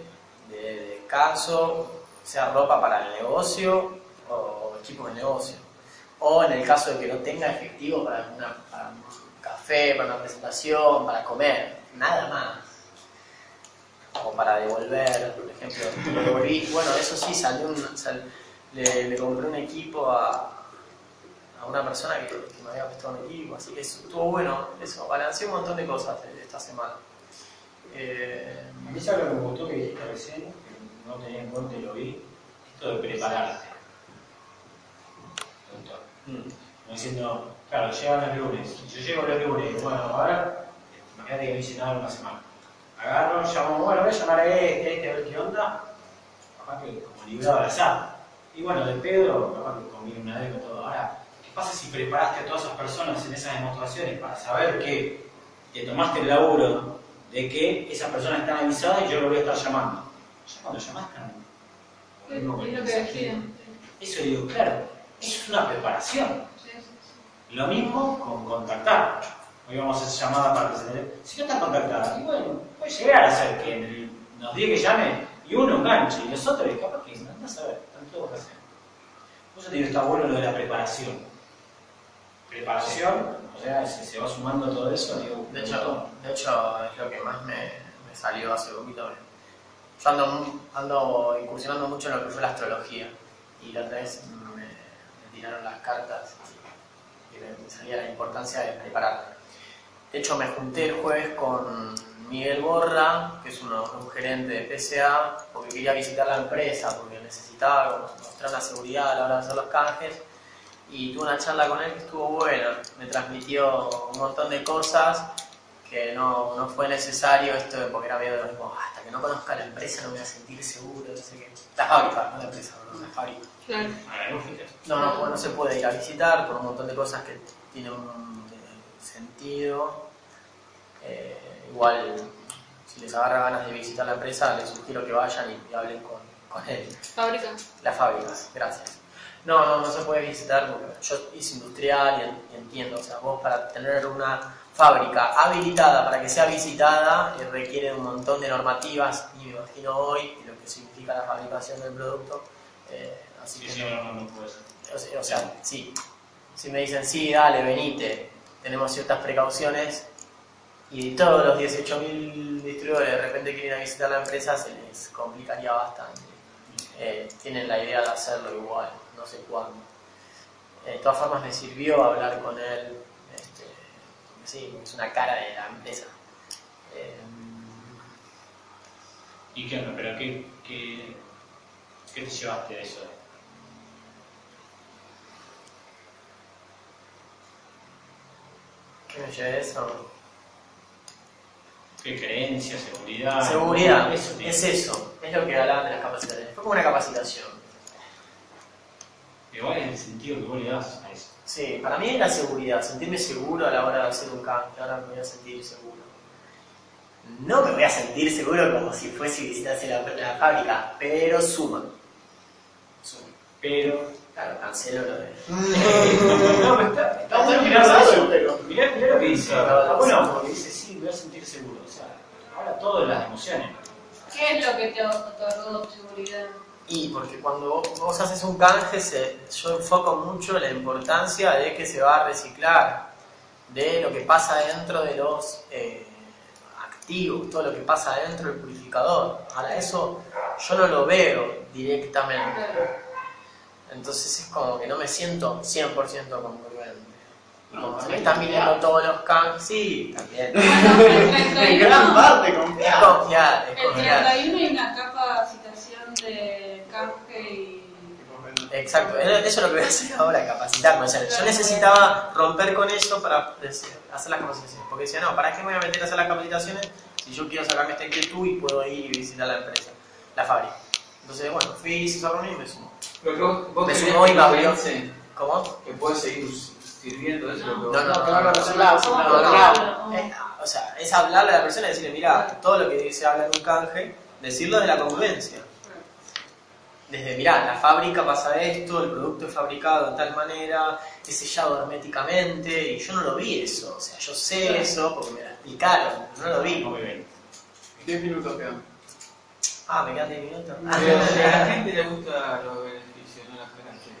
de, de descanso, sea ropa para el negocio o equipo de negocio. O en el caso de que no tenga efectivo para, una- para un café, para una presentación, para comer, nada más. O para devolver, por ejemplo. (laughs) Devolví, bueno, eso sí, salió un, sal- le, le compré un equipo a, a una persona que, que me había prestado un equipo, así que eso estuvo bueno, eso, balanceé un montón de cosas esta semana. Eh, A mí lo que me gustó que dijiste recién, que no tenía en cuenta y lo vi, esto de prepararte. Me gustó. mm, No diciendo, claro, llegan los lunes. Yo llego los lunes, bueno, ahora, imagínate que no hice nada en una semana. Agarro, llamo, bueno, voy a llamar a este, a este, a ver qué onda. Capaz que como librado al azar. Y bueno, de pedo, capaz que comí una demo y todo. Ahora, ¿qué pasa si preparaste a todas esas personas en esas demostraciones para saber que te tomaste el laburo de que esas personas están avisadas y yo lo voy a estar llamando? Ya cuando llamas, Es lo que deciden. Eso digo, claro, eso es una preparación. Sí, sí, sí. Lo mismo con contactar. Hoy vamos a hacer llamada para presentar. Si no están contactadas, y bueno, puede llegar a ser que en nos diga que llame y uno enganche y los otros, capaz que no andás a ver, están todos que hacer. Por eso te digo, está bueno lo de la preparación. Preparación, o sea, se, se va sumando todo eso, digo, De hecho, de hecho, es lo que más me, me salió hace poquito. Yo ando, ando incursionando mucho en lo que fue la astrología. Y la otra vez me, me tiraron las cartas y me, salía la importancia de preparar. De hecho, me junté el jueves con Miguel Borra, que es uno- un gerente de PSA, porque quería visitar la empresa, porque necesitaba mostrar la seguridad a la hora de hacer los canjes y tuve una charla con él que estuvo buena. Me transmitió un montón de cosas que no, no fue necesario esto de porque era medio de "Ah, hasta que no conozca la empresa no me voy a sentir seguro, no sé qué. La fábrica, no la empresa, no la fábrica. Claro. A ver, no. No, no, no se puede ir a visitar por un montón de cosas que tienen un eh, sentido. Eh, igual, si les agarra ganas de visitar la empresa, les sugiero que vayan y, y hablen con, con él. Fábrica. Las fábricas, gracias. No, no, no se puede visitar porque yo hice industrial y, en- y entiendo, o sea, vos para tener una fábrica habilitada para que sea visitada eh, requiere un montón de normativas y me imagino hoy lo que significa la fabricación del producto. eh, así Sí, que sí, no- no, no, no puede ser. o sea, sea, sí. Si me dicen, sí, dale, venite, tenemos ciertas precauciones y todos los 18.000 distribuidores de repente quieren visitar la empresa, se les complicaría bastante. Eh, tienen la idea de hacerlo igual, no sé cuándo. Eh, de todas formas, me sirvió hablar con él, este, sí, es una cara de la empresa. Eh, ¿Y qué onda? ¿Pero qué, qué, qué te llevaste de eso? ¿Qué me llevé eso? ¿Qué creencia, seguridad? Seguridad, Eso es eso, es lo que hablaban de las capacitaciones. Fue como una capacitación. Igual es el sentido que vos le das a eso. Sí, para mí es la seguridad, sentirme seguro a la hora de hacer un cambio, ahora me voy a sentir seguro. No me voy a sentir seguro como si fuese visitase la, la fábrica, pero suma. Suma. Pero. Claro, cancelo lo de... (laughs) no, (laughs) pero está, está bueno mirar eso. Mirá, mirá lo que dice. Está bueno porque dice, sí, me voy a sentir seguro. O sea, ahora todo las emociones. ¿Qué es lo que te otorgó seguridad? Y porque cuando vos, haces un canje, se- yo enfoco mucho la importancia de que se va a reciclar, de lo que pasa dentro de los eh, activos, todo lo que pasa dentro del purificador. Ahora, eso yo no lo veo directamente. Entonces es como que no me siento 100% congruente. Y como se me están viniendo todos los canjes, sí, también. (laughs) El 31, parte es confiar, es el confiar. 31 hay una capacitación de canje y... Exacto, eso es lo que voy a hacer ahora, capacitarme. O sea, yo necesitaba romper con eso para hacer las capacitaciones. Porque decía, no, ¿para qué me voy a meter a hacer las capacitaciones si yo quiero sacarme esta inquietud y puedo ir y visitar la empresa, la fábrica? Entonces, bueno, fui, hice esa reunión y me vos, vos Me sumó y me abrió. ¿Cómo? que puedes seguir sirviendo, eso es lo que No, vos- no, no, no, no, no, claro, no, claro, no, claro. no. O sea, es hablarle a la persona y decirle, mira, todo lo que se habla en un canje, decirlo de la congruencia. Desde, mirá, la fábrica pasa esto, el producto es fabricado de tal manera, es sellado herméticamente, y yo no lo vi eso. O sea, yo sé eso porque me lo explicaron, no lo vi. Muy bien. 10 minutos quedan. Ah, me quedan 10 minutos. Pero a la (laughs) gente le gusta los beneficios, no las ganancias.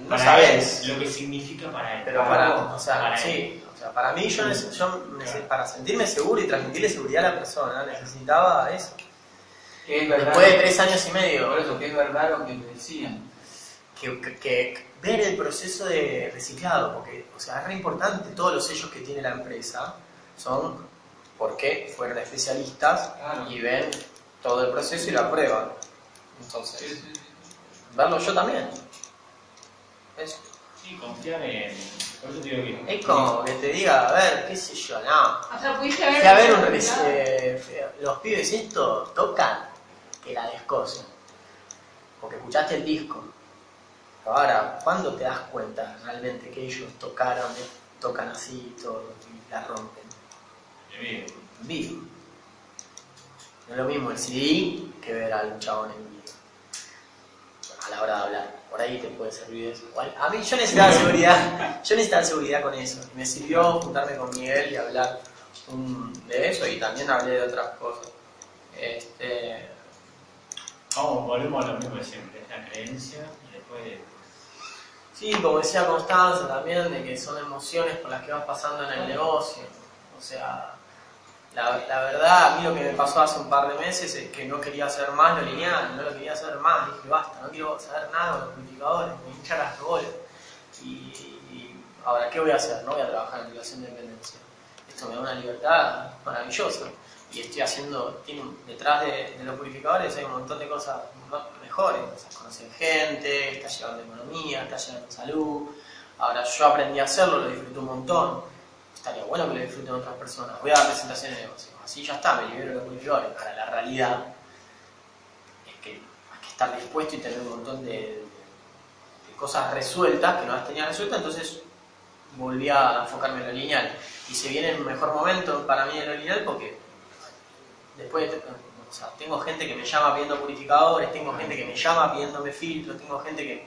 No Para sabes. él, lo que significa para él. Pero para, vos, o sea, para sí, o sea, para mí yo, yo para sentirme seguro y transmitirle seguridad a la persona necesitaba eso. Que es verdad. Después de tres años y medio, Por eso, que es verdad lo que me decían. que, que- que ver el proceso de reciclado, porque o sea, es re importante, todos los sellos que tiene la empresa son porque fueron especialistas Claro. y ven todo el proceso y lo aprueban. Entonces, Sí, sí, sí. verlo yo también. Es, Sí, confiar en. Por eso te digo que. es como que te diga, a ver, qué sé yo, no. O sea, pudiste ver... Fui a ver un eh, los pibes esto tocan que la descosen. Porque escuchaste el disco. Ahora, ¿cuándo te das cuenta realmente que ellos tocaron, tocan así y todo y la rompen? Bien. En vivo. No es lo mismo el CD que ver a un chabón en vivo. A la hora de hablar. Por ahí te puede servir eso. A mí yo necesitaba (laughs) seguridad. Yo necesitaba seguridad con eso. Y me sirvió juntarme con Miguel y hablar de eso y también hablé de otras cosas. Este, Vamos, volvemos a lo mismo de siempre. Es la creencia y después. Sí, como decía Constanza también, de que son emociones por las que vas pasando en el negocio. O sea, la, verdad, a mí lo que me pasó hace un par de meses es que no quería hacer más lo lineal, no lo quería hacer más. Dije, basta, no quiero saber nada con los purificadores, me hincha las bolas. Y, y ahora, ¿qué voy a hacer? No voy a trabajar en relación de dependencia. Esto me da una libertad maravillosa. Y estoy haciendo, detrás de, los purificadores hay un montón de cosas mejores. O conocer gente, está llevando economía, está llevando salud. Ahora, yo aprendí a hacerlo, lo disfruto un montón. Estaría bueno que lo disfruten otras personas. Voy a dar presentaciones de negocios. Así ya está, me libero de los purificadores. Ahora, la realidad es que hay que estar dispuesto y tener un montón de cosas resueltas que no las tenía resueltas, entonces volví a enfocarme en lo lineal. Y se viene el mejor momento para mí en lo lineal porque después, de- o sea, tengo gente que me llama pidiendo purificadores, tengo gente que me llama pidiéndome filtros, tengo gente que,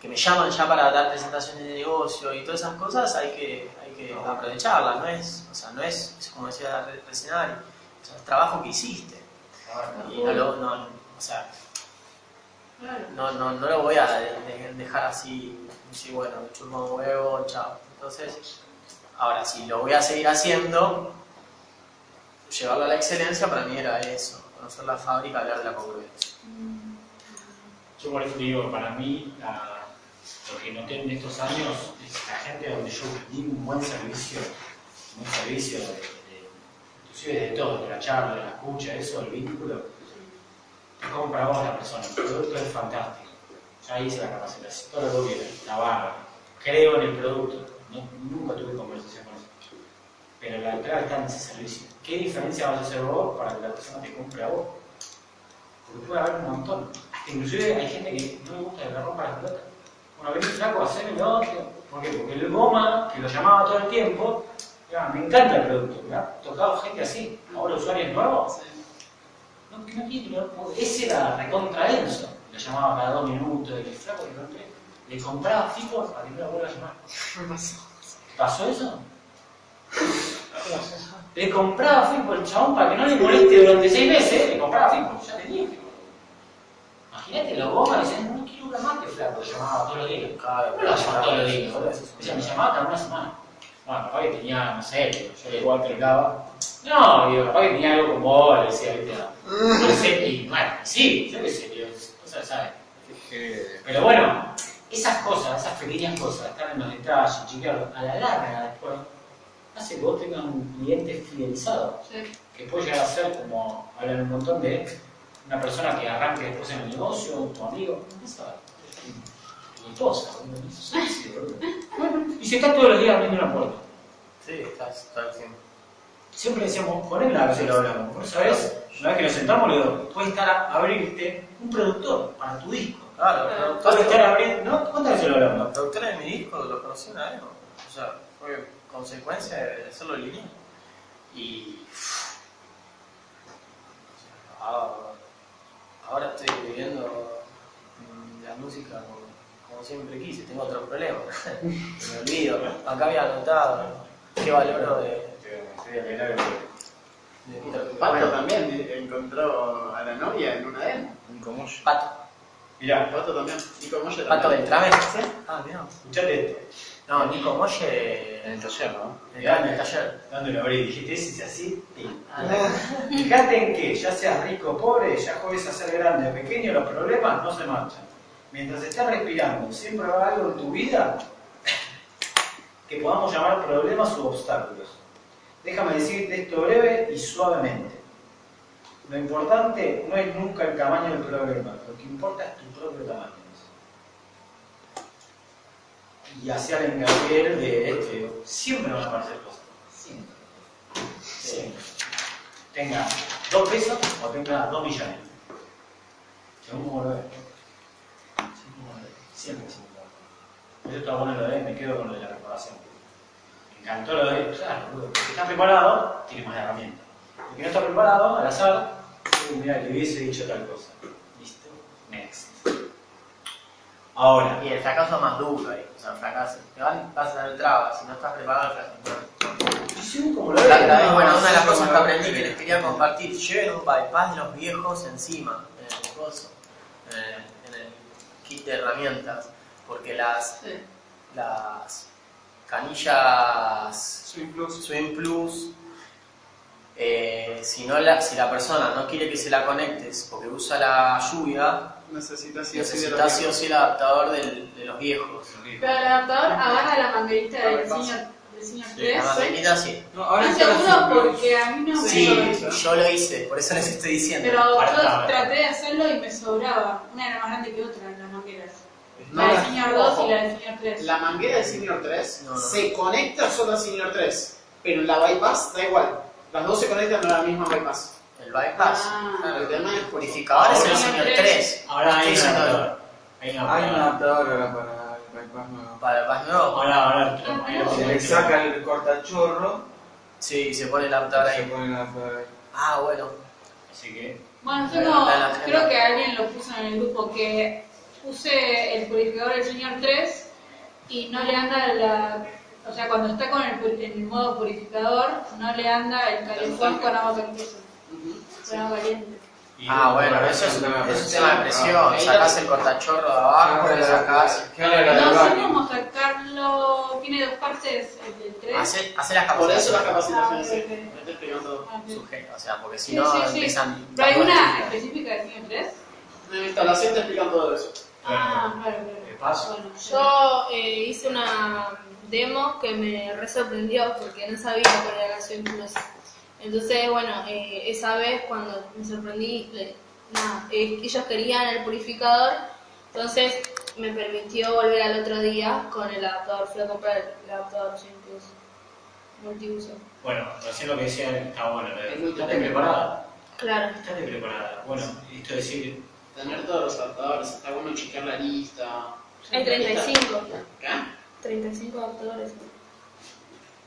que me llaman ya para dar presentaciones de negocio y todas esas cosas hay que, hay que aprovecharlas, no es, o sea, no es, es como decía re- recién Ari, o sea, es trabajo que hiciste. Y no lo, no, o sea, no, no, no lo voy a de- de- dejar así, decir, bueno, un huevo, chao. Entonces, ahora, si lo voy a seguir haciendo, llevarlo a la excelencia para mí era eso, conocer la fábrica, hablar de la congruencia. Yo por eso digo, para mí, lo que noté en estos años es la gente donde yo di un buen servicio, un buen servicio de, inclusive de todo, de la charla, de la escucha, eso, el vínculo, te compra vos la persona, el producto es fantástico. Ya hice la capacitación, todo lo que la barra, creo en el producto, no- nunca tuve conversación con eso. Pero la clave está en ese servicio. ¿Qué diferencia vas a hacer vos para que la persona te compre a vos? Porque puede haber un montón. Inclusive hay gente que no le gusta que le rompa las pelotas. Bueno, vení flaco, hacémelo. ¿Por qué? Porque el goma, que lo llamaba todo el tiempo, ya, me encanta el producto. Me ha tocado gente así. Ahora usuarios nuevos. No, que no quiero, no, ese era recontra denso. Lo llamaba cada dos minutos, y el flaco que entré. Le compraba fijo para que no lo vuelva a llamar. (laughs) ¿Pasó eso? Le compraba fijo al chabón para que no le moleste durante seis meses, le compraba fijo, ya tenía fijo. Imagínate, los gomas decían, no quiero una más que flaco, lo llamaba todos los días. No lo llamaba todos los días, sea, me llamaba cada una semana. Bueno, capaz que tenía, no sé, yo le igual explicaba. No, digo, capaz que tenía algo con vos, le decía, viste, no. (laughs) Sé, y bueno, sí, yo qué sé, digo, cosas, ¿sabes? Pero bueno, esas cosas, esas pequeñas cosas, están en los detalles, chequearlo, a la larga después, hace que vos tengas un cliente fidelizado, Sí. que puede llegar a ser, como hablan un montón de una persona que arranque después en el negocio, tu amigo. Tu esposa, y se está todos los días abriendo una puerta. Sí, estás todo el tiempo. Siempre decíamos, ponela a ver si lo hablamos. Por eso es, una vez que nos sentamos, le digo, puede estar a abrirte un productor para tu disco. Claro, Puede estar abriendo, ¿no? ¿Cuántas veces lo hablamos? los productores de mi disco los conocí una vez, ¿no? O sea, fue consecuencia de hacerlo lineal. Y. o sea, ahora, estoy viviendo mm, la música como, como siempre quise, tengo otros problemas. (laughs) Me olvido. Acá había anotado qué valoro de. de Pato también encontró a la novia en una demo. ¿Cómo yo? Pato. Mirá, Pato también. Nico Moya Pato. Beltrame. Ah, mira. escuchate esto. No, Nico Molle. En el taller, ¿no? En el taller. ¿Dónde lo abrí? Dijiste, ese es así. Fíjate en que, ya seas rico o pobre, ya juegues a ser grande o pequeño, los problemas no se marchan. Mientras estés respirando, siempre va algo en tu vida que podamos llamar problemas u obstáculos. Déjame decirte esto breve y suavemente. Lo importante no es nunca el tamaño del problema, lo que importa es tu propio tamaño. Y hacia el hincapié de esto, siempre van a aparecer cosas. Siempre. Siempre. Tenga dos pesos o tenga dos millones. Según como lo. Siempre, siempre. Eso está bueno lo de, me quedo con lo de la preparación. Me encantó lo de, claro, boludo, el que está preparado tiene más herramientas. El que no está preparado, al azar, mira, le hubiese dicho tal cosa. Listo, next. Ahora, Y el fracaso más duro ahí, o sea, el fracaso. Te van, vas a tener trabas, si no estás preparado, el fracaso. como La, la bueno, una de las cosas que aprendí que les quería compartir, lleven un bypass de los viejos encima, en el coso, eh, en el kit de herramientas, porque las, Sí. las canillas Swing Plus. Swing Plus, eh, si, no la, si la persona no quiere que se la conectes porque usa la lluvia, Necesitas sí o sí de necesitas los sí o sí el adaptador del- de los viejos. Pero el adaptador agarra la manguerita del señor, del señor La 3. manguerita sí. No, ahora No la seguro porque a mí no me Sí, sobra. yo lo hice, por eso les estoy diciendo. Pero yo traté de hacerlo y me sobraba. Una era más grande que otra, las mangueras. No, La del señor 2 ojo. y la del señor 3. La manguera del Senior 3 No, no. se conecta solo al Senior 3, pero la bypass da igual. Las dos se conectan a la misma bypass. Bypass. Ah. Claro, el tema es Purificador es el señor tres. 3. Ahora hay un adaptador. Hay un adaptador. ahora para el bypass nuevo. Para el bypass nuevo. Ahora, ahora, ahí lo Se le saca el cortachorro Sí, se pone el adaptador y se ahí. pone el adaptador ahí. Ah, bueno. Así que, Bueno, yo no, creo que alguien lo puso en el grupo que use el purificador del señor 3 y no le anda la. O sea, cuando está con el, el modo purificador, no le anda el calefón con agua caliente. Con y- Ah, bueno, eso es, es un tema de presión. Sacás el cortachorro de abajo, le sacás. ¿Qué habla la No sacarlo. Tiene dos partes, el del 3. Hace, hace las Por eso las capacitaciones. capacitaciones, Ah, sí. ok. Me estoy explicando. Ah, ok. Sujeta, o sea, porque si Sí, no sí, sí. empiezan. ¿Pero hay una específica del señor 3? En la instalación te explican todo eso. Ah, claro, ¿Qué claro. pasa? Bueno, Yo eh, hice una demo que me re sorprendió porque no sabía cuál era la Swing Plus. Entonces, bueno, eh, esa vez cuando me sorprendí, le- nada, eh, ellos querían el purificador, entonces me permitió volver al otro día con el adaptador. Fui a comprar el adaptador sin plus, multiuso. Bueno, recién lo que decían está bueno. Es muy Estate preparada. Claro. Estate preparada. Bueno, esto es decir, Tener todos los adaptadores, está bueno chequear la lista. Hay 35. ¿Qué? 35 adaptadores.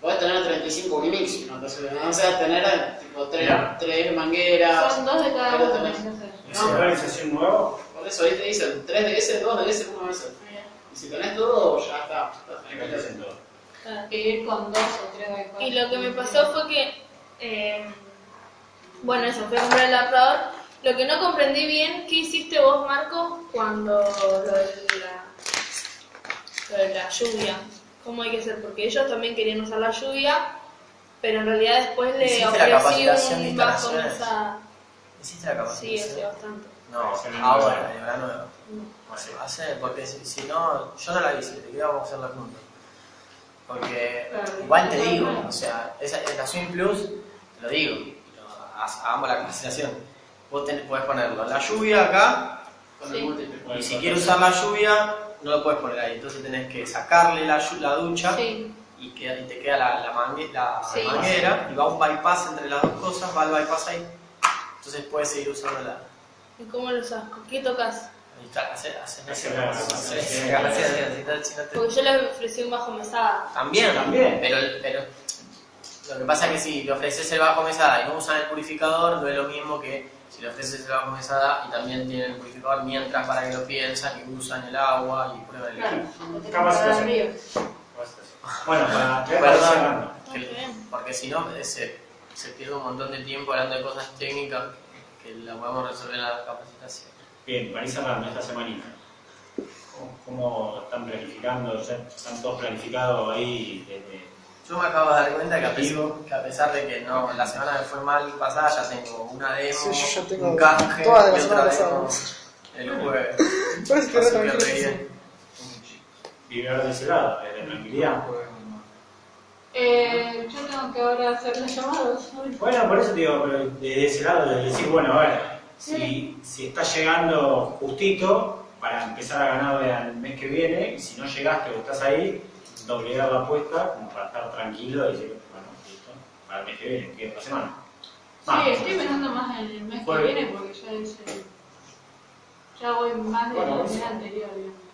Podés tener 35 Unimix, ¿no? Entonces, o sea, tener tipo tres, Claro. tres mangueras. Son dos de cada uno. tenés- tenés. ¿es organización nuevo? Por eso ahí te dicen 3 DS, 2 DS, 1 DS. Y si tenés todo, ya está. Estás Hay que hacer todo. Claro. Ir con dos o tres iPads. Y lo que me pasó fue que, eh, bueno, eso, fui a comprar el adaptador. Lo que no comprendí bien, ¿qué hiciste vos, Marco, cuando lo de la, lo de la lluvia? ¿Cómo hay que hacer? Porque ellos también querían usar la lluvia, pero en realidad después le ¿Hiciste la ofrecí de un bajo instalaciones? mesada. ¿Hiciste la Sí, capacitación? hace bastante. No, ahora, nuevo. el verano. Bueno, hace, porque si, si no, yo no la hice, te queríamos hacerla juntos. Porque Claro, igual te no, digo, no. o sea, esa, en la Swing Plus, te lo digo, hagamos la capacitación. Vos tenés, podés ponerlo en la lluvia acá, Con Sí. el múltiple. y si quieres usar la lluvia, no lo puedes poner ahí. Entonces tenés que sacarle la, la ducha Sí, y, queda- y te queda la, la, mangue- la Sí. manguera y va un bypass entre las dos cosas, va el bypass ahí. Entonces puedes seguir usándola. ¿y cómo lo usas? ¿Con qué tocas? La- Porque yo les ofrecí un bajo mesada. También, También. Pero, pero lo que pasa es que si le ofreces el bajo mesada y no usan el purificador, no es lo mismo que si le ofreces el bajo mesada y también tienen el purificador mientras para que lo piensan y usan el agua y prueban el Claro, Capacitación. Bueno, para (laughs) Perdón. porque si no se, se pierde un montón de tiempo hablando de cosas técnicas que la podemos resolver en la capacitación. Bien, para ir cerrando esta semanita. ¿Cómo, cómo están planificando? ¿Ya ¿Están todos planificados ahí desde Yo me acabo de dar cuenta que a, pesar, que a pesar de que no, la semana que fue mal pasada ya tengo una demo, Sí, yo ya tengo un canje todas de la y semana otra demo el jueves. (laughs) Por eso que Así re que tranquilo. vivir de ese lado, desde tranquilidad? Eh, yo tengo que ahora hacer los llamados. Bueno, por eso te digo, pero desde ese lado, de decir, bueno, a ver, si, si está llegando justito para empezar a ganar el mes que viene, y si no llegaste o estás ahí, doblegar la apuesta como para estar tranquilo y decir, bueno, listo, para el mes que viene, que otra semana. Sí, estoy pensando más en el mes que Bueno. viene porque ya es el- Ya voy más del Bueno, mes anterior, digamos.